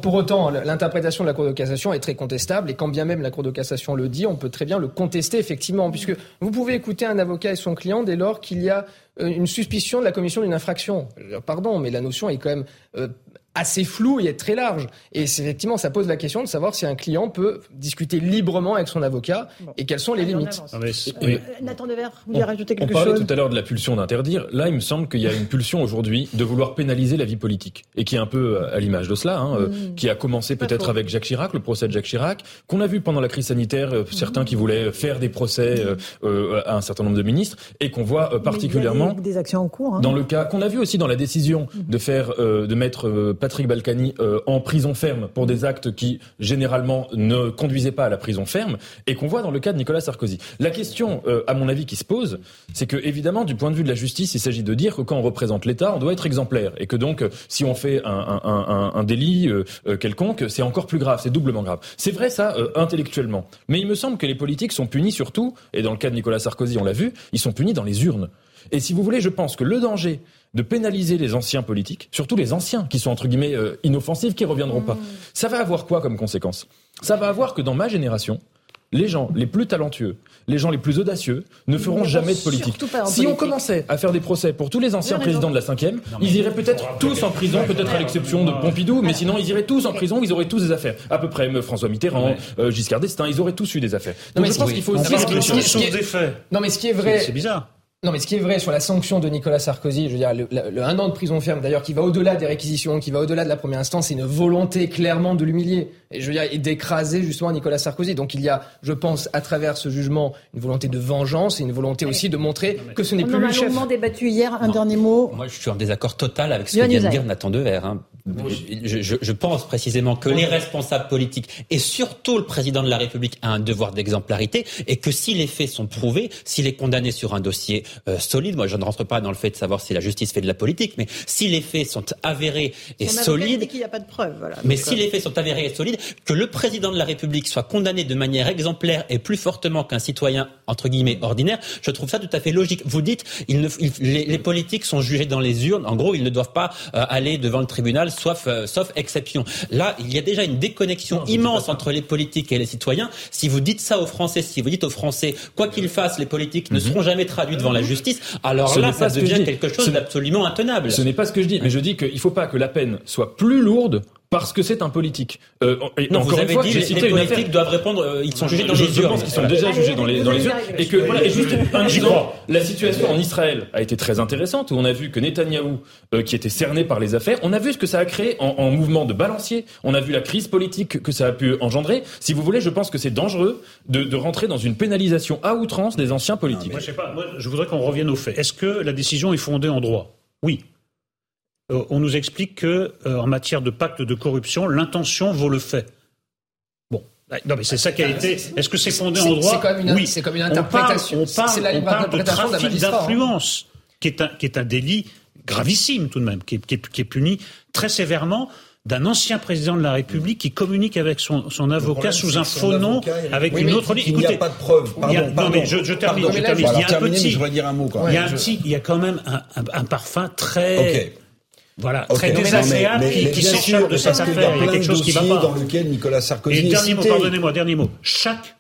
pour, autant, l'interprétation de la Cour de cassation est très contestable et quand bien même la Cour de cassation le dit, on peut très bien le contester effectivement, puisque vous pouvez écouter un avocat et son client dès lors qu'il y a euh, une suspicion de la commission d'une infraction. Pardon, mais la notion est quand même euh, assez flou et très large. Et effectivement, ça pose la question de savoir si un client peut discuter librement avec son avocat et quelles sont les limites. Euh, Nathan Dever, vous voulez rajouter quelque chose On parlait tout à l'heure de la pulsion d'interdire. Là, il me semble qu'il y a une pulsion aujourd'hui de vouloir pénaliser la vie politique et qui est un peu à l'image de cela, hein, mm. qui a commencé peut-être avec Jacques Chirac, le procès de Jacques Chirac, qu'on a vu pendant la crise sanitaire, certains qui voulaient faire des procès à un certain nombre de ministres et qu'on voit particulièrement des actions en cours. Hein. Dans le cas qu'on a vu aussi dans la décision mm. de faire, euh, de mettre euh, Patrick Balkany euh, en prison ferme pour des actes qui généralement ne conduisaient pas à la prison ferme, et qu'on voit dans le cas de Nicolas Sarkozy. La question, à mon avis, qui se pose, c'est que évidemment, du point de vue de la justice, il s'agit de dire que quand on représente l'État, on doit être exemplaire, et que donc, si on fait un, délit quelconque, c'est encore plus grave, c'est doublement grave. C'est vrai ça intellectuellement, mais il me semble que les politiques sont punis surtout, et dans le cas de Nicolas Sarkozy, on l'a vu, ils sont punis dans les urnes. Et si vous voulez, je pense que le danger de pénaliser les anciens politiques, surtout les anciens qui sont entre guillemets euh, inoffensifs, qui reviendront pas, mmh. ça va avoir quoi comme conséquence? Ça va avoir que dans ma génération, les gens les plus talentueux, les gens les plus audacieux ne feront jamais de politique. Si on commençait à faire des procès pour tous les anciens présidents de la cinquième, ils iraient peut-être tous en prison, peut-être à l'exception de Pompidou, mais sinon ils iraient tous en prison, ils auraient tous des affaires. À peu près François Mitterrand, euh, Giscard d'Estaing, ils auraient tous eu des affaires. Donc je pense qu'il faut aussi... Non mais ce qui est vrai... C'est bizarre. Non, mais ce qui est vrai sur la sanction de Nicolas Sarkozy, je veux dire, le, le un an de prison ferme, d'ailleurs, qui va au-delà des réquisitions, qui va au-delà de la première instance, c'est une volonté clairement de l'humilier. Et je veux dire, et d'écraser justement Nicolas Sarkozy. Donc il y a, je pense, à travers ce jugement, une volonté de vengeance et une volonté aussi de montrer que ce n'est plus On le en a chef. longuement débattu hier. Un dernier mot. Moi, je suis en désaccord total avec ce que Johan vient de dire Nathan Dever. Hein. Je, je- je pense précisément que les responsables politiques et surtout le président de la République a un devoir d'exemplarité et que si les faits sont prouvés, s'il est condamné sur un dossier euh, solide, moi je ne rentre pas dans le fait de savoir si la justice fait de la politique, mais si les faits sont avérés et Son solides, dit qu'il n'y a pas de preuves. Voilà. mais si euh, les faits sont avérés et solides, que le président de la République soit condamné de manière exemplaire et plus fortement qu'un citoyen entre guillemets ordinaire, je trouve ça tout à fait logique. Vous dites, il ne, il- les, les politiques sont jugés dans les urnes. En gros, ils ne doivent pas euh, aller devant le tribunal, sauf euh, sauf exception. Là, il y a déjà une déconnexion immense entre les politiques et les citoyens. Si vous dites ça aux Français, si vous dites aux Français, quoi qu'ils fassent, les politiques ne seront jamais traduits devant la justice, alors Ce là, ça que devient quelque chose d'absolument intenable. Ce n'est pas ce que je dis, mais je dis qu'il ne faut pas que la peine soit plus lourde parce que c'est un politique. Euh, et Non, encore vous une avez fois, dit j'ai les, cité les une politiques affaire- doivent répondre. euh, ils sont jugés dans je, les je urnes. pense qu'ils sont déjà jugés dans les, dans les allez y urnes. arriver. Et que, voilà, et juste un exemple, la situation en Israël a été très intéressante où on a vu que Netanyahou, euh, qui était cerné par les affaires, on a vu ce que ça a créé en, en mouvement de balancier. On a vu la crise politique que ça a pu engendrer. Si vous voulez, je pense que c'est dangereux de, de rentrer dans une pénalisation à outrance des anciens politiques. Moi, je sais pas. Moi, je voudrais qu'on revienne aux faits. Est-ce que la décision est fondée en droit? Oui. Euh, on nous explique que, euh, en matière de pacte de corruption, l'intention vaut le fait. Bon. Non, mais c'est ça qui a été. Est-ce que c'est fondé en droit c'est comme une- Oui. c'est comme une On parle- interprétation. On parle, C'est la on libre parle de trafic hein. d'influence, qui, est un, qui est un délit gravissime tout de même, qui est, qui est- qui est puni très sévèrement d'un ancien président de la République qui communique avec son, son avocat problème, sous un faux nom avec Oui, une autre il n'y a pas de preuve. il y a- Pardon, non, mais je, je termine. Pardon. je termine. Il y a un terminer, petit, je voudrais dire un mot, quoi. Il y a un Je- petit, il y a quand même un, un- un parfum très, Ok. Voilà, Ok, très désagréable qui, qui bien s'échappe de cette qu'il y a affaire. Il y a quelque chose qui va pas. dans lequel Nicolas Sarkozy Et est dernier mot, pardonnez-moi, dernier mot. Chaque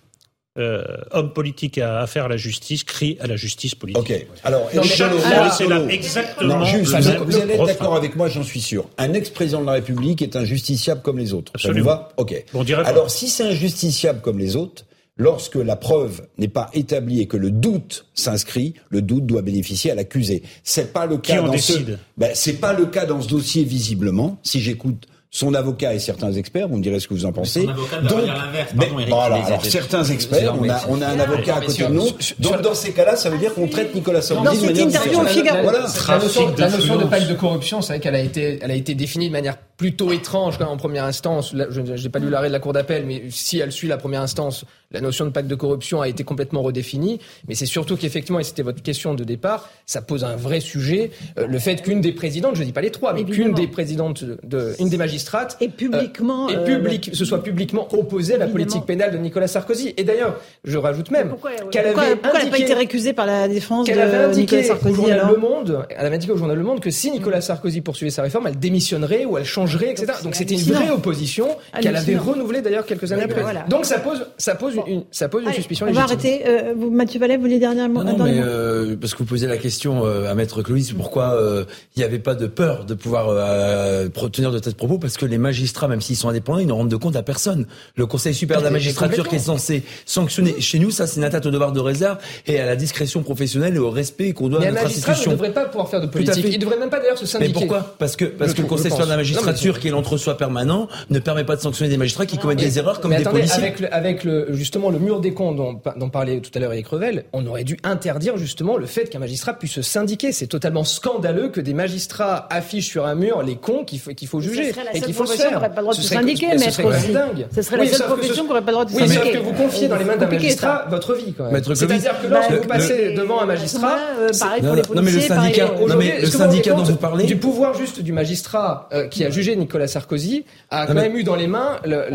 euh, homme politique à affaire à la justice crie à la justice politique. Ok. Alors, Non, c'est là exactement Non, le vous, même vous allez être d'accord avec moi, j'en suis sûr. Un ex-président de la République est un justiciable comme les autres. Ça vous Absolument. va Ok. On dirait pas. Alors, si c'est un justiciable comme les autres, lorsque la preuve n'est pas établie et que le doute s'inscrit, le doute doit bénéficier à l'accusé. C'est pas le Qui cas en dans ce. Ben, c'est pas le cas dans ce dossier visiblement. Si j'écoute son avocat et certains experts, vous me direz ce que vous en pensez. son avocat doit dire l'inverse. mais- Pardon, Eric, voilà, les- alors les- certains experts, on a, on a un avocat à côté de nous. Donc dans ces cas-là, ça veut dire qu'on traite Nicolas Sarkozy de cette manière interview au différente. Figaro. La, Voilà. la notion, Trafic la notion de pacte de corruption, c'est vrai qu'elle a été, elle a été définie de manière plutôt étrange quand même en première instance. Là, je n'ai pas lu l'arrêt de la Cour d'appel, mais si elle suit la première instance, la notion de pacte de corruption a été complètement redéfinie. Mais c'est surtout qu'effectivement, et c'était votre question de départ, ça pose un vrai sujet. euh, le fait qu'une des présidentes, je dis pas les trois, mais qu'une des présidentes, de, une des magistrates, Et publiquement. et euh, public, se soit publiquement opposée à la Évidemment. politique pénale de Nicolas Sarkozy. Et d'ailleurs, je rajoute même Pourquoi, qu'elle pourquoi, avait pourquoi elle n'a pas indiqué- été récusée par la défense qu'elle avait de indiqué Nicolas au Sarkozy journal alors Le Monde, elle avait indiqué au journal Le Monde que si Nicolas Sarkozy poursuivait sa réforme, elle démissionnerait ou elle changerait, etc. Donc, c'était une vraie opposition qu'elle avait renouvelée d'ailleurs quelques années après. voilà. Donc ça pose, ça pose une, ça pose une Allez, suspicion on va arrêter. Euh, Mathieu Vallet, vous voulez dernier mot Non, non, mais mot euh, parce que vous posez la question euh, à Maître Clovis, pourquoi euh, il n'y avait pas de peur de pouvoir euh, tenir de tels propos Parce que les magistrats, même s'ils sont indépendants, ils ne rendent de compte à personne. Le Conseil supérieur de la Mais magistrature qui est censé sanctionner, chez nous, ça c'est une atteinte au devoir de réserve et à la discrétion professionnelle et au respect qu'on doit Mais à un notre magistrat ne institution. devrait pas pouvoir faire de politique. Il devrait même pas d'ailleurs se Mais syndiquer. pourquoi? Parce que parce Je que le Conseil supérieur de la magistrature, Non, mais- qui est l'entre-soi permanent, ne permet pas de sanctionner des magistrats qui commettent Mais- des erreurs comme mais des attendez, policiers. Avec, le, avec le, justement le mur des comptes dont, dont parlait tout à l'heure Eric Revel, on aurait dû interdire justement le fait qu'un magistrat puisse se syndiquer. C'est totalement scandaleux que des magistrats affichent sur un mur les cons qu'il faut, qu'il faut Ce juger la et seule qu'il faut se profession qui n'aurait pas le droit de Ce se serait- syndiquer, mais ce maître aussi. dingue. Ce serait la Oui, seule profession ce- qui n'aurait pas le droit de se Oui, sauf syndiquer. que vous confiez dans les mains d'un magistrat ça. votre vie quand même. C'est-à-dire que lorsque Bah, vous passez le- devant un magistrat, Euh, pareil pour Non, les non, mais le policiers, pareil non, Aujourd'hui, mais le syndicat dont vous parlez- du pouvoir juste du magistrat euh, qui a jugé Nicolas Sarkozy a quand même eu dans les mains le,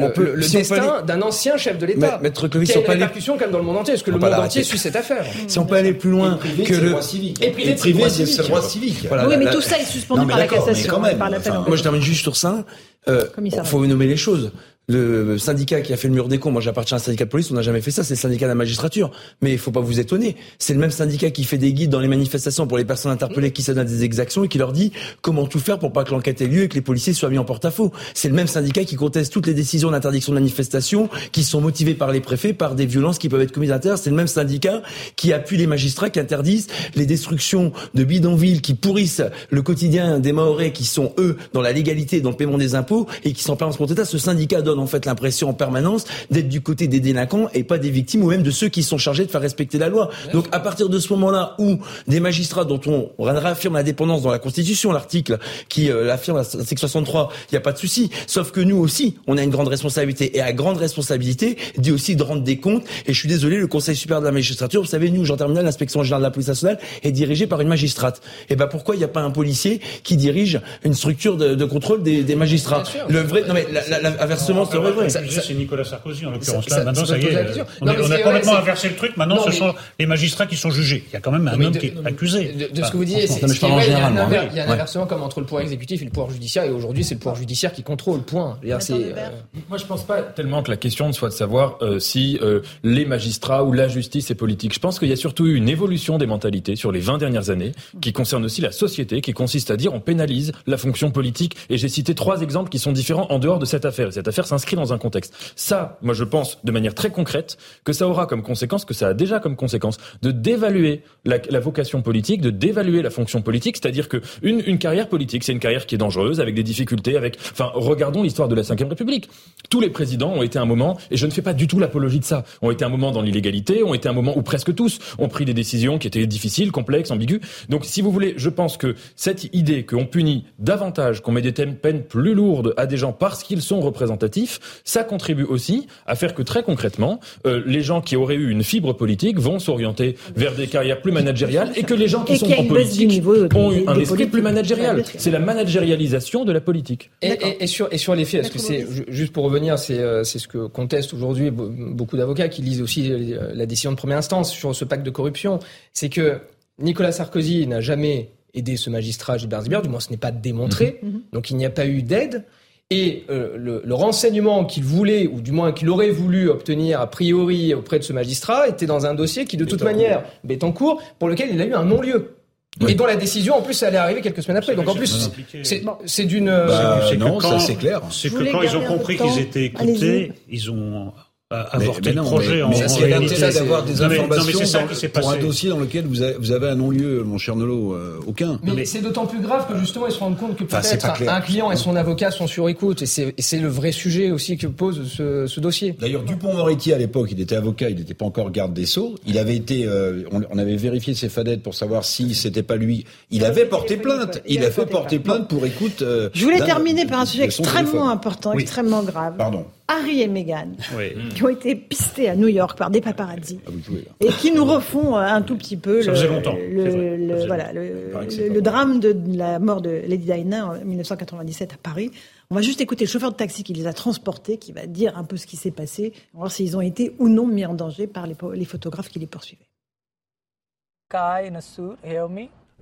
destin d'un ancien chef de l'État. Mais- Maître Clovis, on une peut aller- répercussion quand même dans le monde entier. Est-ce que le monde pas entier suit cette affaire Si on peut aller plus loin que le droit civique. Et privé, c'est le droit civique. Voilà, Oui, mais tout ça est suspendu par la d'accord, mais cassation, Moi, je termine juste sur ça. Euh, Commissaire. faut nommer les choses. Le syndicat qui a fait le mur des cons, moi j'appartiens à un syndicat de police, on n'a jamais fait ça, c'est le syndicat de la magistrature. Mais il faut pas vous étonner, c'est le même syndicat qui fait des guides dans les manifestations pour les personnes interpellées qui s'adonnent à des exactions et qui leur dit comment tout faire pour pas que l'enquête ait lieu et que les policiers soient mis en porte-à-faux. C'est le même syndicat qui conteste toutes les décisions d'interdiction de manifestation qui sont motivées par les préfets, par des violences qui peuvent être commises à l'intérieur. C'est le même syndicat qui appuie les magistrats qui interdisent les destructions de bidonvilles qui pourrissent le quotidien des Mahorais qui sont eux dans la légalité, dans le paiement des impôts et qui pas en ce. Ce syndicat donne en fait l'impression en permanence d'être du côté des délinquants et pas des victimes ou même de ceux qui sont chargés de faire respecter la loi. Donc à partir de ce moment-là où des magistrats dont on réaffirme la dépendance dans la Constitution, l'article qui euh, l'affirme, l'article 63, il n'y a pas de souci. Sauf que nous aussi, on a une grande responsabilité et à grande responsabilité dit aussi de rendre des comptes. Et je suis désolé, le Conseil supérieur de la magistrature, vous savez, nous, Jean Terminal, l'inspection générale de la police nationale est dirigée par une magistrate. Et ben pourquoi il n'y a pas un policier qui dirige une structure de, de contrôle des, des magistrats? Le vrai, non mais c'est vrai. C'est Nicolas Sarkozy en l'occurrence. Là, maintenant, ça y est. On, a complètement inversé le truc. Maintenant, ce sont les magistrats qui sont jugés. Il y a quand même un homme qui est accusé. De, ce que vous dites, c'est il y a un inversement comme entre le pouvoir exécutif et le pouvoir judiciaire. Et aujourd'hui, c'est le pouvoir judiciaire qui contrôle. Point. Euh, Moi, je pense pas tellement que la question soit de savoir euh, si euh, les magistrats ou la justice est politique. Je pense qu'il y a surtout eu une évolution des mentalités sur les 20 dernières années qui concerne aussi la société, qui consiste à dire on pénalise la fonction politique. Et j'ai cité trois exemples qui sont différents en dehors de cette affaire. cette affaire s'inscrit dans un contexte. Ça, moi, je pense de manière très concrète que ça aura comme conséquence, que ça a déjà comme conséquence, de dévaluer la, vocation politique, de dévaluer la fonction politique. C'est-à-dire que une, une carrière politique, c'est une carrière qui est dangereuse, avec des difficultés, avec. Enfin, regardons l'histoire de la Ve République. Tous les présidents ont été un moment, et je ne fais pas du tout l'apologie de ça, ont été un moment dans l'illégalité, ont été un moment où presque tous ont pris des décisions qui étaient difficiles, complexes, ambiguës. Donc, si vous voulez, je pense que cette idée qu'on punit davantage, qu'on met des peines plus lourdes à des gens parce qu'ils sont représentatifs, ça contribue aussi à faire que très concrètement, euh, les gens qui auraient eu une fibre politique vont s'orienter vers des carrières plus managériales et que les gens qui sont en politique ont eu un esprit plus managérial. C'est la managérialisation de la politique. Et, et, et, sur, et sur les faits, parce que c'est juste pour revenir, c'est euh, c'est ce que contestent aujourd'hui beaucoup d'avocats qui lisent aussi euh, la décision de première instance sur ce pacte de corruption, c'est que Nicolas Sarkozy n'a jamais aidé ce magistrat Gilbert Ziber, du moins ce n'est pas démontré, mhm. donc il n'y a pas eu d'aide. Et euh, le, le, renseignement qu'il voulait, ou du moins qu'il aurait voulu obtenir a priori auprès de ce magistrat, était dans un dossier qui, de toute manière, est en cours, pour lequel il a eu un non-lieu. Et dont la décision, en plus, allait arriver quelques semaines après. Donc en plus, c'est d'une. Bah, non, ça c'est clair. C'est que quand ils ont compris qu'ils étaient écoutés, ils ont avorter le projet mais, en, réalité. d'avoir des informations pour un dossier dans lequel vous avez, vous avez un non-lieu, mon cher Nolo, euh, aucun. Mais, c'est d'autant plus grave que justement ils se rendent compte que peut-être un client et son avocat sont sur écoute et c'est le vrai sujet aussi que pose ce, ce dossier. D'ailleurs, Dupont-Moretti à l'époque, il était avocat, il n'était pas encore garde des Sceaux. Il avait été, euh, on, avait vérifié ses fadettes pour savoir si c'était pas lui. Il avait porté plainte. Il a fait porter plainte pour écoute. Euh, Je voulais terminer par un sujet extrêmement important, extrêmement grave. Pardon. Harry et Meghan, qui ont été pistés à New York par des paparazzi, ah, et qui nous refont euh, un tout petit peu le, le, voilà, le, drame de la mort de Lady Diana en 1997 à Paris. On va juste écouter le chauffeur de taxi qui les a transportés, qui va dire un peu ce qui s'est passé, voir s'ils ont été ou non mis en danger par les, les photographes qui les poursuivaient.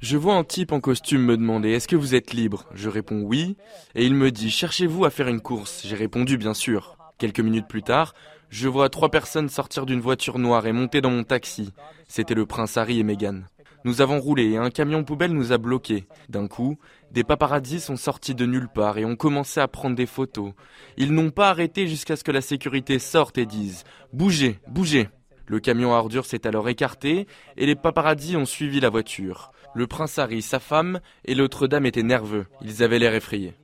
Je vois un type en costume me demander Est-ce que vous êtes libre? Je réponds oui, et il me dit Cherchez-vous à faire une course? J'ai répondu bien sûr. Quelques minutes plus tard, je vois trois personnes sortir d'une voiture noire et monter dans mon taxi. C'était le prince Harry et Meghan. Nous avons roulé et un camion poubelle nous a bloqués. D'un coup, des paparazzis sont sortis de nulle part et ont commencé à prendre des photos. Ils n'ont pas arrêté jusqu'à ce que la sécurité sorte et dise Bougez, bougez. Le camion à ordures s'est alors écarté et les paparazzis ont suivi la voiture. Le prince Harry, sa femme et l'autre dame étaient nerveux. Ils avaient l'air effrayés.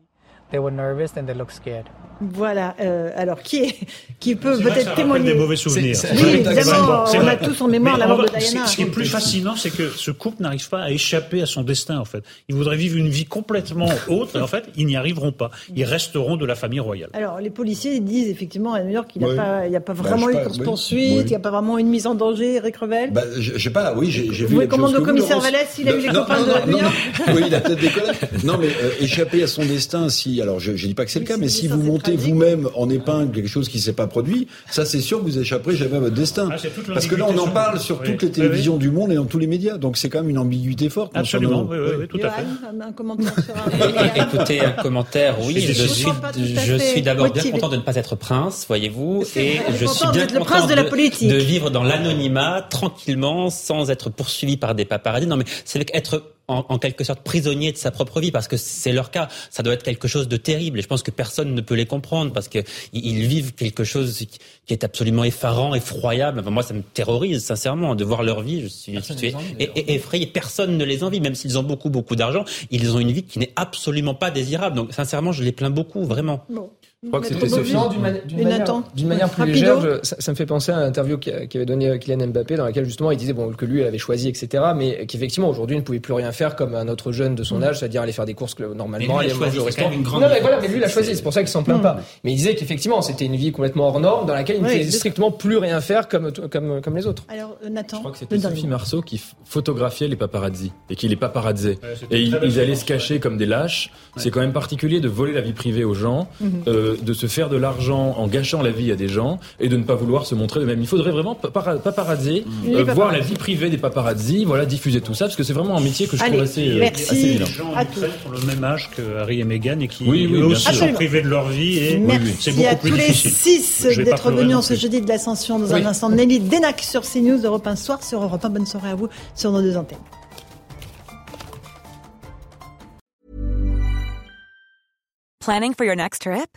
Voilà. Euh, alors, qui, est, qui peut peut-être témoigner des mauvais souvenirs. oui, évidemment, on a tous en mémoire la mort de Diana. Ce qui est plus fascinant, c'est que ce couple n'arrive pas à échapper à son destin, en fait. Ils voudraient vivre une vie complètement [laughs] autre, et en fait, ils n'y arriveront pas. Ils resteront de la famille royale. Alors, les policiers disent effectivement à New York qu'il n'y a, pas bah, vraiment eu de course-poursuite, il n'y a pas vraiment une mise en danger, Eric Revel. Bah, je, sais pas, oui, j'ai vu. Vous commande le commissaire Vallès, il a eu les copains de New York [laughs] Oui, il a peut-être déconné. Non, mais euh, échapper à son destin, si, alors je, ne dis pas que c'est le cas, mais si vous montez vous-même en épingle quelque chose qui ne s'est pas produit, ça c'est sûr que vous échapperez jamais à votre destin. Ah, Parce que là, on en parle sur- oui. toutes les Oui, télévisions du monde et dans tous les médias. Donc c'est quand même une ambiguïté forte. Absolument, concernant- oui, oui, oui, tout à fait. Johan, un commentaire sur un [laughs] Écoutez, un commentaire, oui, Je je suis je d'abord bien content de ne pas être prince, voyez-vous, et je suis bien le content prince de la politique. de vivre dans l'anonymat, tranquillement, sans être poursuivi par des paparazzis. Non, mais c'est être en, en quelque sorte prisonnier de sa propre vie, parce que c'est leur cas. Ça doit être quelque chose de terrible, et je pense que personne ne peut les comprendre, parce que ils vivent quelque chose qui est absolument effarant, effroyable. Enfin, moi, ça me terrorise, sincèrement, de voir leur vie. Je suis, je suis envie, et- et- effrayé. Personne ne les envie, même s'ils ont beaucoup, beaucoup d'argent. Ils ont une vie qui n'est absolument pas désirable. Donc, sincèrement, je les plains beaucoup, vraiment. Bon. Je crois que c'était. Sophie. Non, d'une manière, Nathan d'une manière plus Rapido. légère, je- ça, ça me fait penser à l'interview qu'a- qu'avait donné Kylian Mbappé, dans laquelle justement il disait bon, que lui elle avait choisi, etc. Mais qu'effectivement aujourd'hui il ne pouvait plus rien faire comme un autre jeune de son âge, c'est-à-dire aller faire des courses que- normalement, Mais lui, il aller a manger choisi, au c'est restaurant. non, mais voilà, mais lui il a choisi, c'est pour ça qu'il s'en plaint pas. Mais il disait qu'effectivement c'était une vie complètement hors norme dans laquelle il ne pouvait strictement plus rien faire comme, comme, comme les autres. Alors, euh, Nathan, Je crois que le c'était Sophie. Marceau qui photographiait les paparazzis et qui les paparazzait. Et ils, allaient se cacher comme des lâches. C'est quand même particulier de voler la vie privée aux gens, De se faire de l'argent en gâchant la vie à des gens et de ne pas vouloir se montrer de même. Il faudrait vraiment papara- paparazzer, Les euh, voir paparazzi. la vie privée des paparazzis, voilà, diffuser tout ça, parce que c'est vraiment un métier que je Allez, trouve assez, euh, merci. assez Les gens en Ukraine le même âge que Harry et Meghan et qui Oui, oui, eux bien aussi sûr. sont privés de leur vie et Merci c'est beaucoup à plus tous les six d'être venus en ce jeudi de l'ascension. Dans Oui. un instant, Nelly Denac sur CNews, Europe 1 soir sur Europe 1. Bonne soirée à vous sur nos deux antennes. Planning for your next trip?